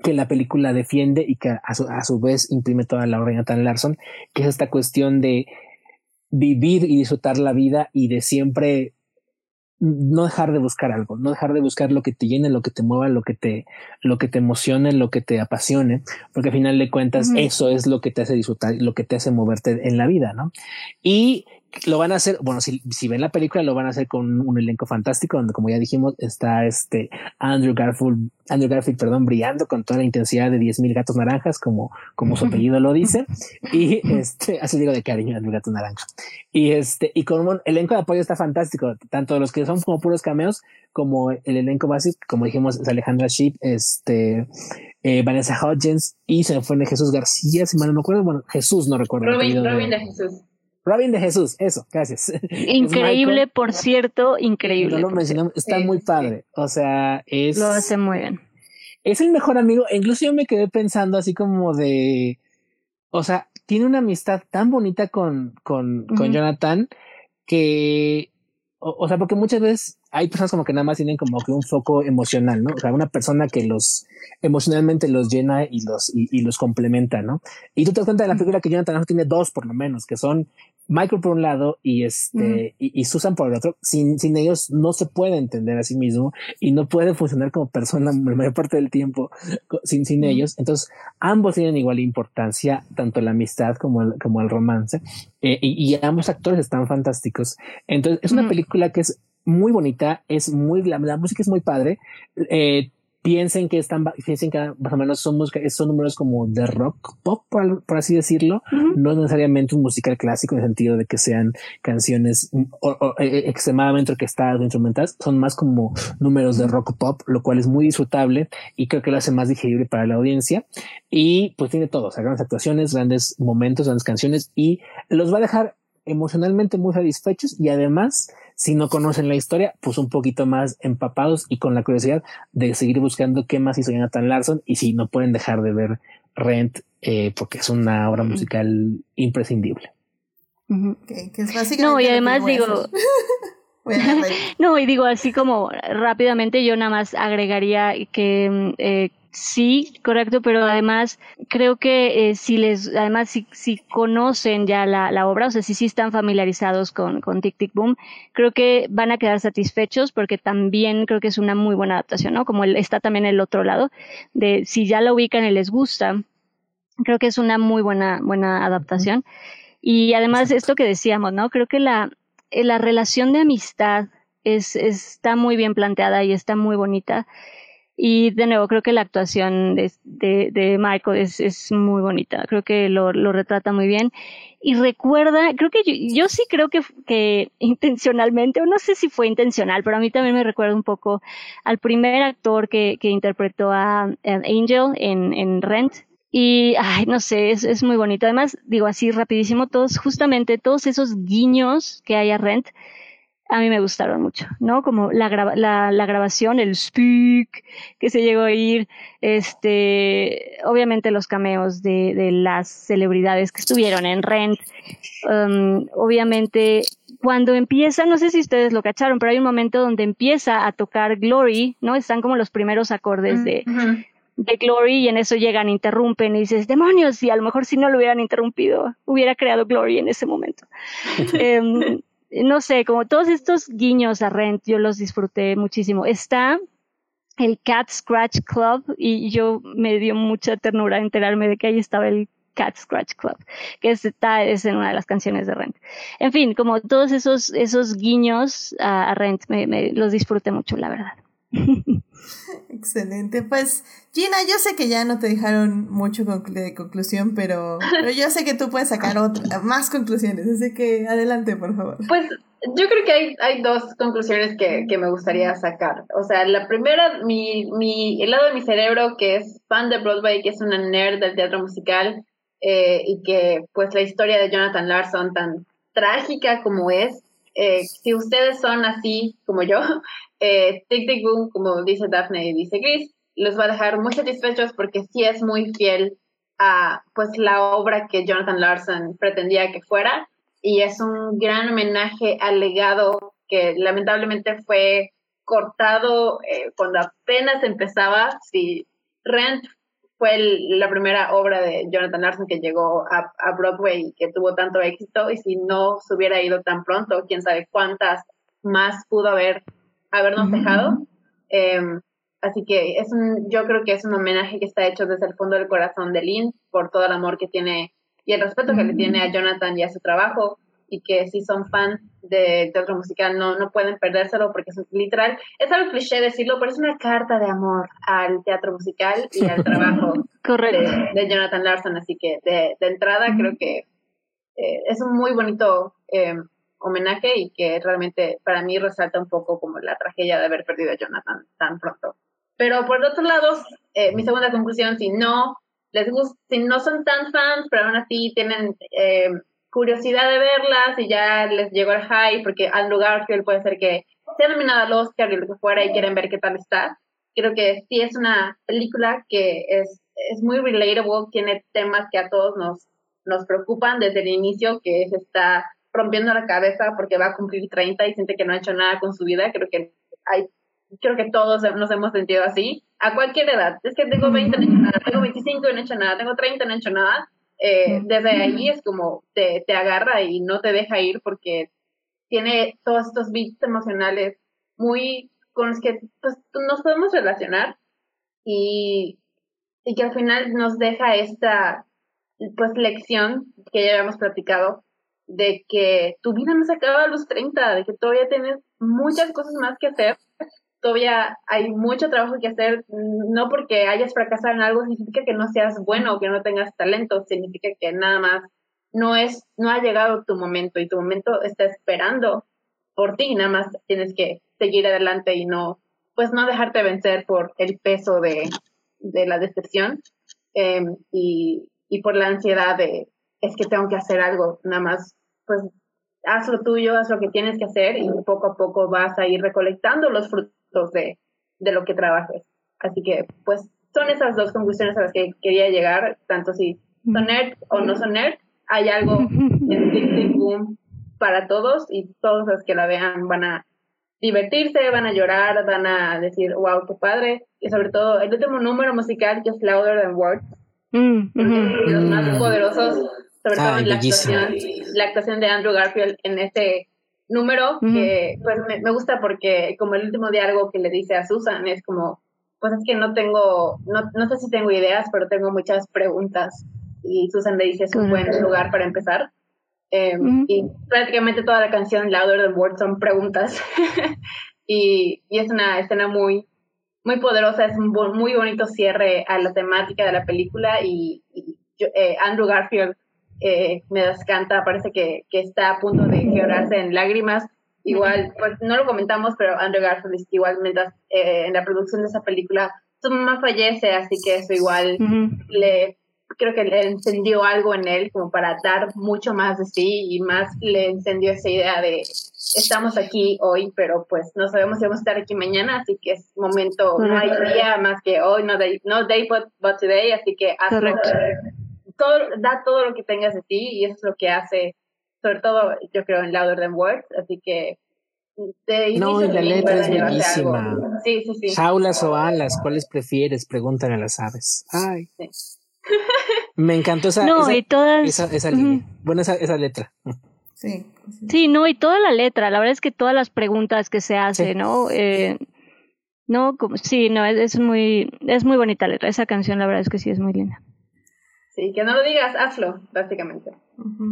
que la película defiende y que a su, a su vez imprime toda la obra Nathan Larson, que es esta cuestión de vivir y disfrutar la vida y de siempre no dejar de buscar algo, no dejar de buscar lo que te llene, lo que te mueva, lo que te, lo que te emocione, lo que te apasione, porque al final de cuentas eso es lo que te hace disfrutar, lo que te hace moverte en la vida, ¿no? Y lo van a hacer, bueno, si, si ven la película, lo van a hacer con un elenco fantástico, donde como ya dijimos, está este Andrew Garfield, Andrew Garfield, perdón, brillando con toda la intensidad de 10.000 gatos naranjas, como, como su apellido lo dice. Y este, así digo de cariño, Andrew Gato Naranja. Y este, y como un elenco de apoyo está fantástico, tanto los que son como puros cameos, como el elenco básico, como dijimos, es Alejandra Sheep, este, eh, Vanessa Hodgins y se me fue de Jesús García, si mal no me acuerdo, bueno, Jesús no recuerdo. Robin, Robin de Jesús. Robin de Jesús, eso, gracias. Increíble, por cierto, increíble. No lo mencionamos, está muy padre. O sea, es. Lo hace muy bien. Es el mejor amigo. Incluso yo me quedé pensando así como de. O sea, tiene una amistad tan bonita con, con, con Jonathan que. o, sea, porque muchas veces hay personas como que nada más tienen como que un foco emocional, ¿no? O sea, una persona que los emocionalmente los llena y los, y, los complementa, ¿no? Y tú te das cuenta de la figura que Jonathan tiene dos por lo menos, que son Michael por un lado y este y, Susan por el otro. Sin, sin ellos no se puede entender a sí mismo y no puede funcionar como persona la mayor parte del tiempo sin, sin ellos. Entonces, ambos tienen igual importancia, tanto la amistad como el, como el romance. Eh, y, ambos actores están fantásticos. Entonces, es una película que es muy bonita, es muy, la, música es muy padre. Eh, piensen que están, piensen que más o menos son, son números como de rock pop, por, así decirlo, no necesariamente un musical clásico en el sentido de que sean canciones mm, e, e, extremadamente orquestadas o instrumentales, son más como números de rock pop, lo cual es muy disfrutable y creo que lo hace más digerible para la audiencia. Y pues tiene todo, o sea, grandes actuaciones, grandes momentos, grandes canciones y los va a dejar emocionalmente muy satisfechos y además, si no conocen la historia, pues un poquito más empapados y con la curiosidad de seguir buscando qué más hizo Jonathan Larson y si no pueden dejar de ver Rent eh, porque es una obra musical imprescindible. no, y además digo... no, y digo así como rápidamente yo nada más agregaría que mm, eh, Sí, correcto, pero además creo que eh, si les, además si, si conocen ya la, la, obra, o sea, si sí están familiarizados con, con Tic Tic Boom, creo que van a quedar satisfechos porque también creo que es una muy buena adaptación, ¿no? Como el, está también el otro lado, de si ya la ubican y les gusta, creo que es una muy buena, buena adaptación. Y además esto que decíamos, ¿no? Creo que la, la relación de amistad es, está muy bien planteada y está muy bonita. Y de nuevo, creo que la actuación de, de, Michael es, es, muy bonita. Creo que lo, lo, retrata muy bien. Y recuerda, creo que yo, yo, sí creo que, que intencionalmente, o no sé si fue intencional, pero a mí también me recuerda un poco al primer actor que, que interpretó a, Angel en, en Rent. Y, ay, no sé, es, es muy bonito. Además, digo así rapidísimo, todos, justamente todos esos guiños que hay a Rent, a mí me gustaron mucho, ¿no? Como la, la, la, grabación, el speak que se llegó a oír, este, obviamente los cameos de, de las celebridades que estuvieron en Rent, um, obviamente cuando empieza, no sé si ustedes lo cacharon, pero hay un momento donde empieza a tocar Glory, ¿no? Están como los primeros acordes Mm, de, ujú. de Glory y en eso llegan, interrumpen y dices, demonios, y a lo mejor si no lo hubieran interrumpido, hubiera creado Glory en ese momento. Em, no sé, como todos estos guiños a Rent, yo los disfruté muchísimo. Está el Cat Scratch Club y yo me dio mucha ternura enterarme de que ahí estaba el Cat Scratch Club, que está es en una de las canciones de Rent. En fin, como todos esos, esos guiños a, a Rent, me, me, los disfruté mucho, la verdad. Excelente. Pues, Gina, yo sé que ya no te dejaron mucho de conclusión, pero, pero yo sé que tú puedes sacar otra, más conclusiones, así que adelante, por favor. Pues yo creo que hay, hay dos conclusiones que, que me gustaría sacar. O sea, la primera, mi, mi, el lado de mi cerebro que es fan de Broadway, que es una nerd del teatro musical, eh, y que pues la historia de Jonathan Larson, tan trágica como es, eh, si ustedes son así como yo, eh, Tic Tic Boom, como dice Daphne y dice Chris, los va a dejar muy satisfechos porque sí es muy fiel a pues la obra que Jonathan Larson pretendía que fuera y es un gran homenaje al legado que lamentablemente fue cortado eh, cuando apenas empezaba. Si Rent fue la primera obra de Jonathan Larson que llegó a, a Broadway y que tuvo tanto éxito, y si no se hubiera ido tan pronto, quién sabe cuántas más pudo haber habernos dejado. Em, así que es un, yo creo que es un homenaje que está hecho desde el fondo del corazón de Lynn por todo el amor que tiene y el respeto que le tiene a Jonathan y a su trabajo y que si son fan de teatro musical no, no pueden perdérselo porque es literal, es algo cliché decirlo, pero es una carta de amor al teatro musical y al trabajo Correcto. de, de Jonathan Larson, así que de, de entrada creo que eh, es un muy bonito eh, homenaje y que realmente para mí resalta un poco como la tragedia de haber perdido a Jonathan tan pronto. Pero por otro lado, eh, mi segunda conclusión, si no les gusta, si no son tan fans, pero aún así tienen eh, curiosidad de verlas y ya les llegó el hype, porque Andrew Garfield puede ser que sea nominada al Oscar y lo que fuera y quieren ver qué tal está. Creo que sí es una película que es, es muy relatable, tiene temas que a todos nos, nos preocupan desde el inicio, que se está rompiendo la cabeza porque va a cumplir 30 y siente que no ha hecho nada con su vida. Creo que hay, creo que todos nos hemos sentido así, a cualquier edad. Es que tengo 20, no he hecho nada, tengo 25 y no he hecho nada, tengo 30 y no he hecho nada. Eh, desde ahí es como te, te agarra y no te deja ir porque tiene todos estos beats emocionales muy con los que pues, nos podemos relacionar y, y que al final nos deja esta pues lección que ya habíamos platicado de que tu vida no se acaba a los 30, de que todavía tienes muchas cosas más que hacer, todavía hay mucho trabajo que hacer, no porque hayas fracasado en algo significa que no seas bueno o que no tengas talento, significa que nada más no es, no ha llegado tu momento y tu momento está esperando por ti, nada más tienes que seguir adelante y no, pues no dejarte vencer por el peso de, de la decepción eh, y, y por la ansiedad de es que tengo que hacer algo, nada más, pues haz lo tuyo, haz lo que tienes que hacer y poco a poco vas a ir recolectando los frutos de, de lo que trabajes. Así que, pues, son esas dos conclusiones a las que quería llegar, tanto si son nerd o no son nerd, hay algo en Tic Tic Boom para todos y todos los que la vean van a divertirse, van a llorar, van a decir, wow, qué padre. Y sobre todo, el último número musical que es Louder Than Words, Mm, ujú. los más poderosos, sobre todo Ay, en la actuación, la actuación de Andrew Garfield en ese número, Ujú. que pues me, me gusta porque como el último diálogo que le dice a Susan es como, pues es que no tengo, no, no sé si tengo ideas, pero tengo muchas preguntas. Y Susan le dice, es un buen lugar para empezar. Eh, Ujú. Y prácticamente toda la canción Louder Than Words son preguntas. y, y es una escena muy, muy poderosa, es un bo- muy bonito cierre a la temática de la película y, y yo- eh, Andrew Garfield eh, me descanta, parece que, que está a punto de quebrarse en lágrimas. Igual, pues no lo comentamos, pero Andrew Garfield igual mientras eh, en la producción de esa película su mamá fallece, así que eso igual le creo que le encendió algo en él como para dar mucho más de sí y más le encendió esa idea de estamos aquí hoy, pero pues no sabemos si vamos a estar aquí mañana, así que es momento, no hay día más que hoy, no day, no day but, but today, así que hazlo. Todo, da todo lo que tengas de ti y eso es lo que hace, sobre todo yo creo en Louder Than Words, así que de No, y la letra es bellísima. Sí, sí, sí. Jaulas o alas, ¿cuáles prefieres? Preguntan a las aves. Ay. Sí. Me encantó esa, No, esa, y todas. esa, esa línea. Bueno, esa, esa letra. Sí. Sí, no, y toda la letra, la verdad es que todas las preguntas que se hace, Sí. ¿no? Eh, no, como, sí, no, es, es muy, es muy bonita letra. Esa canción, la verdad es que sí es muy linda. Sí, que no lo digas, hazlo, básicamente.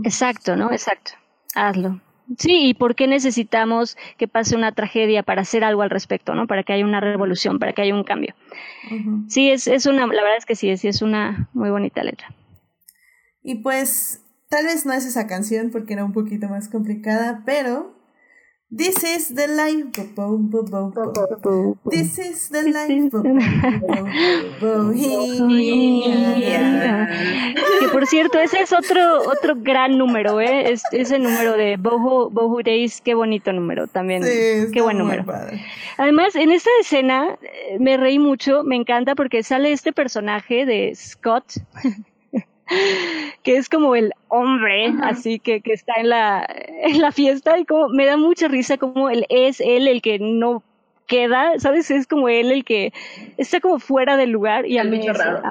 Exacto, ¿no? Exacto. Hazlo. Sí, y por qué necesitamos que pase una tragedia para hacer algo al respecto, ¿no? Para que haya una revolución, para que haya un cambio. Sí, es, es una, la verdad es que sí, sí es una muy bonita letra. Y pues, tal vez no es esa canción porque era un poquito más complicada, pero This is the life. This is the life. Que por cierto, ese es otro, otro gran número, ¿eh? Es, ese número de Boho, Boho Days, qué bonito número también. Sí, qué buen número. padre. Además, en esta escena eh, me reí mucho, me encanta porque sale este personaje de Scott, que es como el hombre, así que, que está en la, en la fiesta y como me da mucha risa como él es él el que no queda, ¿sabes? Es como él el que está como fuera del lugar y a El mí bicho raro.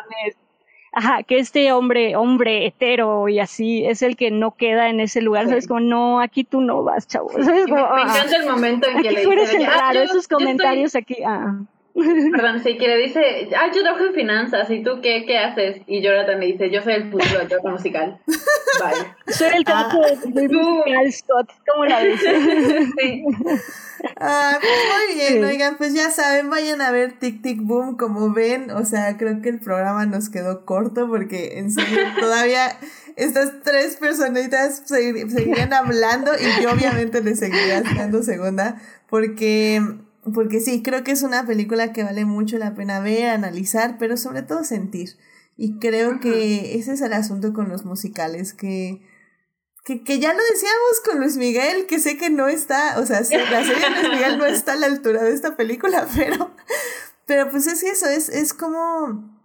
Ajá, que este hombre, hombre hetero y así, es el que no queda en ese lugar, Sí. ¿sabes? Como, no, aquí tú no vas, chavo. Me, encanta el momento en que le tú eres dice, el "Ah, yo- esos yo estoy- comentarios aquí, ah. Perdón, sí, que le dice, ah, yo trabajo en finanzas, ¿y tú qué, qué haces? Y Jonathan me dice, yo soy el futuro, soy musical. Vale. Soy el caso de musical Scott, ¿cómo la ves? Sí. Ah, pues muy bien, Sí. oigan, pues ya saben, vayan a ver Tic Tic Boom, como ven, o sea, creo que el programa nos quedó corto porque en serio todavía estas tres personitas segui- seguirían hablando y yo obviamente les seguiría dando segunda porque porque sí, creo que es una película que vale mucho la pena ver, analizar, pero sobre todo sentir. Y creo que ese es el asunto con los musicales, que que, que ya lo decíamos con Luis Miguel, que sé que no está, o sea, la serie de Luis Miguel no está a la altura de esta película, pero, pero pues es eso, es, es como,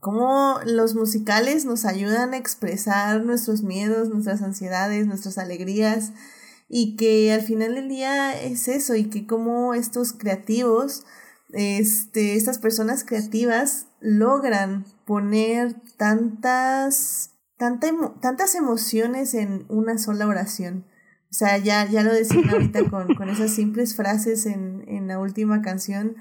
como los musicales nos ayudan a expresar nuestros miedos, nuestras ansiedades, nuestras alegrías, y que al final del día es eso, y que como estos creativos, este, estas personas creativas logran poner tantas tanta emo- tantas emociones en una sola oración. O sea, ya, ya lo decían ahorita con, con esas simples frases en, en la última canción,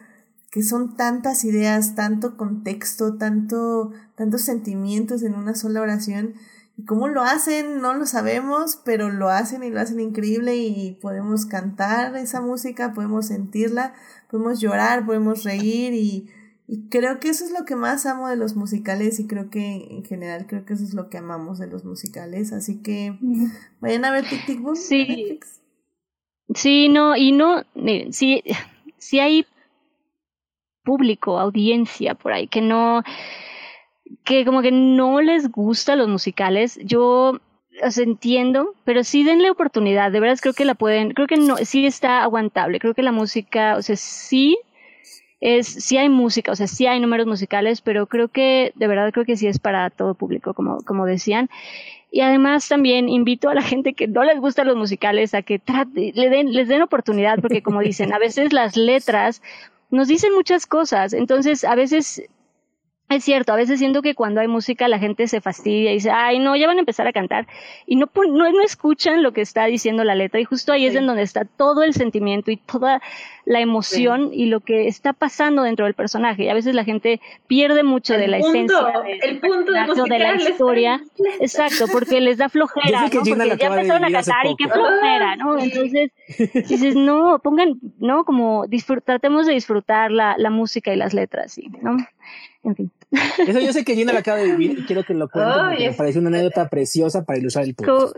que son tantas ideas, tanto contexto, tanto, tantos sentimientos en una sola oración. Y cómo lo hacen, no lo sabemos, pero lo hacen y lo hacen increíble y podemos cantar esa música, podemos sentirla, podemos llorar, podemos reír y, y creo que eso es lo que más amo de los musicales y creo que en general creo que eso es lo que amamos de los musicales. Así que vayan a ver Tic Tic Boom. en Sí. Netflix. Sí, no, y no, miren, sí, sí hay público, audiencia por ahí que no, que como que no les gustan los musicales. Yo entiendo, pero sí denle oportunidad. De verdad creo que la pueden, creo que no, sí está aguantable. Creo que la música, o sea, sí es, sí hay música, o sea, sí hay números musicales, pero creo que, de verdad creo que sí es para todo público, como, como decían. Y además también invito a la gente que no les gustan los musicales a que trate, le den, les den oportunidad, porque como dicen, a veces las letras nos dicen muchas cosas, entonces a veces es cierto, a veces siento que cuando hay música la gente se fastidia y dice, ay, no, ya van a empezar a cantar y no, no, no escuchan lo que está diciendo la letra y justo ahí es en donde está todo el sentimiento y toda la emoción y lo que está pasando dentro del personaje. Y a veces la gente pierde mucho de la punto, esencia de- el punto del de la historia. Exacto, porque les da flojera, ¿no? Porque ya empezaron a cantar y qué flojera, ¿no? Entonces dices, no, pongan, no, como disfr- tratemos de disfrutar la, la música y las letras, ¿sí? ¿no? En fin. Eso yo sé que Gina lo acaba de vivir y quiero que lo cuente porque me es- parece una anécdota preciosa para ilustrar el punto.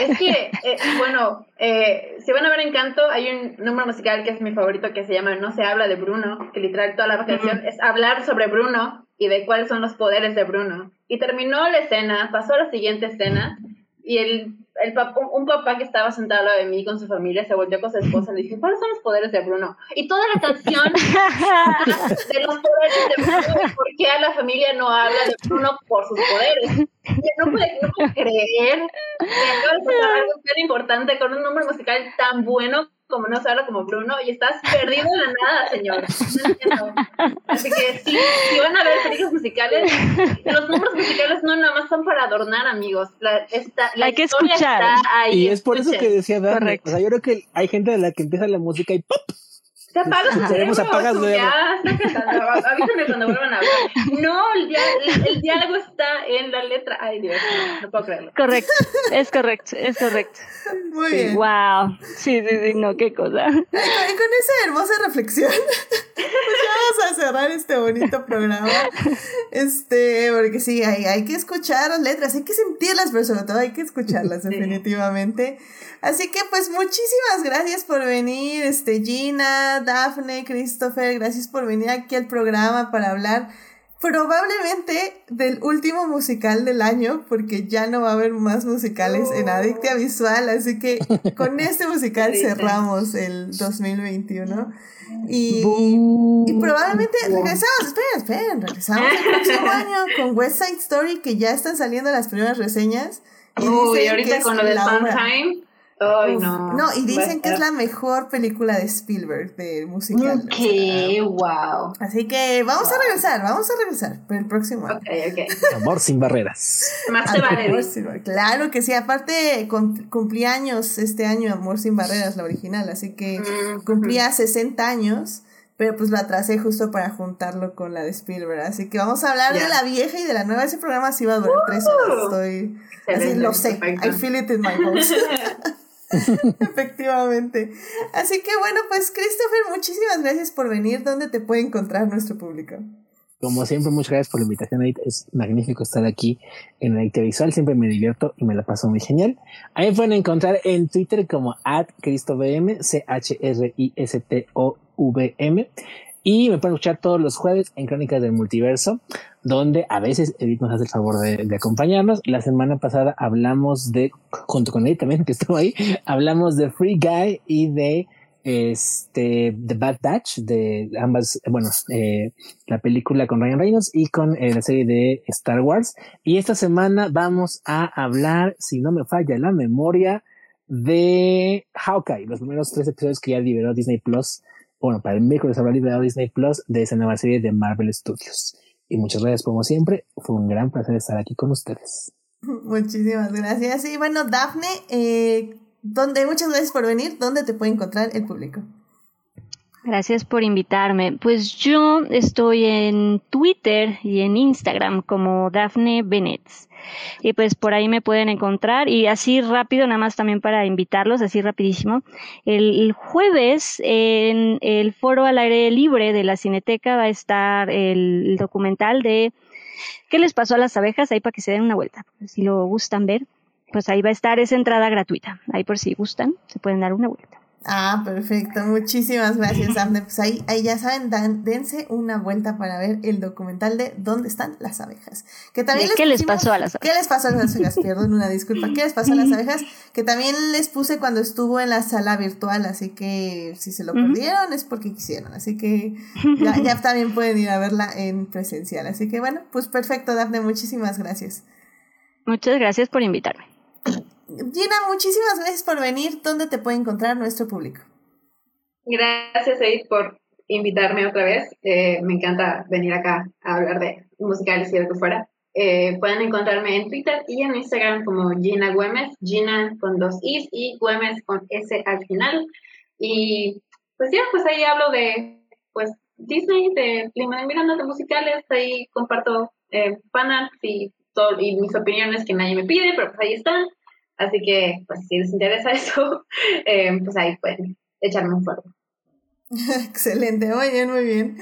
Es que, eh, bueno, eh, si van a ver Encanto, hay un número musical que es mi favorito que se llama No se habla de Bruno, que literal toda la canción es hablar sobre Bruno y de cuáles son los poderes de Bruno. Y terminó la escena, pasó a la siguiente escena y el, el papá, un papá que estaba sentado al lado de mí con su familia se volvió con su esposa y le dije, ¿cuáles son los poderes de Bruno? Y toda la canción de los poderes de Bruno, ¿por qué a la familia no habla de Bruno por sus poderes? No puedo, no puedo creer que algo tan importante con un número musical tan bueno como no se habla como Bruno y estás perdido en la nada, señor. No entiendo. Así que sí, si van a ver películas musicales, los números musicales no nada más son para adornar, amigos. La, está, la Hay que escuchar. está ahí. Y es por eso que decía Dani. O sea, yo creo que hay gente de la que empieza la música y ¡pop! Se apaga su Escucharemos cerebro, apagas tú luego. ya está cantando. Avísame cuando vuelvan a hablar. No, el, dia- el- el diálogo está en la letra. Ay, Dios, no, no puedo creerlo. Correcto, es correcto, es correcto. Muy bien. Wow. Sí, sí, sí, no, qué cosa. Y con, y con esa hermosa reflexión, pues ya vamos a cerrar este bonito programa. Este, porque sí, hay, hay que escuchar las letras, hay que sentirlas, pero sobre todo hay que escucharlas, definitivamente. Así que, pues, muchísimas gracias por venir, este, Gina, Daphne, Christopher, gracias por venir aquí al programa para hablar probablemente del último musical del año, porque ya no va a haber más musicales en Adictia Visual, así que con este musical cerramos el 2021. Y, y probablemente regresamos, esperen, esperen, regresamos el próximo año con West Side Story, que ya están saliendo las primeras reseñas. y Uy, ahorita con lo de. Sondheim. Ay, Uf, no. y dicen que es la mejor película de Spielberg, de musical. Ok, wow. Así que vamos a regresar, vamos a regresar para el próximo año. Ok, ok. Amor sin barreras. Más te Amor vale. sin Barreras. Claro que sí, aparte cum- cumplía años este año Amor sin Barreras, la original, así que Mm, cumplía 60 años, pero pues lo atrasé justo para juntarlo con la de Spielberg, así que vamos a hablar de la vieja y de la nueva, ese programa sí va a durar tres horas, estoy, así Excelente, lo sé, perfecto. I feel it in my bones. Efectivamente. Así que bueno, pues Christopher, muchísimas gracias por venir. ¿Dónde te puede encontrar nuestro público? Como siempre, muchas gracias por la invitación. Es magnífico estar aquí en Adicta Visual. Siempre me divierto y me la paso muy genial. Ahí pueden encontrar en Twitter como CristoVM, C-H-R-I-S-T-O-V-M. Y me pueden escuchar todos los jueves en Crónicas del Multiverso, donde a veces Edith nos hace el favor de, acompañarnos. La semana pasada hablamos de, junto con Edith también, que estuvo ahí, hablamos de Free Guy y de este The Bad Batch, de ambas, bueno, eh, la película con Ryan Reynolds y con eh, la serie de Star Wars. Y esta semana vamos a hablar, si no me falla la memoria, de Hawkeye, los primeros tres episodios que ya liberó Disney Plus. Bueno, para el miércoles habrá liberado Disney Plus de esa nueva serie de Marvel Studios. Y muchas gracias como siempre. Fue un gran placer estar aquí con ustedes. Muchísimas gracias. Y bueno, Dafne, eh, donde, muchas gracias por venir. ¿Dónde te puede encontrar el público? Gracias por invitarme. Pues yo estoy en Twitter y en Instagram como Daphne Bennett. Y pues por ahí me pueden encontrar. Y así rápido, nada más también para invitarlos, así rapidísimo. El, jueves en el foro al aire libre de la Cineteca va a estar el documental de ¿Qué les pasó a las abejas? Ahí para que se den una vuelta. Si lo gustan ver, pues ahí va a estar esa entrada gratuita. Ahí por si gustan, se pueden dar una vuelta. Ah, perfecto. Muchísimas gracias, Dafne. Pues ahí, ahí ya saben, dan, dense una vuelta para ver el documental de ¿Dónde están las abejas? Que también ¿De qué les pasó a las ¿Qué les pasó a las abejas? Perdón, una disculpa. ¿Qué les pasó a las abejas? Que también les puse cuando estuvo en la sala virtual, así que si se lo perdieron es porque quisieron. Así que ya, ya también pueden ir a verla en presencial. Así que bueno, pues perfecto, Dafne. Muchísimas gracias. Muchas gracias por invitarme. Gina, muchísimas gracias por venir. ¿Dónde te puede encontrar nuestro público? Gracias, Edith, por invitarme otra vez. Eh, me encanta venir acá a hablar de musicales y lo que fuera. Eh, pueden encontrarme en Twitter y en Instagram como Gina Güemes, Gina con dos Is y Güemes con S al final. Y pues ya, pues ahí hablo de pues Disney, de Lima de Miranda, de musicales, ahí comparto eh, fanarts y, todo, y mis opiniones que nadie me pide, pero pues ahí están. Así que, pues si les interesa eso, eh, pues ahí pueden echarme un fuego. Excelente, muy bien, muy bien.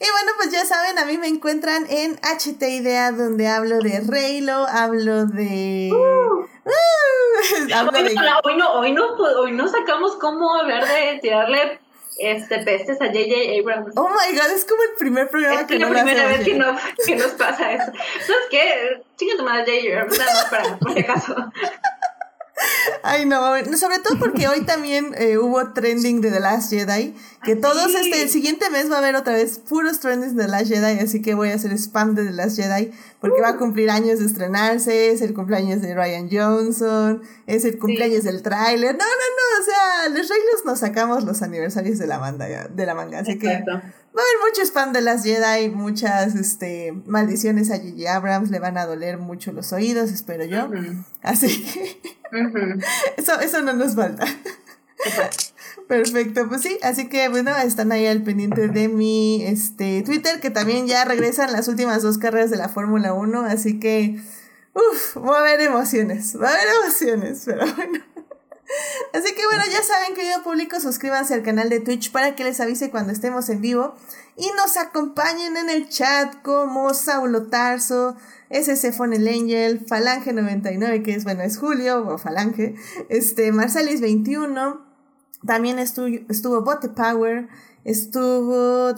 Y bueno, pues ya saben, a mí me encuentran en HT Idea, donde hablo de Reylo, hablo de. Uh, hablo Hoy de. no, hoy, no, hoy, no, hoy no sacamos cómo hablar de tirarle este, pestes a J.J. Abrams. Oh my god, es como el primer programa Es que la no primera vez que, no, que nos pasa eso. ¿Sabes qué? Chinga tu madre J.J. Abrams, nada más para, por si acaso. Ay, no, sobre todo porque hoy también eh, hubo trending de The Last Jedi, que Ah, todos sí. este, el siguiente mes va a haber otra vez puros trendings de The Last Jedi, así que voy a hacer spam de The Last Jedi, porque va a cumplir años de estrenarse, es el cumpleaños de Ryan Johnson, es el cumpleaños del tráiler, no, no, no, o sea, los Reylos nos sacamos los aniversarios de la manga, de la manga, así que... Va a haber mucho spam de las Jedi, muchas este, maldiciones a J.J. Abrams, le van a doler mucho los oídos, espero yo. Así que eso, eso no nos falta. Perfecto, pues sí, así que bueno, están ahí al pendiente de mi este, Twitter, que también ya regresan las últimas dos carreras de la Fórmula 1, así que, uff, va a haber emociones, va a haber emociones, pero bueno. Así que bueno, ya saben, querido público, suscríbanse al canal de Twitch para que les avise cuando estemos en vivo y nos acompañen en el chat como Saulo Tarso, SC Fonel Angel, Falange99, que es bueno, es Julio o Falange, este, Marcelis21, también estuvo, estuvo Bote Power, estuvo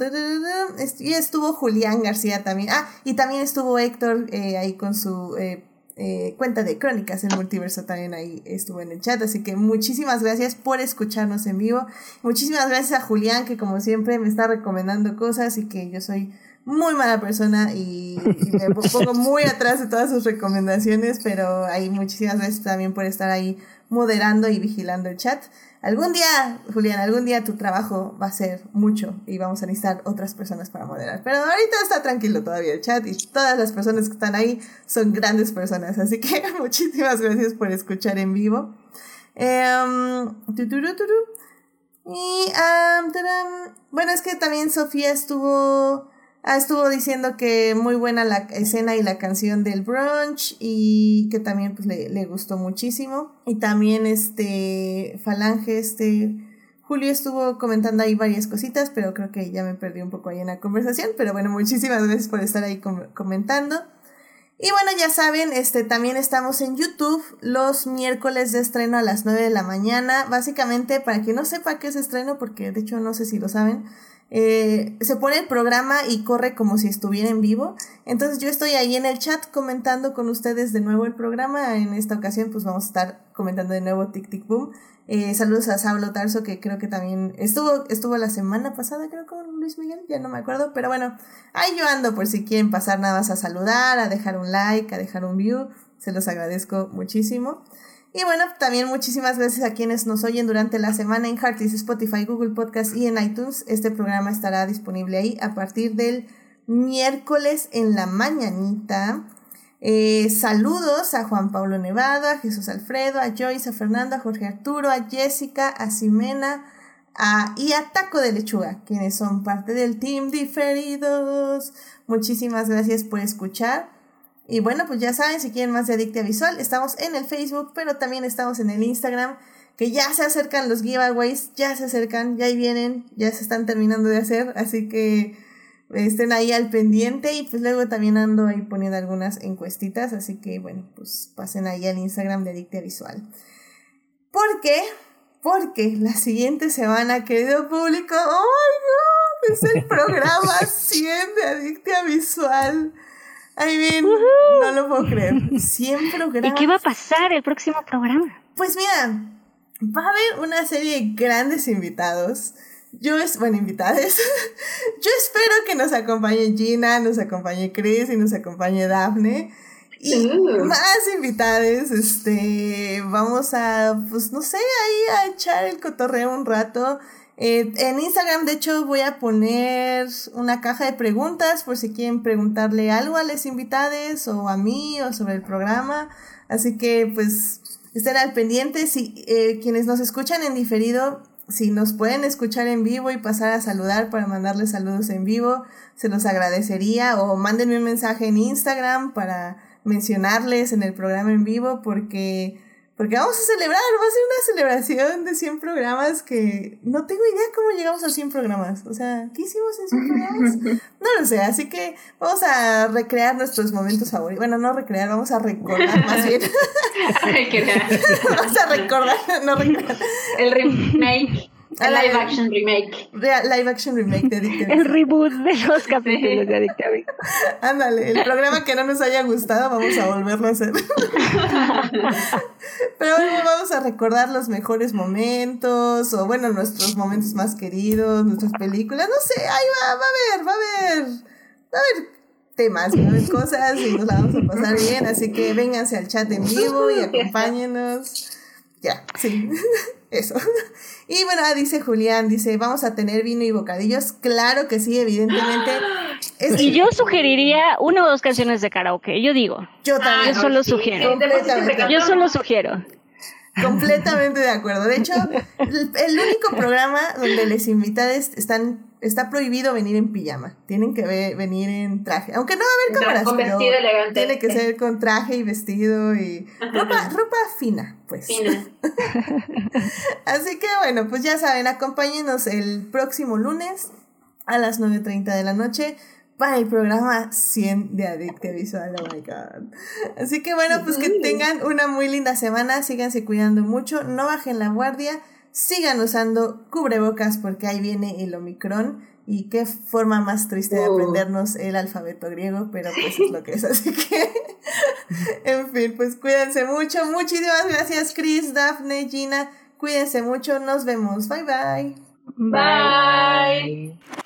est- y estuvo Julián García también. Ah, y también estuvo Héctor eh, ahí con su eh, eh, cuenta de crónicas el multiverso también ahí estuvo en el chat. Así que muchísimas gracias por escucharnos en vivo. Muchísimas gracias a Julián que como siempre me está recomendando cosas y que yo soy muy mala persona y, y me pongo muy atrás de todas sus recomendaciones, pero ahí muchísimas gracias también por estar ahí moderando y vigilando el chat. Algún día, Julián, algún día tu trabajo va a ser mucho y vamos a necesitar otras personas para moderar. Pero ahorita está tranquilo todavía el chat y todas las personas que están ahí son grandes personas. Así que muchísimas gracias por escuchar en vivo. Em. Y, bueno, es que también Sofía estuvo, ah, estuvo diciendo que muy buena la escena y la canción del brunch y que también pues le, le gustó muchísimo. Y también este Falange, este Julio estuvo comentando ahí varias cositas, pero creo que ya me perdí un poco ahí en la conversación. Pero bueno, muchísimas gracias por estar ahí com- comentando. Y bueno, ya saben, este también estamos en YouTube los miércoles de estreno a las 9 de la mañana. Básicamente, para quien no sepa qué es estreno, porque de hecho no sé si lo saben, eh, se pone el programa y corre como si estuviera en vivo. Entonces yo estoy ahí en el chat comentando con ustedes de nuevo el programa. En esta ocasión pues vamos a estar comentando de nuevo Tic Tic Boom. Eh, saludos a Saulo Tarso que creo que también estuvo, estuvo la semana pasada creo con Luis Miguel, ya no me acuerdo, pero bueno, ahí yo ando por si quieren pasar nada más a saludar, a dejar un like, a dejar un view, se los agradezco muchísimo. Y bueno, también muchísimas gracias a quienes nos oyen durante la semana en Heartless, Spotify, Google Podcast y en iTunes. Este programa estará disponible ahí a partir del miércoles en la mañanita. Eh, saludos a Juan Pablo Nevado, a Jesús Alfredo, a Joyce, a Fernando, a Jorge Arturo, a Jessica, a Ximena a, y a Taco de Lechuga, quienes son parte del Team Diferidos. Muchísimas gracias por escuchar. Y bueno, pues ya saben, si quieren más de Adictia Visual, estamos en el Facebook, pero también estamos en el Instagram, que ya se acercan los giveaways, ya se acercan, ya ahí vienen, ya se están terminando de hacer, así que estén ahí al pendiente y pues luego también ando ahí poniendo algunas encuestitas, así que bueno, pues pasen ahí al Instagram de Adictia Visual. ¿Por qué? Porque la siguiente semana, querido público, ¡oh my god! Es el programa 100 de Adictia Visual. I mean, no lo puedo creer. 100 programas. ¿Y qué va a pasar el próximo programa? Pues mira, va a haber una serie de grandes invitados. Yo es, bueno, invitades. Yo espero que nos acompañe Gina, nos acompañe Chris y nos acompañe Daphne. Y más invitades, este, vamos a, pues no sé, ahí a echar el cotorreo un rato. Eh, en Instagram, de hecho, voy a poner una caja de preguntas por si quieren preguntarle algo a las invitades o a mí o sobre el programa. Así que, pues, estén al pendiente. Si eh, quienes nos escuchan en diferido, si nos pueden escuchar en vivo y pasar a saludar para mandarles saludos en vivo, se los agradecería. O mándenme un mensaje en Instagram para mencionarles en el programa en vivo porque porque vamos a celebrar, va a ser una celebración de 100 programas que no tengo idea cómo llegamos a 100 programas. O sea, ¿qué hicimos en 100 programas? No lo sé, así que vamos a recrear nuestros momentos favoritos. Bueno, no recrear, vamos a recordar más bien. Vamos a recordar, no recrear. El remake. El live action remake. Live action remake de Adictive El reboot de los capítulos de Adicta Viso. Ándale, el programa que no nos haya gustado, vamos a volverlo a hacer. Pero bueno, vamos a recordar los mejores momentos, o bueno, nuestros momentos más queridos, nuestras películas, no sé, ahí va, va a haber, va a haber, va a haber temas, va a haber cosas y nos la vamos a pasar bien, así que vénganse al chat en vivo y acompáñenos. Ya, sí, eso. Y bueno, ah, dice Julián, dice, vamos a tener vino y bocadillos. Claro que sí, evidentemente. Es- Y yo sugeriría una o dos canciones de karaoke. Yo digo. yo también. Yo solo sí, sugiero. Yo solo sugiero. Completamente de acuerdo. De hecho, el, único programa donde les invitados están está prohibido venir en pijama. Tienen que ve- venir en traje. Aunque no va a haber cámaras, con vestido elegante. tiene que ser con traje y vestido y ropa, ropa fina, pues. Fina. Así que bueno, pues ya saben, acompáñenos el próximo lunes a las 9.30 de la noche para el programa 100 de Adicte Visual. Oh my god. Así que bueno, pues que tengan una muy linda semana, síganse cuidando mucho, no bajen la guardia, sigan usando cubrebocas porque ahí viene el Omicron. Y qué forma más triste de Uh. aprendernos el alfabeto griego, pero pues es lo que es. Así que, en fin, pues cuídense mucho. Muchísimas gracias, Chris, Daphne, Gina. Cuídense mucho. Nos vemos. Bye bye. Bye. Bye.